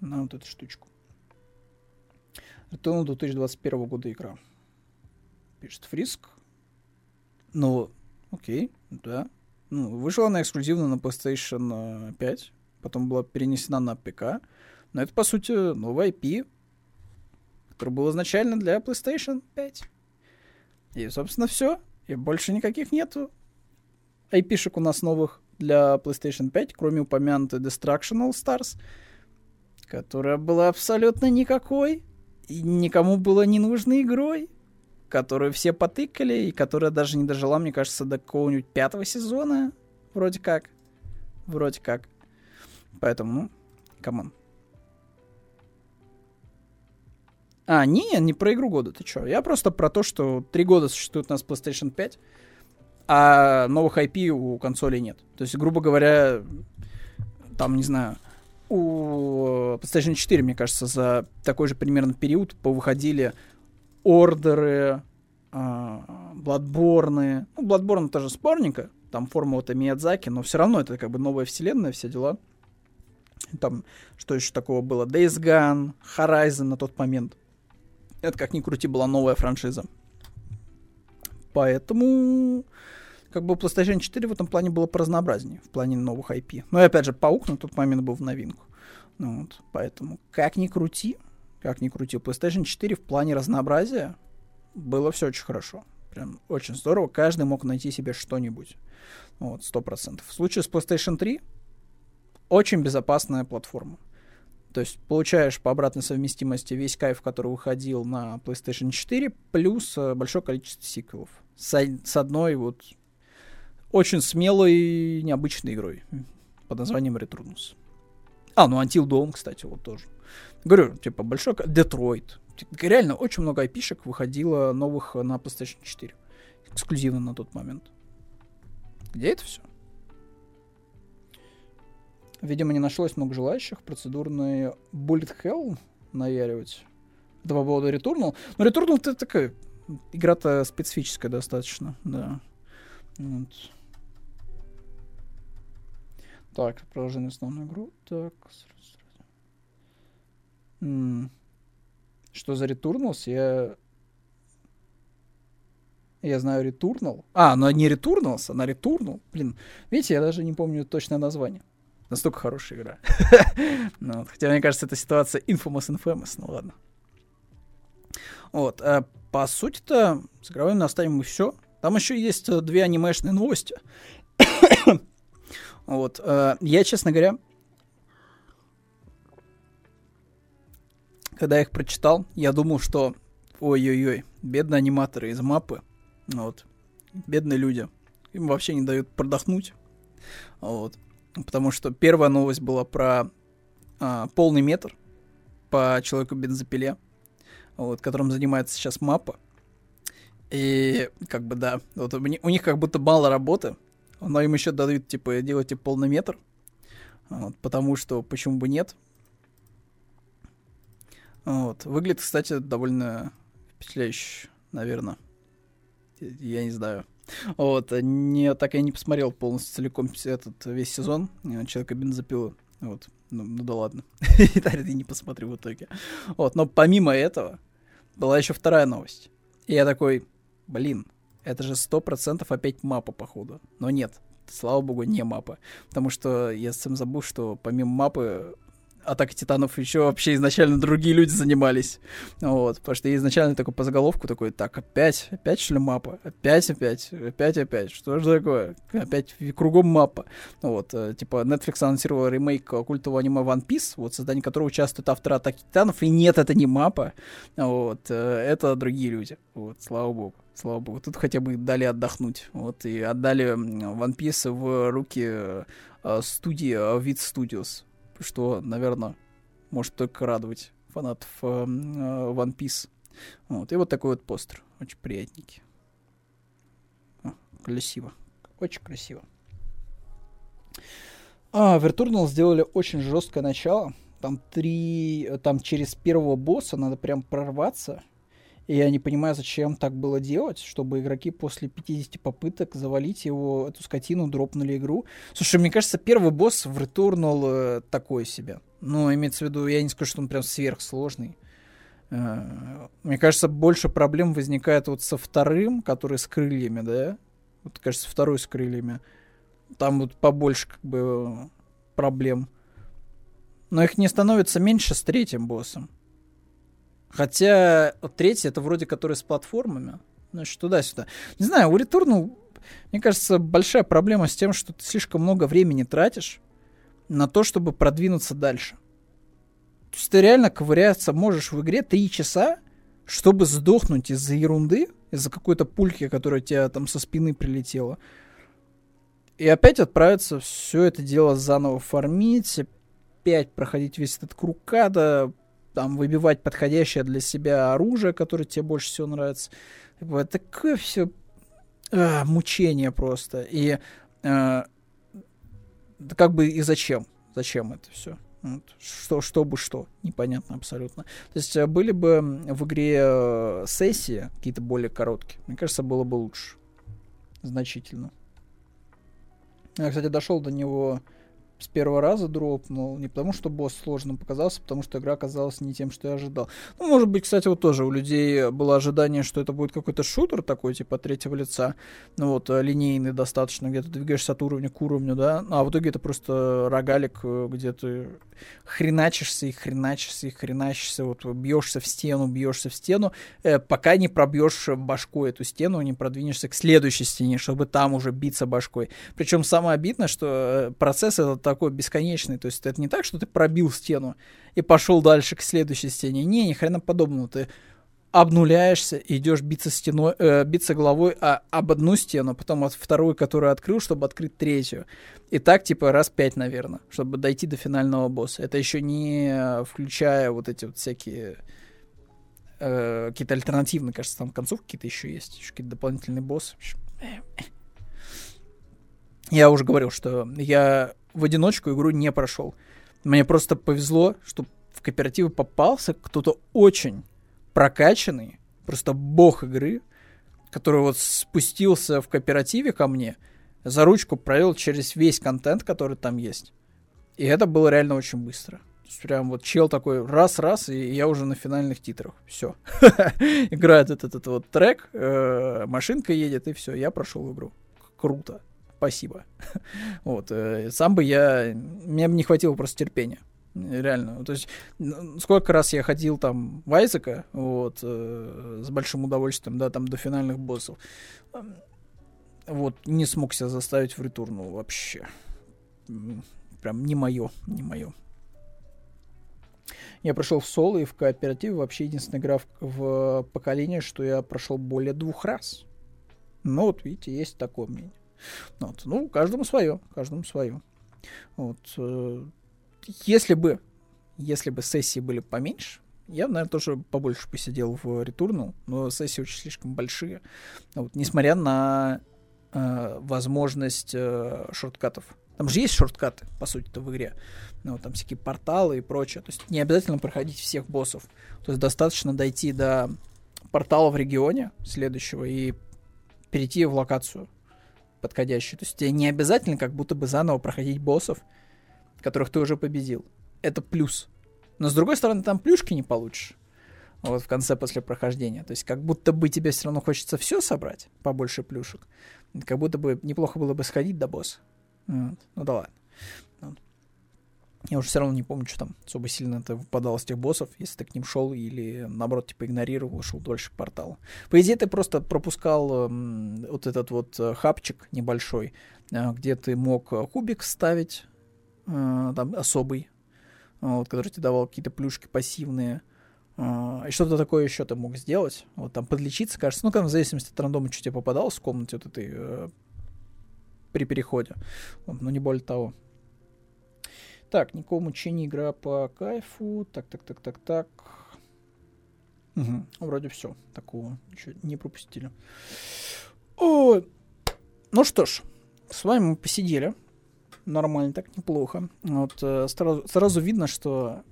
На вот эту штучку. Это 2021 года игра. Пишет Фриск. Ну, окей, да. Ну, вышла она эксклюзивно на PlayStation 5, потом была перенесена на ПК. Но это, по сути, новый IP, который был изначально для PlayStation 5. И, собственно, все. И больше никаких нету IP-шек у нас новых для PlayStation 5, кроме упомянутой Destruction All Stars, которая была абсолютно никакой никому было не нужной игрой, которую все потыкали и которая даже не дожила, мне кажется, до какого-нибудь пятого сезона. Вроде как. Вроде как. Поэтому, ну, come on. А, не, не про игру года, ты чё? Я просто про то, что три года существует у нас PlayStation 5, а новых IP у консолей нет. То есть, грубо говоря, там, не знаю, у PlayStation 4, мне кажется, за такой же примерно период повыходили ордеры, Бладборны. Ну, Bloodborne тоже спорненько, там формула-то Миядзаки, но все равно это как бы новая вселенная, все дела. Там, что еще такого было? Days Gone, Horizon на тот момент. Это, как ни крути, была новая франшиза. Поэтому, как бы PlayStation 4 в этом плане было поразнообразнее, в плане новых IP. Но и опять же, Паук на тот момент был в новинку. Ну, вот, поэтому, как ни крути, как ни крути, PlayStation 4 в плане разнообразия было все очень хорошо. Прям очень здорово. Каждый мог найти себе что-нибудь. Вот, сто процентов. В случае с PlayStation 3 очень безопасная платформа. То есть получаешь по обратной совместимости весь кайф, который выходил на PlayStation 4, плюс э, большое количество сиквелов. С, с одной вот очень смелой и необычной игрой под названием Returnus. А, ну Until Dawn, кстати, вот тоже. Говорю, типа, большой... Детройт. Реально, очень много айпишек выходило новых на PlayStation 4. Эксклюзивно на тот момент. Где это все? Видимо, не нашлось много желающих процедурный Bullet Hell наяривать. По поводу Returnal. Но Returnal это такая игра-то специфическая достаточно, да. Вот. Так, продолжение основную игру. Так, сразу. М-м. Что за Returnals? Я... Я знаю Returnal. А, но не Returnals, а на Returnal. Блин, видите, я даже не помню точное название. Настолько хорошая игра. ну, вот, хотя, мне кажется, эта ситуация infamous infamous, ну ладно. Вот, а, по сути-то, с игровым наставим мы все. Там еще есть э, две анимешные новости. Вот, а, я, честно говоря, когда я их прочитал, я думал, что ой-ой-ой, бедные аниматоры из мапы, вот, бедные люди, им вообще не дают продохнуть, вот. Потому что первая новость была про а, полный метр по человеку бензопиле, вот, которым занимается сейчас мапа. И как бы да, вот у них как будто мало работы, но им еще дают, типа, делайте полный метр. Вот, потому что почему бы нет. Вот. Выглядит, кстати, довольно впечатляюще, наверное. Я не знаю. Вот, не, так я не посмотрел полностью целиком этот весь сезон э, Человека бензопилы. Вот, ну, ну да ладно. И не посмотрю в итоге. Вот, но помимо этого была еще вторая новость. И я такой, блин, это же сто процентов опять мапа, походу. Но нет, слава богу, не мапа. Потому что я совсем забыл, что помимо мапы Атака Титанов еще вообще изначально другие люди занимались. Вот, потому что я изначально такой по заголовку такой, так, опять, опять что ли мапа? Опять, опять, опять, опять, что же такое? Опять кругом мапа. Вот, э, типа, Netflix анонсировал ремейк культового аниме One Piece, вот, создание которого участвует автор Атаки Титанов, и нет, это не мапа, вот, э, это другие люди, вот, слава богу. Слава богу, тут хотя бы дали отдохнуть. Вот, и отдали One Piece в руки э, студии Wit Studios что, наверное, может только радовать фанатов э, э, One Piece. Вот. И вот такой вот постер. Очень приятненький. Красиво. Очень красиво. А, в Returnal сделали очень жесткое начало. там три, там через первого босса надо прям прорваться. И я не понимаю, зачем так было делать, чтобы игроки после 50 попыток завалить его, эту скотину, дропнули игру. Слушай, мне кажется, первый босс в Returnal э, такой себе. Ну, имеется в виду, я не скажу, что он прям сверхсложный. Э, мне кажется, больше проблем возникает вот со вторым, который с крыльями, да? Вот, кажется, второй с крыльями. Там вот побольше как бы проблем. Но их не становится меньше с третьим боссом. Хотя третий это вроде который с платформами. Значит, туда-сюда. Не знаю, у Returnal, мне кажется, большая проблема с тем, что ты слишком много времени тратишь на то, чтобы продвинуться дальше. То есть ты реально ковыряться можешь в игре 3 часа, чтобы сдохнуть из-за ерунды, из-за какой-то пульки, которая тебя там со спины прилетела. И опять отправиться все это дело заново фармить, опять проходить весь этот круг ада, там, выбивать подходящее для себя оружие, которое тебе больше всего нравится. Это такое все а, мучение просто. И а, как бы и зачем? Зачем это все? Вот. Что, чтобы что, непонятно абсолютно. То есть э, были бы в игре э, сессии какие-то более короткие, мне кажется, было бы лучше. Значительно. Я, кстати, дошел до него с первого раза дропнул. Не потому, что босс сложным показался, потому что игра оказалась не тем, что я ожидал. Ну, может быть, кстати, вот тоже у людей было ожидание, что это будет какой-то шутер такой, типа третьего лица. Ну вот, э, линейный достаточно, где ты двигаешься от уровня к уровню, да. А в итоге это просто рогалик, э, где ты хреначишься и хреначишься и хреначишься, вот бьешься в стену, бьешься в стену, э, пока не пробьешь башку эту стену, не продвинешься к следующей стене, чтобы там уже биться башкой. Причем самое обидное, что э, процесс этот такой бесконечный, то есть это не так, что ты пробил стену и пошел дальше к следующей стене. Не, ни хрена подобного. Ты обнуляешься идешь биться стеной, э, биться головой а, об одну стену, потом от вторую, которую открыл, чтобы открыть третью. И так, типа, раз пять, наверное, чтобы дойти до финального босса. Это еще не включая вот эти вот всякие э, какие-то альтернативные, кажется, там концовки какие-то еще есть, еще какие-то дополнительные боссы. Я уже говорил, что я в одиночку игру не прошел. Мне просто повезло, что в кооперативы попался кто-то очень прокачанный, просто бог игры, который вот спустился в кооперативе ко мне, за ручку провел через весь контент, который там есть. И это было реально очень быстро. То есть прям вот чел такой раз-раз, и я уже на финальных титрах. Все. Играет этот, этот вот трек, э, машинка едет, и все, я прошел игру. Круто. Спасибо. вот. Э, сам бы я... Мне бы не хватило просто терпения. Реально. То есть, сколько раз я ходил там в Айзека, вот, э, с большим удовольствием, да, там до финальных боссов. Вот, не смог себя заставить в ретурну вообще. Прям не мое, не мое. Я прошел в соло и в кооперативе. Вообще единственная игра в, в поколение, что я прошел более двух раз. Ну, вот, видите, есть такое мнение. Вот. Ну, каждому свое, каждому свое. Вот. Э, если бы, если бы сессии были поменьше, я, наверное, тоже побольше посидел в ретурну, но сессии очень слишком большие. Вот, несмотря на э, возможность э, шорткатов. Там же есть шорткаты, по сути-то, в игре. Ну, там всякие порталы и прочее. То есть не обязательно проходить всех боссов. То есть достаточно дойти до портала в регионе следующего и перейти в локацию подходящую. То есть тебе не обязательно как будто бы заново проходить боссов, которых ты уже победил. Это плюс. Но с другой стороны, там плюшки не получишь. Вот в конце после прохождения. То есть как будто бы тебе все равно хочется все собрать, побольше плюшек. Как будто бы неплохо было бы сходить до босса. Вот. Ну да ладно. Я уже все равно не помню, что там особо сильно это выпадало с тех боссов, если ты к ним шел или, наоборот, типа игнорировал, шел дольше к порталу. По идее, ты просто пропускал э, вот этот вот э, хапчик небольшой, э, где ты мог кубик ставить, э, там особый, вот, который тебе давал какие-то плюшки пассивные. И что-то такое еще ты мог сделать. Вот там подлечиться, кажется. Ну, там в зависимости от рандома, что тебе попадалось в комнате вот этой при переходе. Вот, но не более того. Так, никакого мучения, игра по кайфу. Так, так, так, так, так. Угу, вроде все. Такого ничего не пропустили. О, ну что ж, с вами мы посидели нормально, так неплохо. Вот э, сразу, сразу видно, что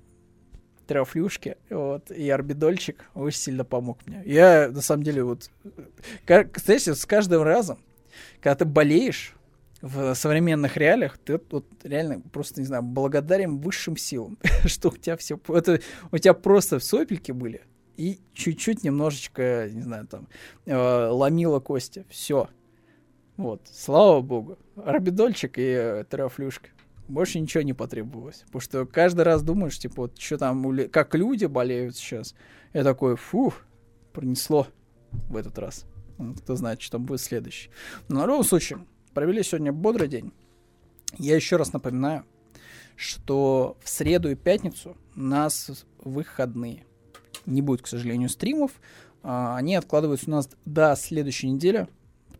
трафлюшки, вот, и орбидольчик очень сильно помог мне. Я, на самом деле, вот, как, знаете, с каждым разом, когда ты болеешь в современных реалиях, ты вот реально просто, не знаю, благодарен высшим силам, что у тебя все, это, у тебя просто сопельки были, и чуть-чуть немножечко, не знаю, там, э, ломило кости, все. Вот, слава богу. Орбидольчик и э, трафлюшка. Больше ничего не потребовалось. Потому что каждый раз думаешь, типа, вот что там, как люди болеют сейчас. Я такой, фух, пронесло в этот раз. Вот, кто знает, что там будет следующий. Но на любом случае, провели сегодня бодрый день. Я еще раз напоминаю, что в среду и пятницу у нас выходные. Не будет, к сожалению, стримов. А, они откладываются у нас до следующей недели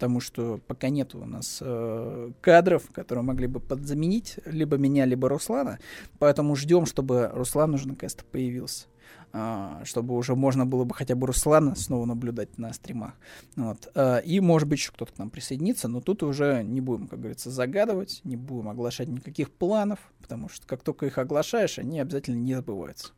потому что пока нет у нас э, кадров, которые могли бы подзаменить либо меня, либо Руслана, поэтому ждем, чтобы Руслан наконец-то появился. Uh, чтобы уже можно было бы хотя бы Руслана снова наблюдать на стримах. Вот. Uh, и, может быть, еще кто-то к нам присоединится, но тут уже не будем, как говорится, загадывать, не будем оглашать никаких планов, потому что как только их оглашаешь, они обязательно не забываются.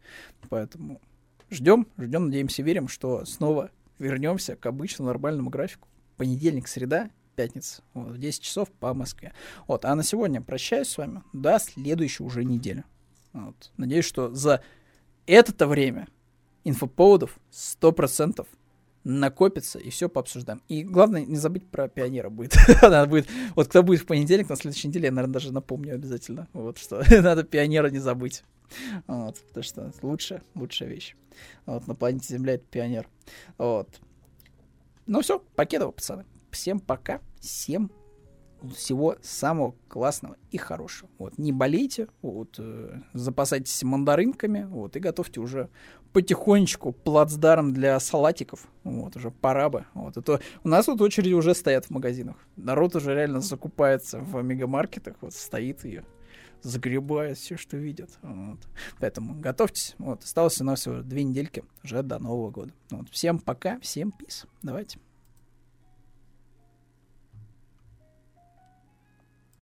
Поэтому ждем, ждем, надеемся, верим, что снова вернемся к обычному нормальному графику понедельник, среда, пятница, вот, в 10 часов по Москве. Вот, а на сегодня прощаюсь с вами до следующей уже недели. Вот. Надеюсь, что за это время инфоповодов 100% накопится и все пообсуждаем. И главное, не забыть про пионера будет. надо будет. Вот кто будет в понедельник, на следующей неделе, я, наверное, даже напомню обязательно. Вот что надо пионера не забыть. Вот, потому что лучшая, лучшая вещь. Вот, на планете Земля это пионер. Вот. Ну все, покедово, пацаны. Всем пока, всем всего самого классного и хорошего. Вот, не болейте, вот, э, запасайтесь мандаринками, вот, и готовьте уже потихонечку плацдарм для салатиков. Вот, уже пора бы. Вот, это у нас вот очереди уже стоят в магазинах. Народ уже реально закупается в мегамаркетах, вот, стоит ее загребает все, что видят. Вот. Поэтому готовьтесь. Вот. Осталось у нас всего две недельки уже до Нового года. Вот. Всем пока, всем пис. Давайте.